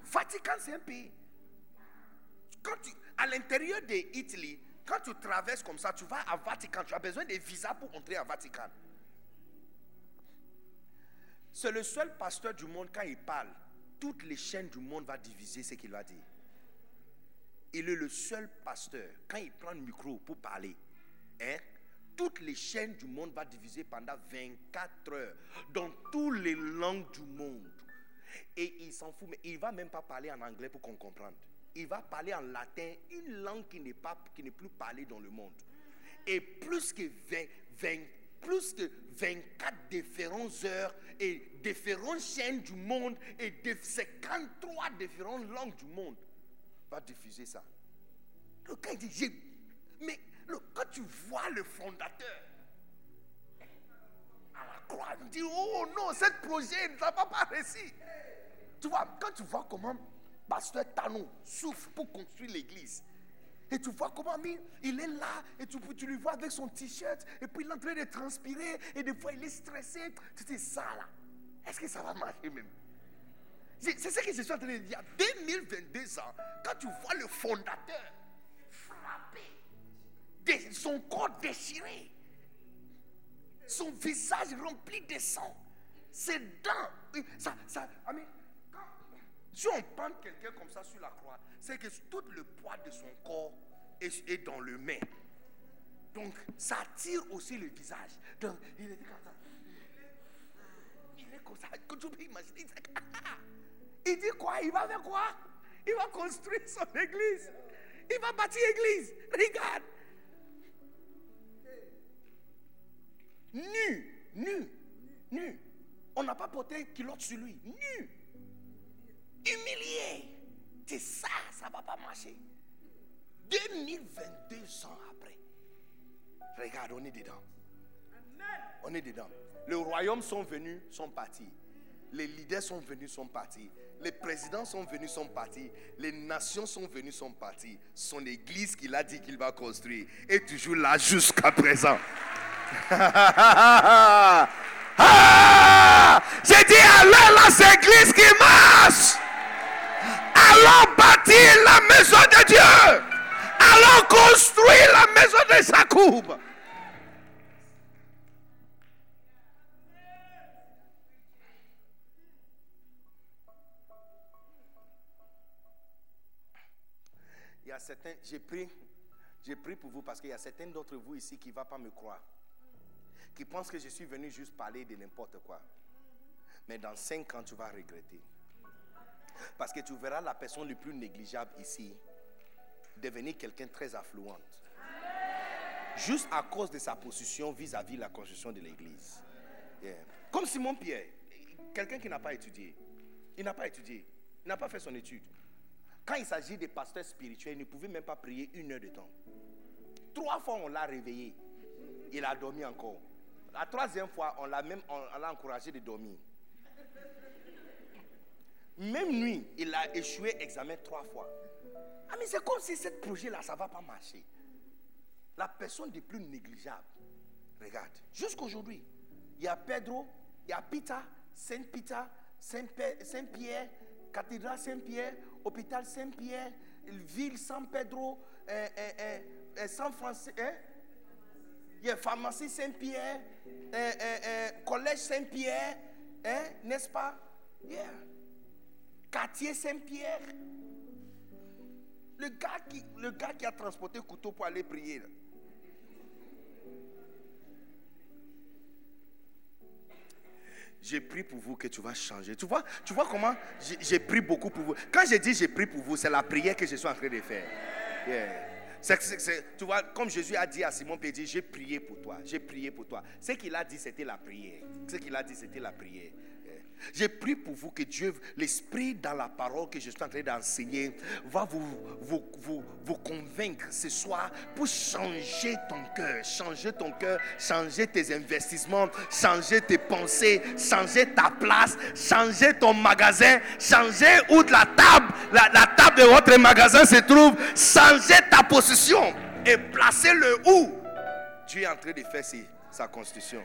Vatican, c'est un pays. Quand tu, à l'intérieur de l'Italie, quand tu traverses comme ça, tu vas à Vatican, tu as besoin de visa pour entrer à Vatican. C'est le seul pasteur du monde, quand il parle, toutes les chaînes du monde va diviser ce qu'il va dire. Il est le seul pasteur, quand il prend le micro pour parler, hein, toutes les chaînes du monde va diviser pendant 24 heures dans toutes les langues du monde. Et il s'en fout, mais il va même pas parler en anglais pour qu'on comprenne. Il va parler en latin, une langue qui n'est pas, qui n'est plus parlée dans le monde. Et plus que 20, 20 plus que 24 différentes heures et différentes chaînes du monde et de 53 différentes langues du monde va diffuser ça. Donc quand il dit, mais le- quand tu vois le fondateur à la croix, il dit, oh non, ce projet ne va pas réussir. Tu vois, quand tu vois comment Pasteur Tanon souffre pour construire l'église, et tu vois comment il, est là, et tu, tu le vois avec son t-shirt, et puis il est en train de transpirer, et des fois il est stressé. Tu dis, ça là, est-ce que ça va marcher même? C'est ce que je suis en train de dire. 2022 ans, quand tu vois le fondateur frappé, son corps déchiré, son visage rempli de sang, ses dents, euh, mean, quand- si on prend quelqu'un comme ça sur la croix, c'est que tout le poids de son corps est, dans le main. Donc, ça tire aussi le visage. Donc, il est comme ça. Il est comme ça. Que tu peux imaginer. Il dit, quoi? Il va faire quoi? Il va construire son église. Il va bâtir l'église. Regarde. Nu, nu, nu. On n'a pas porté culotte sur lui. Nu. Humilié. C'est ça, ça ne va pas marcher. 2022 ans après. Regarde, on est dedans. On est dedans. Les royaumes sont venus, sont partis. Les leaders sont venus, sont partis. Les présidents sont venus, sont partis. Les nations sont venues, sont partis. Son église qu'il a dit qu'il va construire est toujours là jusqu'à présent. Ah! J'ai dit alors la église qui marche. Allons bâtir la maison de Dieu. Allons construire la maison de Jacob. J'ai pris, j'ai pris pour vous parce qu'il y a certains d'entre vous ici qui ne vont pas me croire, qui pensent que je suis venu juste parler de n'importe quoi. Mais dans cinq ans, tu vas regretter. Parce que tu verras la personne le plus négligeable ici devenir quelqu'un très affluente. Juste à cause de sa position vis-à-vis de la construction de l'église. Comme Simon Pierre, quelqu'un qui n'a pas étudié. Il n'a pas étudié. Il n'a pas fait son étude. Quand il s'agit des pasteurs spirituels, il ne pouvait même pas prier une heure de temps. Trois fois, on l'a réveillé. Il a dormi encore. La troisième fois, on l'a même on l'a encouragé de dormir. Même nuit, il a échoué examen trois fois. Ah, mais c'est comme si ce projet-là, ça ne va pas marcher. La personne des plus négligeable, regarde, jusqu'aujourd'hui, il y a Pedro, il y a Peter, Saint-Peter, Saint-Pierre, cathédrale Saint-Pierre, hôpital Saint-Pierre, ville San Pedro, euh, euh, euh, San Francisco, hein? il y a pharmacie Saint-Pierre, collège Saint-Pierre, n'est-ce pas? Yeah. Quartier Saint-Pierre. Le gars, qui, le gars qui a transporté couteau pour aller prier. J'ai pris pour vous que tu vas changer. Tu vois, tu vois comment j'ai pris beaucoup pour vous. Quand j'ai dit j'ai pris pour vous, c'est la prière que je suis en train de faire. tu vois, comme Jésus a dit à Simon j'ai prié pour toi, j'ai prié pour toi. Ce qu'il a dit, c'était la prière. Ce qu'il a dit, c'était la prière. J'ai pris pour vous que Dieu, l'Esprit dans la parole que je suis en train d'enseigner, va vous, vous, vous, vous, convaincre ce soir pour changer ton cœur, changer ton cœur, changer tes investissements, changer tes pensées, changer ta place, changer ton magasin, changer où la table, la, table de votre magasin se trouve, changer ta position et placer le où Dieu est en train de faire sa constitution.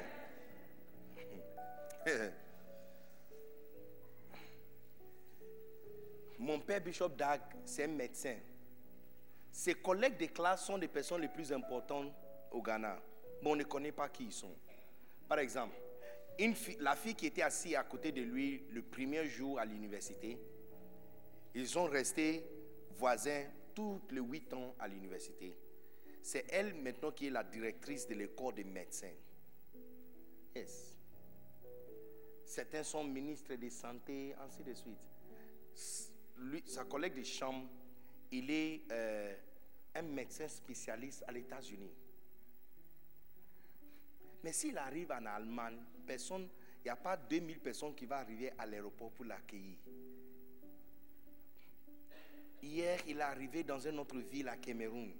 Mon père Bishop Dag, c'est un médecin. Ses collègues de classe sont les personnes les plus importantes au Ghana. Mais on ne connaît pas qui ils sont. Par exemple, la fille qui était assise à côté de lui le premier jour à l'université, ils ont resté voisins tous les huit ans à l'université. C'est elle maintenant qui est la directrice de l'école des médecins. Yes. Certains sont ministres de santé, ainsi de suite sa collègue de chambre, il est euh, un médecin spécialiste à l'États-Unis. Mais s'il arrive en Allemagne, personne, il n'y a pas 2000 personnes qui vont arriver à l'aéroport pour l'accueillir. Hier, il est arrivé dans une autre ville à Cameroun.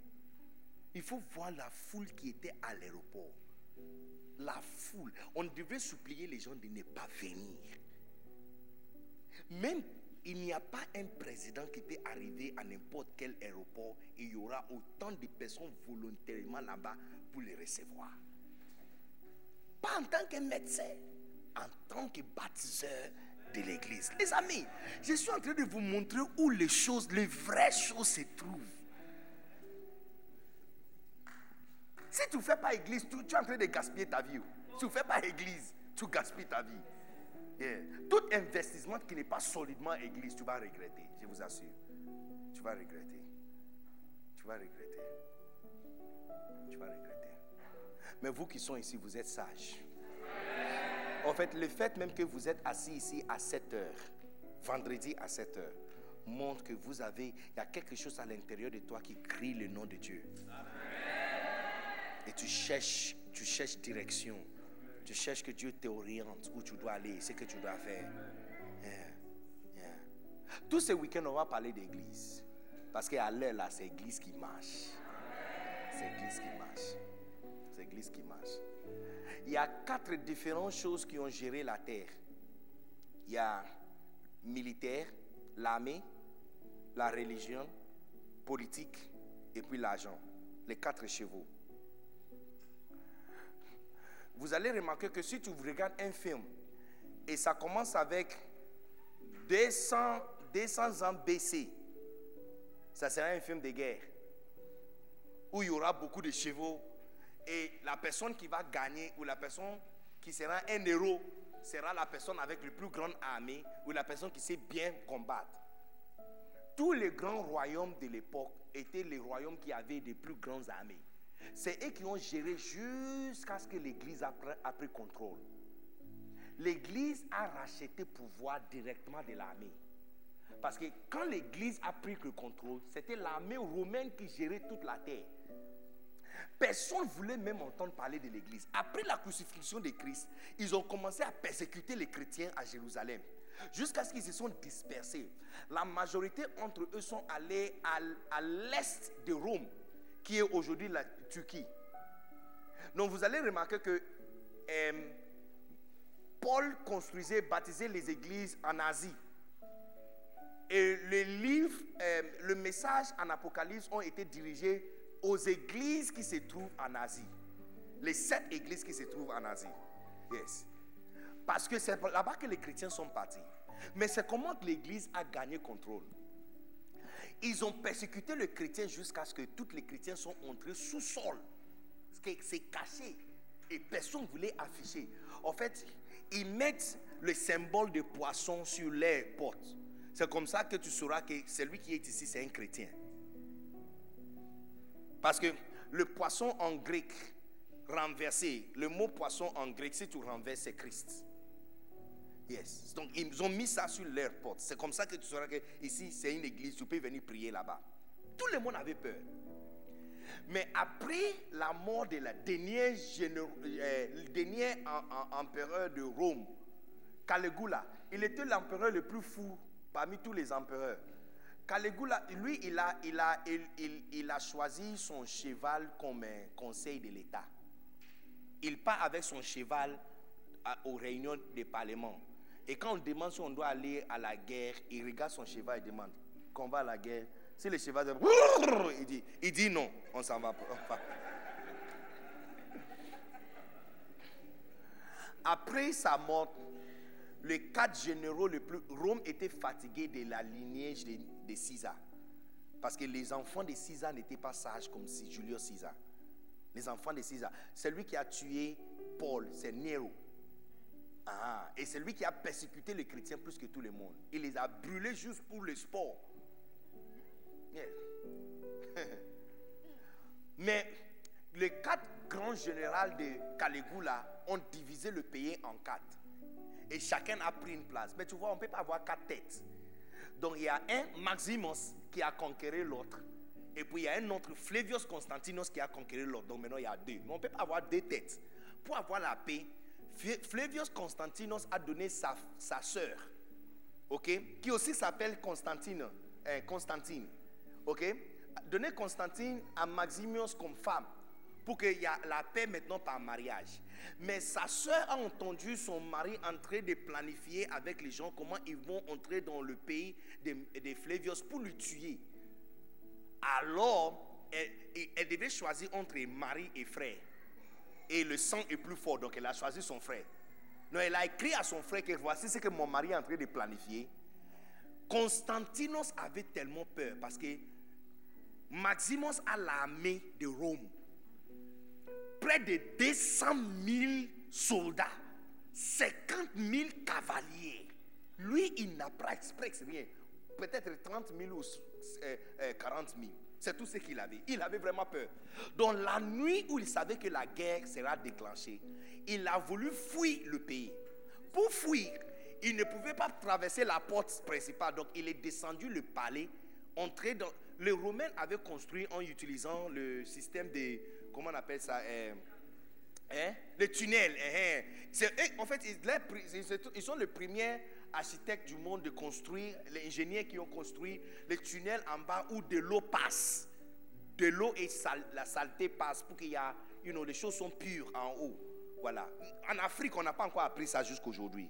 Il faut voir la foule qui était à l'aéroport. La foule. On devait supplier les gens de ne pas venir. Même il n'y a pas un président qui peut arriver à n'importe quel aéroport et il y aura autant de personnes volontairement là-bas pour les recevoir. Pas en tant que médecin, en tant que baptiseur de l'église. Les amis, je suis en train de vous montrer où les choses, les vraies choses se trouvent. Si tu ne fais pas église, tu, tu, es en train de gaspiller ta vie. Si tu ne fais pas église, tu gaspilles ta vie. Tout investissement qui n'est pas solidement église, tu vas regretter. Je vous assure. Tu vas regretter. Tu vas regretter. Tu vas regretter. Mais vous qui sont ici, vous êtes sages. En fait, le fait même que vous êtes assis ici à 7 heures, vendredi à 7 heures, montre que vous avez, il y a quelque chose à l'intérieur de toi qui crie le nom de Dieu. Et tu cherches, tu cherches direction. Tu cherches que Dieu t'oriente où tu dois aller, ce que tu dois faire. Tous ces week-ends, on va parler d'église. Parce qu'à l'heure là, c'est l'église qui marche. C'est l'église qui marche. C'est l'église qui marche. Il y a quatre différentes choses qui ont géré la terre. Il y a militaire, l'armée, la religion, politique et puis l'argent. Les quatre chevaux. Vous allez remarquer que si tu regardes un film et ça commence avec 200, 200 ans BC, ça sera un film de guerre où il y aura beaucoup de chevaux et la personne qui va gagner ou la personne qui sera un héros sera la personne avec le plus grande armée ou la personne qui sait bien combattre. Tous les grands royaumes de l'époque étaient les royaumes qui avaient des plus grandes armées. C'est eux qui ont géré jusqu'à ce que l'Église a pris contrôle. L'Église a racheté pouvoir directement de l'armée. Parce que quand l'Église a pris le contrôle, c'était l'armée romaine qui gérait toute la terre. Personne ne voulait même entendre parler de l'Église. Après la crucifixion de Christ, ils ont commencé à persécuter les chrétiens à Jérusalem. Jusqu'à ce qu'ils se sont dispersés. La majorité entre eux sont allés à, l'est de Rome, qui est aujourd'hui la Turquie. Donc vous allez remarquer que euh, Paul construisait, baptisait les églises en Asie. Et les livres, euh, le message en Apocalypse ont été dirigés aux églises qui se trouvent en Asie. Les sept églises qui se trouvent en Asie. Yes. Parce que c'est là-bas que les chrétiens sont partis. Mais c'est comment l'église a gagné contrôle. Ils ont persécuté les chrétiens jusqu'à ce que tous les chrétiens sont entrés sous sol. C'est caché. Et personne ne voulait afficher. En fait, ils mettent le symbole de poisson sur les portes. C'est comme ça que tu sauras que celui qui est ici, c'est un chrétien. Parce que le poisson en grec renversé, le mot poisson en grec, si tu renverses, c'est Christ. Yes. Donc ils ont mis ça sur leur porte. C'est comme ça que tu sauras que ici c'est une église, tu peux venir prier là-bas. Tout le monde avait peur. Mais après la mort de la dernière, euh, empereur de Rome, Caligula, il était l'empereur le plus fou parmi tous les empereurs. Caligula, lui, il a, il, a, il, il, a choisi son cheval comme conseil de l'État. Il part avec son cheval aux réunions des parlements. Et quand on demande si on doit aller à la guerre, il regarde son cheval et demande qu'on va à la guerre. Si le cheval dit, il dit, il dit non, on s'en va pas. Après sa mort, les quatre généraux les plus. Rome était fatigué de la lignée de, César. Parce que les enfants de César n'étaient pas sages comme Julius César. Les enfants de César. Celui qui a tué Paul, c'est Nero. Ah, et c'est lui qui a persécuté les chrétiens plus que tout le monde. Il les a brûlés juste pour le sport. Mais les quatre grands généraux de Caligula ont divisé le pays en quatre. Et chacun a pris une place. Mais tu vois, on ne peut pas avoir quatre têtes. Donc il y a un Maximus qui a conquéré l'autre. Et puis il y a un autre Flavius Constantinos qui a conquéré l'autre. Donc maintenant il y a deux. Mais on ne peut pas avoir deux têtes. Pour avoir la paix, Flavius Constantinos a donné sa, sa sœur, ok, qui aussi s'appelle Constantine, euh, Constantine, ok, donné Constantine à Maximius comme femme pour qu'il y ait la paix maintenant par mariage. Mais sa sœur a entendu son mari entrer de planifier avec les gens comment ils vont entrer dans le pays de, Flavius pour le tuer. Alors, elle devait choisir entre mari et frère et le sang est plus fort, donc elle a choisi son frère. Non, elle a écrit à son frère que voici ce que mon mari est en train de planifier. Constantinos avait tellement peur parce que Maximus a l'armée de Rome. Près de 200 000 soldats, 50 000 cavaliers. Lui, il n'a pas exprès rien. Peut-être 30 000 ou 40 000. C'est tout ce qu'il avait. Il avait vraiment peur. Donc la nuit où il savait que la guerre sera déclenchée, il a voulu fuir le pays. Pour fuir, il ne pouvait pas traverser la porte principale. Donc il est descendu le palais, entré dans... Les Romains avaient construit en utilisant le système de... Comment on appelle ça euh, hein? Les tunnels. Hein, hein. En fait, ils sont les premiers architectes du monde de construire, les ingénieurs qui ont construit les tunnels en bas où de l'eau passe. De l'eau et la saleté passe pour qu'il y a, you know, les choses sont pures en haut. Voilà. En Afrique, on n'a pas encore appris ça jusqu'aujourd'hui.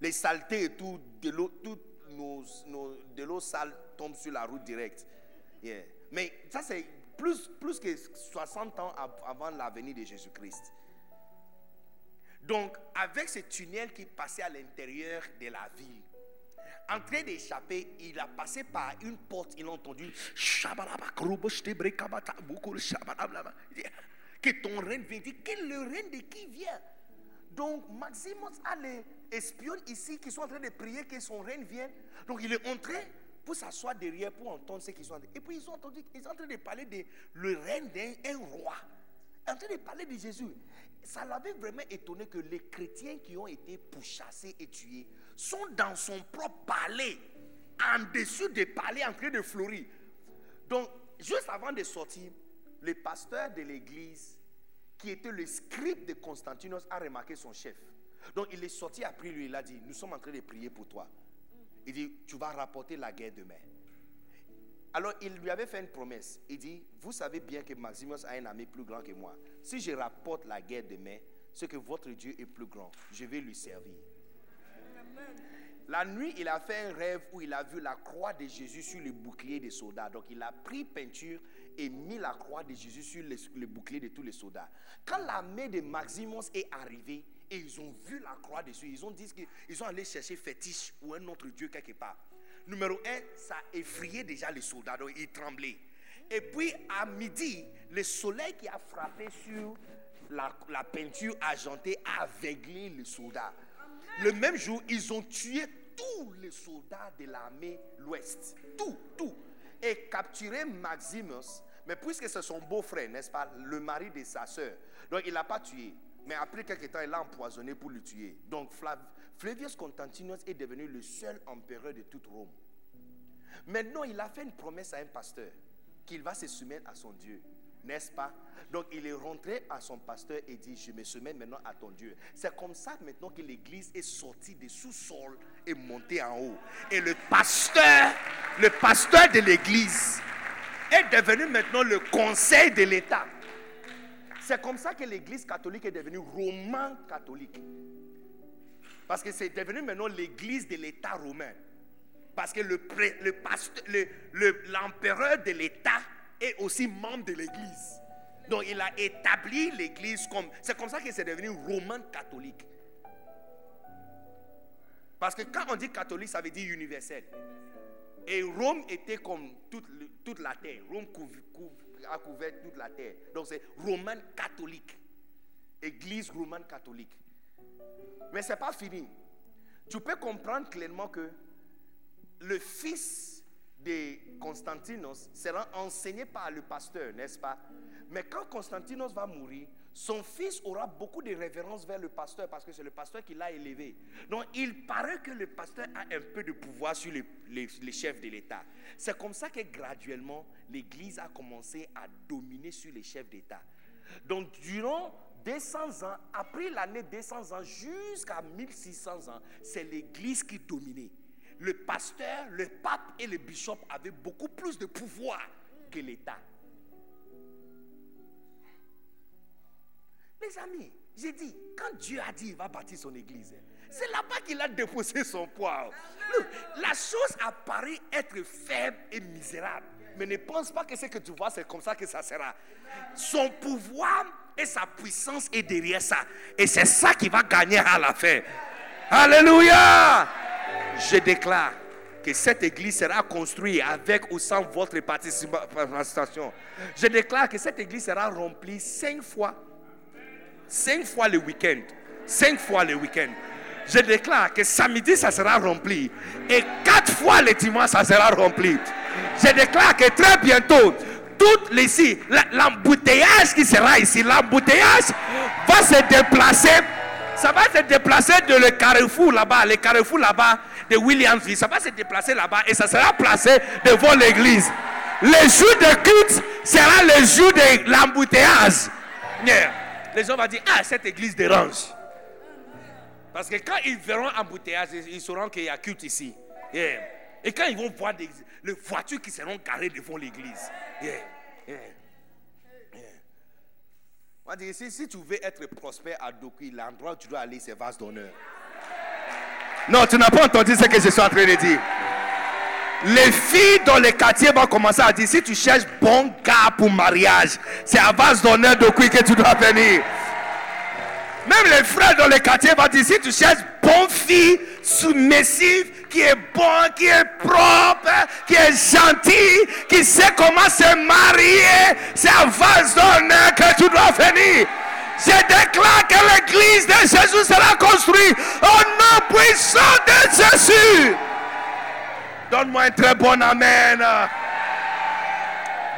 Les saletés et tout, de l'eau, tout nos, nos- de l'eau sale tombe sur la route directe. Yeah. Mais ça, c'est plus, plus que 60 ans av- avant la venue de Jésus-Christ. Donc, avec ce tunnel qui passait à l'intérieur de la ville, en train d'échapper, il a passé par une porte, il a entendu que ton règne vient. Dit, quel le règne de qui vient? Donc Maximus a les espions ici qui sont en train de prier que son règne vienne. Donc il est entré pour s'asseoir derrière pour entendre ce qu'ils sont en train Et puis ils ont entendu, ils sont en train de parler de le règne d'un un roi. En train de parler de Jésus. Ça l'avait vraiment étonné que les chrétiens qui ont été pourchassés et tués sont dans son propre palais, en dessous des palais en train de fleurir. Donc, juste avant de sortir, le pasteur de l'église, qui était le scribe de Constantinos, a remarqué son chef. Donc, il est sorti après lui, il a dit, nous sommes en train de prier pour toi. Il dit, tu vas rapporter la guerre demain. Alors, il lui avait fait une promesse. Il dit, vous savez bien que Maximus a un ami plus grand que moi. Si je rapporte la guerre demain, ce que votre Dieu est plus grand, je vais lui servir. La nuit, il a fait un rêve où il a vu la croix de Jésus sur le bouclier des soldats. Donc, il a pris peinture et mis la croix de Jésus sur le, bouclier de tous les soldats. Quand l'armée de Maximus est arrivée et ils ont vu la croix dessus, ils ont dit qu'ils sont allés chercher fétiche ou un autre Dieu quelque part. Numéro un, ça effrayait déjà les soldats, donc ils tremblaient. Et puis, à midi, le soleil qui a frappé sur la, peinture argentée a aveuglé les soldats. Le même jour, ils ont tué tous les soldats de l'armée l'Ouest. Tout, tout. Et capturé Maximus. Mais puisque c'est son beau-frère, n'est-ce pas, le mari de sa sœur. Donc il l'a pas tué. Mais après quelques temps, il l'a empoisonné pour le tuer. Donc Flav- Flavius Constantinus est devenu le seul empereur de toute Rome. Maintenant, il a fait une promesse à un pasteur qu'il va se soumettre à son Dieu. N'est-ce pas? Donc il est rentré à son pasteur et dit, je me soumets maintenant à ton Dieu. C'est comme ça maintenant que l'église est sortie des sous-sols et montée en haut. Et le pasteur, le pasteur de l'église est devenu maintenant le conseil de l'État. C'est comme ça que l'église catholique est devenue roman catholique. Parce que c'est devenu maintenant l'église de l'État romain. Parce que l'empereur de l'État est aussi membre de l'Église. Donc il a établi l'Église comme... C'est comme ça que c'est devenu roman catholique. Parce que quand on dit catholique, ça veut dire universel. Et Rome était comme toute, toute la terre. Rome a couvert toute la terre. Donc c'est roman catholique. Église romane catholique. Mais ce n'est pas fini. Tu peux comprendre clairement que le fils de Constantinos sera enseigné par le pasteur, n'est-ce pas? Mais quand Constantinos va mourir, son fils aura beaucoup de révérence vers le pasteur parce que c'est le pasteur qui l'a élevé. Donc il paraît que le pasteur a un peu de pouvoir sur les, les- chefs de l'État. C'est comme ça que graduellement l'Église a commencé à dominer sur les chefs d'État. Donc durant 200 ans, après l'année 200 ans jusqu'à 1600 ans, c'est l'Église qui dominait. Le pasteur, le pape et le bishop avaient beaucoup plus de pouvoir que l'État. Les amis, j'ai dit, quand Dieu a dit qu'il va bâtir son église, c'est là-bas qu'il a déposé son poids. Look, La chose apparaît être faible et misérable. Mais ne pense pas que ce que tu vois, c'est comme ça que ça sera. Son pouvoir et sa puissance est derrière ça. Et c'est ça qui va gagner à la fin. Alléluia! Je déclare que cette église sera construite avec ou sans votre participa- participation. Je déclare que cette église sera remplie cinq fois cinq fois le week-end. Cinq fois le week-end. Je déclare que samedi, ça sera rempli. Et quatre fois le dimanche, ça sera rempli. Je déclare que très bientôt, les ici, la- l'embouteillage qui sera ici, l'embouteillage va se déplacer. Ça va se déplacer de le carrefour là-bas, le carrefour là-bas de Williamsville. Ça va se déplacer là-bas et ça sera placé devant l'église. Le jour de culte sera le jour de l'embouteillage. Les gens vont dire, ah, cette église dérange. Parce que quand ils verront embouteillage, ils sauront qu'il y a culte ici. Et quand ils vont voir des, les voitures qui seront garées devant l'église. Si, tu veux être prospère à Dokui, l'endroit où tu dois aller, c'est vase d'honneur. Non, tu n'as pas entendu ce que je suis en train de dire. Les filles dans les quartiers vont commencer à dire si tu cherches bon gars pour mariage, c'est à vase d'honneur de que tu dois venir. Même les frères dans les quartiers vont si tu cherches bonne fille submissive, qui est bon, qui est propre, qui est gentil, qui sait comment se marier, c'est à d'honneur que tu dois venir. Je déclare que l'église de Jésus sera construite au nom puissant de Jésus. Donne-moi un très bon amen.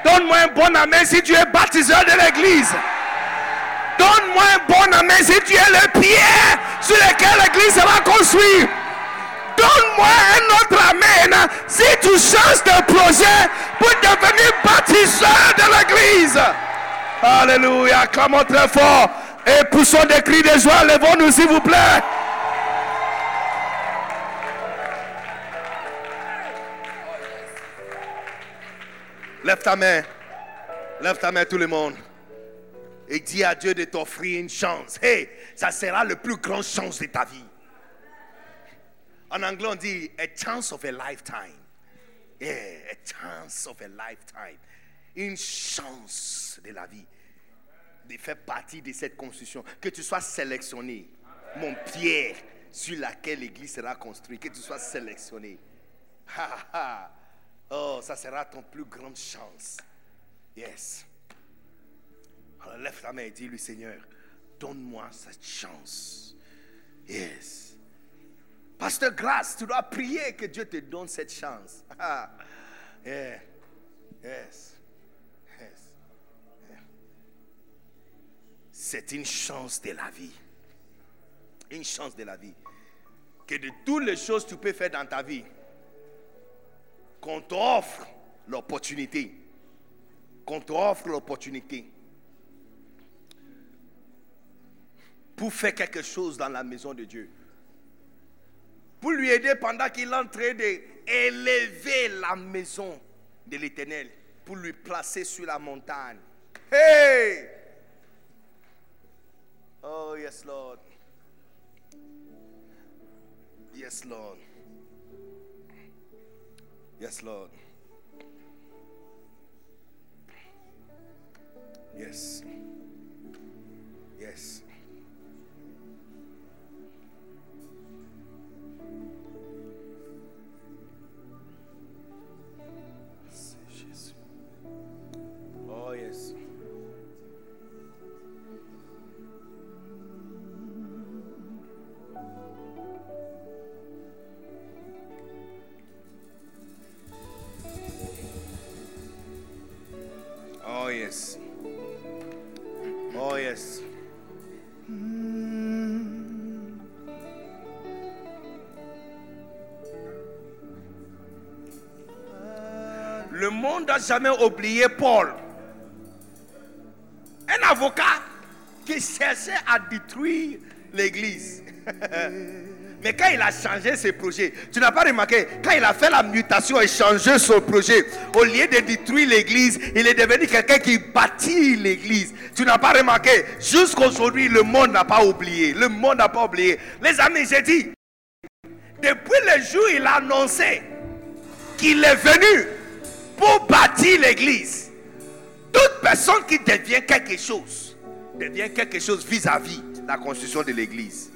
Donne-moi un bon amen si tu es baptiseur de l'église. Donne-moi un bon amen si tu es le pied sur lequel l'église sera construite. Donne-moi un autre amen si tu changes de projet pour devenir baptiseur de l'église. Alléluia. Clamons très fort. Et poussons des cris de joie. Levons-nous, s'il vous plaît. Lève ta main. Lève ta main, tout le monde. Et dis à Dieu de t'offrir une chance. Hey, ça sera le plus grand chance de ta vie. En anglais, on dit a chance of a lifetime. Yeah, a chance of a lifetime. Une chance de la vie de faire partie de cette construction. Que tu sois sélectionné. Mon pierre sur laquelle l'église sera construite. Que tu sois sélectionné. Oh, ça sera ton plus grande chance. Yes. Alors lève ta main et dis-lui, Seigneur, donne-moi cette chance. Yes. Pasteur Grâce, tu dois prier que Dieu te donne cette chance. yeah. Yes. Yes. C'est une chance de la vie. Une chance de la vie. Que de toutes les choses que tu peux faire dans ta vie, qu'on t'offre l'opportunité. Qu'on t'offre l'opportunité. Pour faire quelque chose dans la maison de Dieu. Pour lui aider pendant qu'il est en train d'élever la maison de l'éternel. Pour lui placer sur la montagne. Hey! Oh, yes, Lord. Yes, Lord. Yes, Lord. Yes. Yes. Jamais oublié Paul. Un avocat qui cherchait à détruire l'église. Mais quand il a changé ses projets, tu n'as pas remarqué, quand il a fait la mutation et changé son projet, au lieu de détruire l'église, il est devenu quelqu'un qui bâtit l'église. Tu n'as pas remarqué, jusqu'aujourd'hui, le monde n'a pas oublié. Le monde n'a pas oublié. Les amis, j'ai dit, depuis le jour où il a annoncé qu'il est venu pour bâtir l'église, toute personne qui devient quelque chose, devient quelque chose vis-à-vis de la construction de l'église.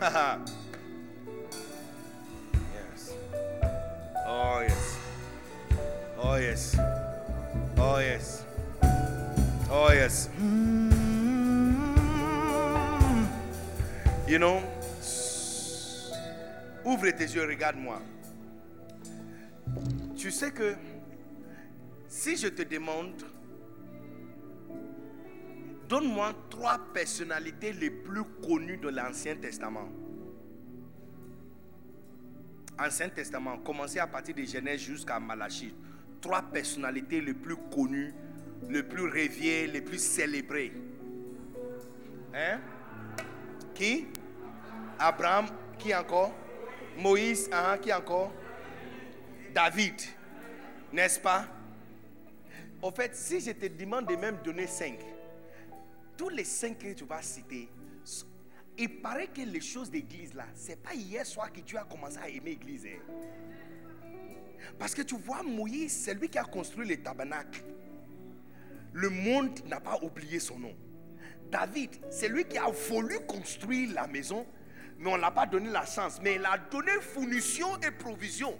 yes. Oh yes. Oh yes. Oh yes. Oh yes. You know, ouvre tes yeux, regarde-moi. Tu sais que si je te demande, donne-moi trois personnalités les plus connues de l'Ancien Testament. Ancien Testament, commencez à partir de Genèse jusqu'à Malachie. Trois personnalités les plus connues, les plus révérées, les plus célébrées. Hein? Qui? Abraham, qui encore? Moïse, hein, qui encore? David, n'est-ce pas? Au fait, si je te demande de même donner cinq, tous les cinq que tu vas citer, il paraît que les choses d'église là, c'est pas hier soir que tu as commencé à aimer l'église. hein. Parce que tu vois, Moïse, c'est lui qui a construit le tabernacle. Le monde n'a pas oublié son nom. David, c'est lui qui a voulu construire la maison, mais on ne l'a pas donné la chance. Mais il a donné fournition et provision.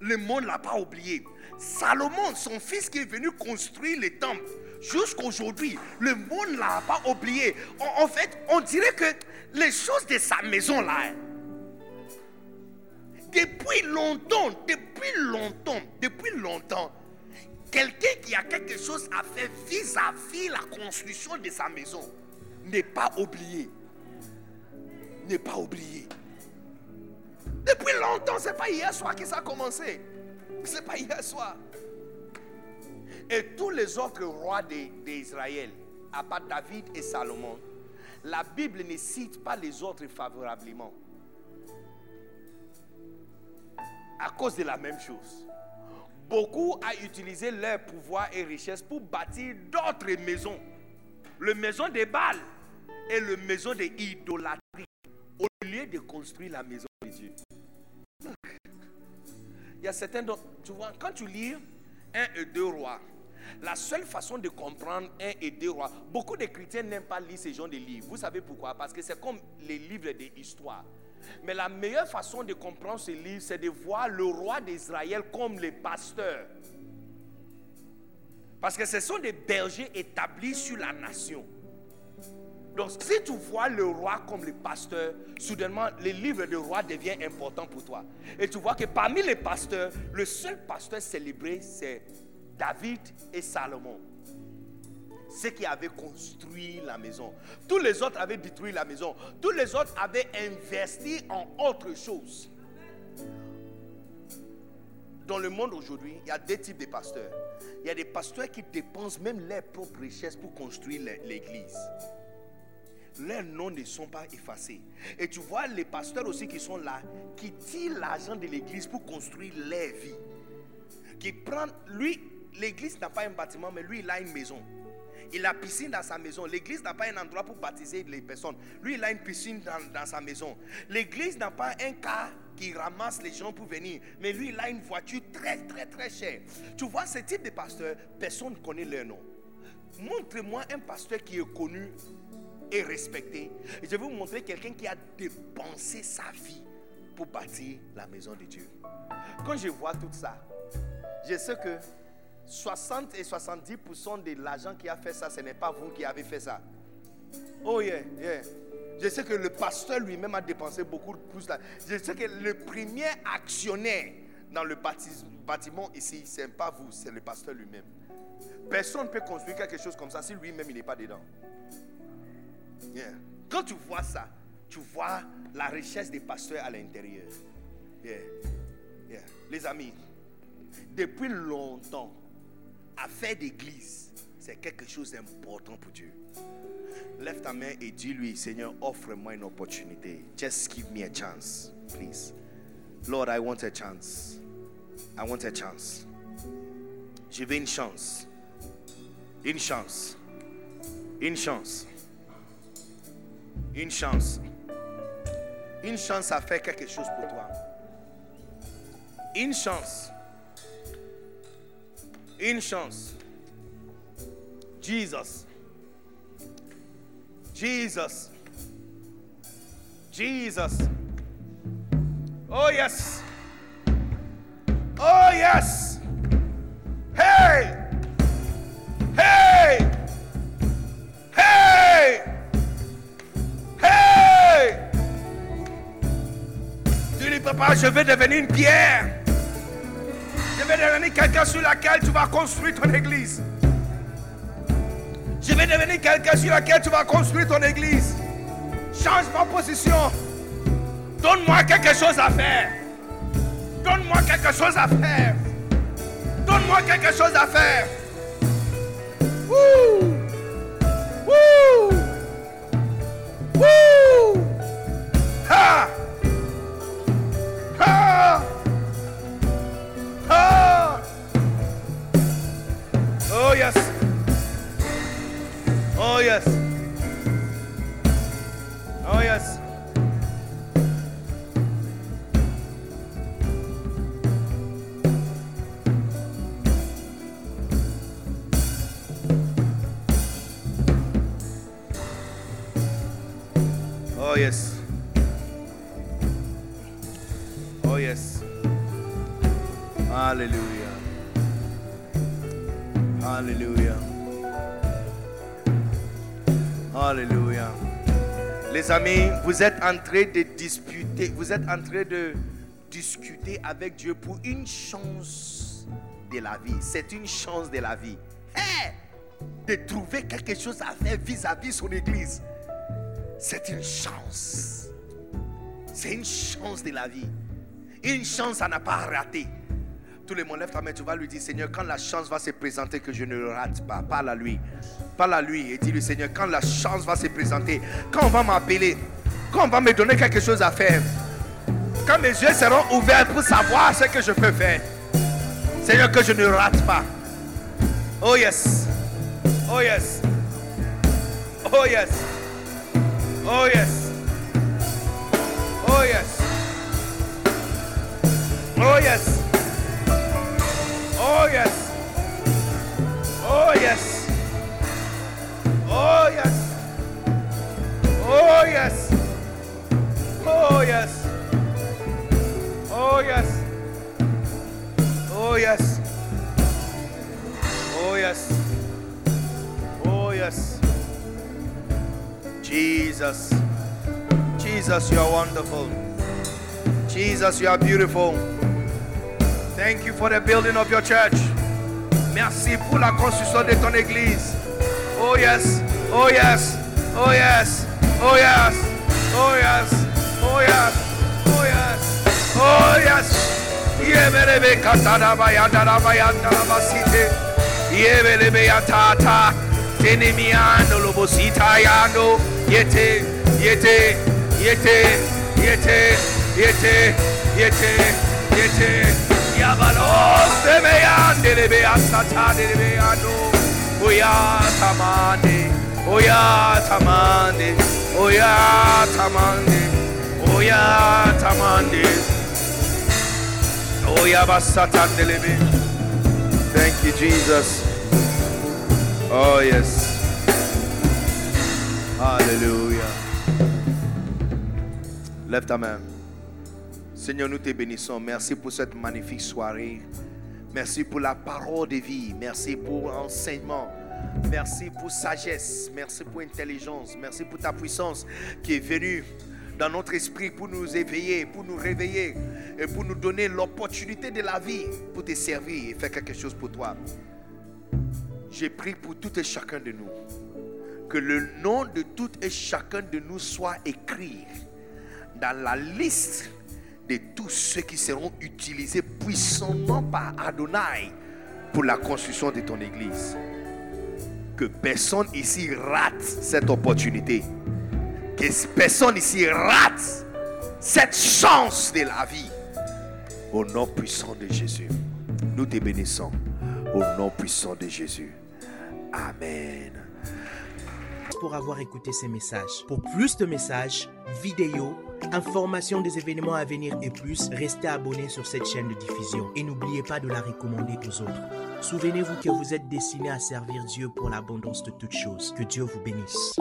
Le monde ne l'a pas oublié. Salomon, son fils qui est venu construire le temple, jusqu'aujourd'hui, le monde ne l'a pas oublié. En, fait, on dirait que les choses de sa maison là, hein, depuis longtemps, depuis longtemps, depuis longtemps, quelqu'un qui a quelque chose à faire vis-à-vis la construction de sa maison n'est pas oublié. N'est pas oublié. Depuis longtemps, c'est pas hier soir que ça a commencé. C'est pas hier soir. Et tous les autres rois d'Israël, à part David et Salomon, la Bible ne cite pas les autres favorablement. à cause de la même chose. Beaucoup ont utilisé leur pouvoir et richesse pour bâtir d'autres maisons. Le maison des Bâles et le maison de l'idolâtrie. Au lieu de construire la maison de Dieu. Il y a certains dont, tu vois, quand tu lis un et deux rois, la seule façon de comprendre un et deux rois, beaucoup de chrétiens n'aiment pas lire ce genre de livres. Vous savez pourquoi? Parce que c'est comme les livres d'histoire. Mais la meilleure façon de comprendre ce livre, c'est de voir le roi d'Israël comme le pasteur. Parce que ce sont des bergers établis sur la nation. Donc, si tu vois le roi comme le pasteur, soudainement, le livre de roi devient important pour toi. Et tu vois que parmi les pasteurs, le seul pasteur célébré, c'est David et Salomon. Ceux qui avaient construit la maison. Tous les autres avaient détruit la maison. Tous les autres avaient investi en autre chose. Dans le monde aujourd'hui, il y a deux types de pasteurs. Il y a des pasteurs qui dépensent même leurs propres richesses pour construire l'église leurs noms ne sont pas effacés. Et tu vois les pasteurs aussi qui sont là, qui tirent l'argent de l'église pour construire leur vie. Qui prennent, lui, l'église n'a pas un bâtiment, mais lui, il a une maison. Il a piscine dans sa maison. L'église n'a pas un endroit pour baptiser les personnes. Lui, il a une piscine dans, dans sa maison. L'église n'a pas un car qui ramasse les gens pour venir. Mais lui, il a une voiture très, très, très chère. Tu vois, ce type de pasteur, personne ne connaît leur nom. Montre-moi un pasteur qui est connu et respecté. Je vais vous montrer quelqu'un qui a dépensé sa vie pour bâtir la maison de Dieu. Quand je vois tout ça, je sais que 60 et 70% de l'argent qui a fait ça, ce n'est pas vous qui avez fait ça. Oh yeah, yeah. Je sais que le pasteur lui-même a dépensé beaucoup plus. Là. Je sais que le premier actionnaire dans le bâtiment ici, ce n'est pas vous, c'est le pasteur lui-même. Personne ne peut construire quelque chose comme ça si lui-même il n'est pas dedans. Quand tu vois ça, tu vois la richesse des pasteurs à l'intérieur. Les amis, depuis longtemps, affaire d'église, c'est quelque chose d'important pour Dieu. Lève ta main et dis-lui, Seigneur, offre-moi une opportunité. Just give me a chance, please. Lord, I want a chance. I want a chance. Je veux une chance. Une chance. Une chance. Une chance. Une chance à faire quelque chose pour toi. Une chance. Une chance. Jesus. Jesus. Jesus. Oh, yes. Oh, yes. Hey. Hey. Hey. Hey. Dis-lui, papa, je vais devenir une pierre. Je vais devenir quelqu'un sur laquelle tu vas construire ton église. Je vais devenir quelqu'un sur laquelle tu vas construire ton église. Change ma position. Donne-moi quelque chose à faire. Donne-moi quelque chose à faire. Donne-moi quelque chose à faire. Vous êtes en train de disputer, vous êtes en de discuter avec Dieu pour une chance de la vie. C'est une chance de la vie. De trouver quelque chose à faire vis-à-vis son église. C'est une chance. C'est une chance de la vie. Une chance à ne pas rater. Tout le monde lève ta main, tu vas lui dire, Seigneur, quand la chance va se présenter, que je ne rate pas. Parle à lui. Parle à lui et dis-lui, Seigneur, quand la chance va se présenter, quand on va m'appeler, quand on va me donner quelque chose à faire, quand mes yeux seront ouverts pour savoir ce que je peux faire, Seigneur, que je ne rate pas. Oh yes. Oh yes. Oh yes. Oh yes. Oh yes. Oh yes. Oh yes. Oh yes. Oh yes. Oh yes. Oh yes. Oh yes. Oh yes. Oh yes. Oh yes. Jesus. Jesus, you are wonderful. Jesus, you are beautiful. Thank you for the building of your church. Merci pour la construction de ton église. Oh yes, oh yes, oh yes, oh yes, oh yes, oh yes, oh yes, oh yes. Yemelebe katana bayanda la bayanda la basite. Yemelebe yatata. Tenemiano lobosita yano. Yete, yete, yete, yete, yete, yete, yete. yete. Thank you, Jesus. Oh, yes. Alléluia. Lève ta main. Seigneur, nous te bénissons. Merci pour cette magnifique soirée. Merci pour la parole de vie. Merci pour l'enseignement. Merci pour sagesse. Merci pour intelligence. Merci pour ta puissance qui est venue dans notre esprit pour nous éveiller, pour nous réveiller et pour nous donner l'opportunité de la vie pour te servir et faire quelque chose pour toi. J'ai prie pour tout et chacun de nous. Que le nom de tout et chacun de nous soit écrit dans la liste de tous ceux qui seront utilisés puissamment par Adonai pour la construction de ton église. Que personne ici rate cette opportunité. Que personne ici rate cette chance de la vie. Au nom puissant de Jésus. Nous te bénissons. Au nom puissant de Jésus. Amen. pour avoir écouté ces messages. Pour plus de messages, vidéos, informations des événements à venir et plus, restez abonné sur cette chaîne de diffusion et n'oubliez pas de la recommander aux autres. Souvenez-vous que vous êtes destiné à servir Dieu pour l'abondance de toutes choses. Que Dieu vous bénisse.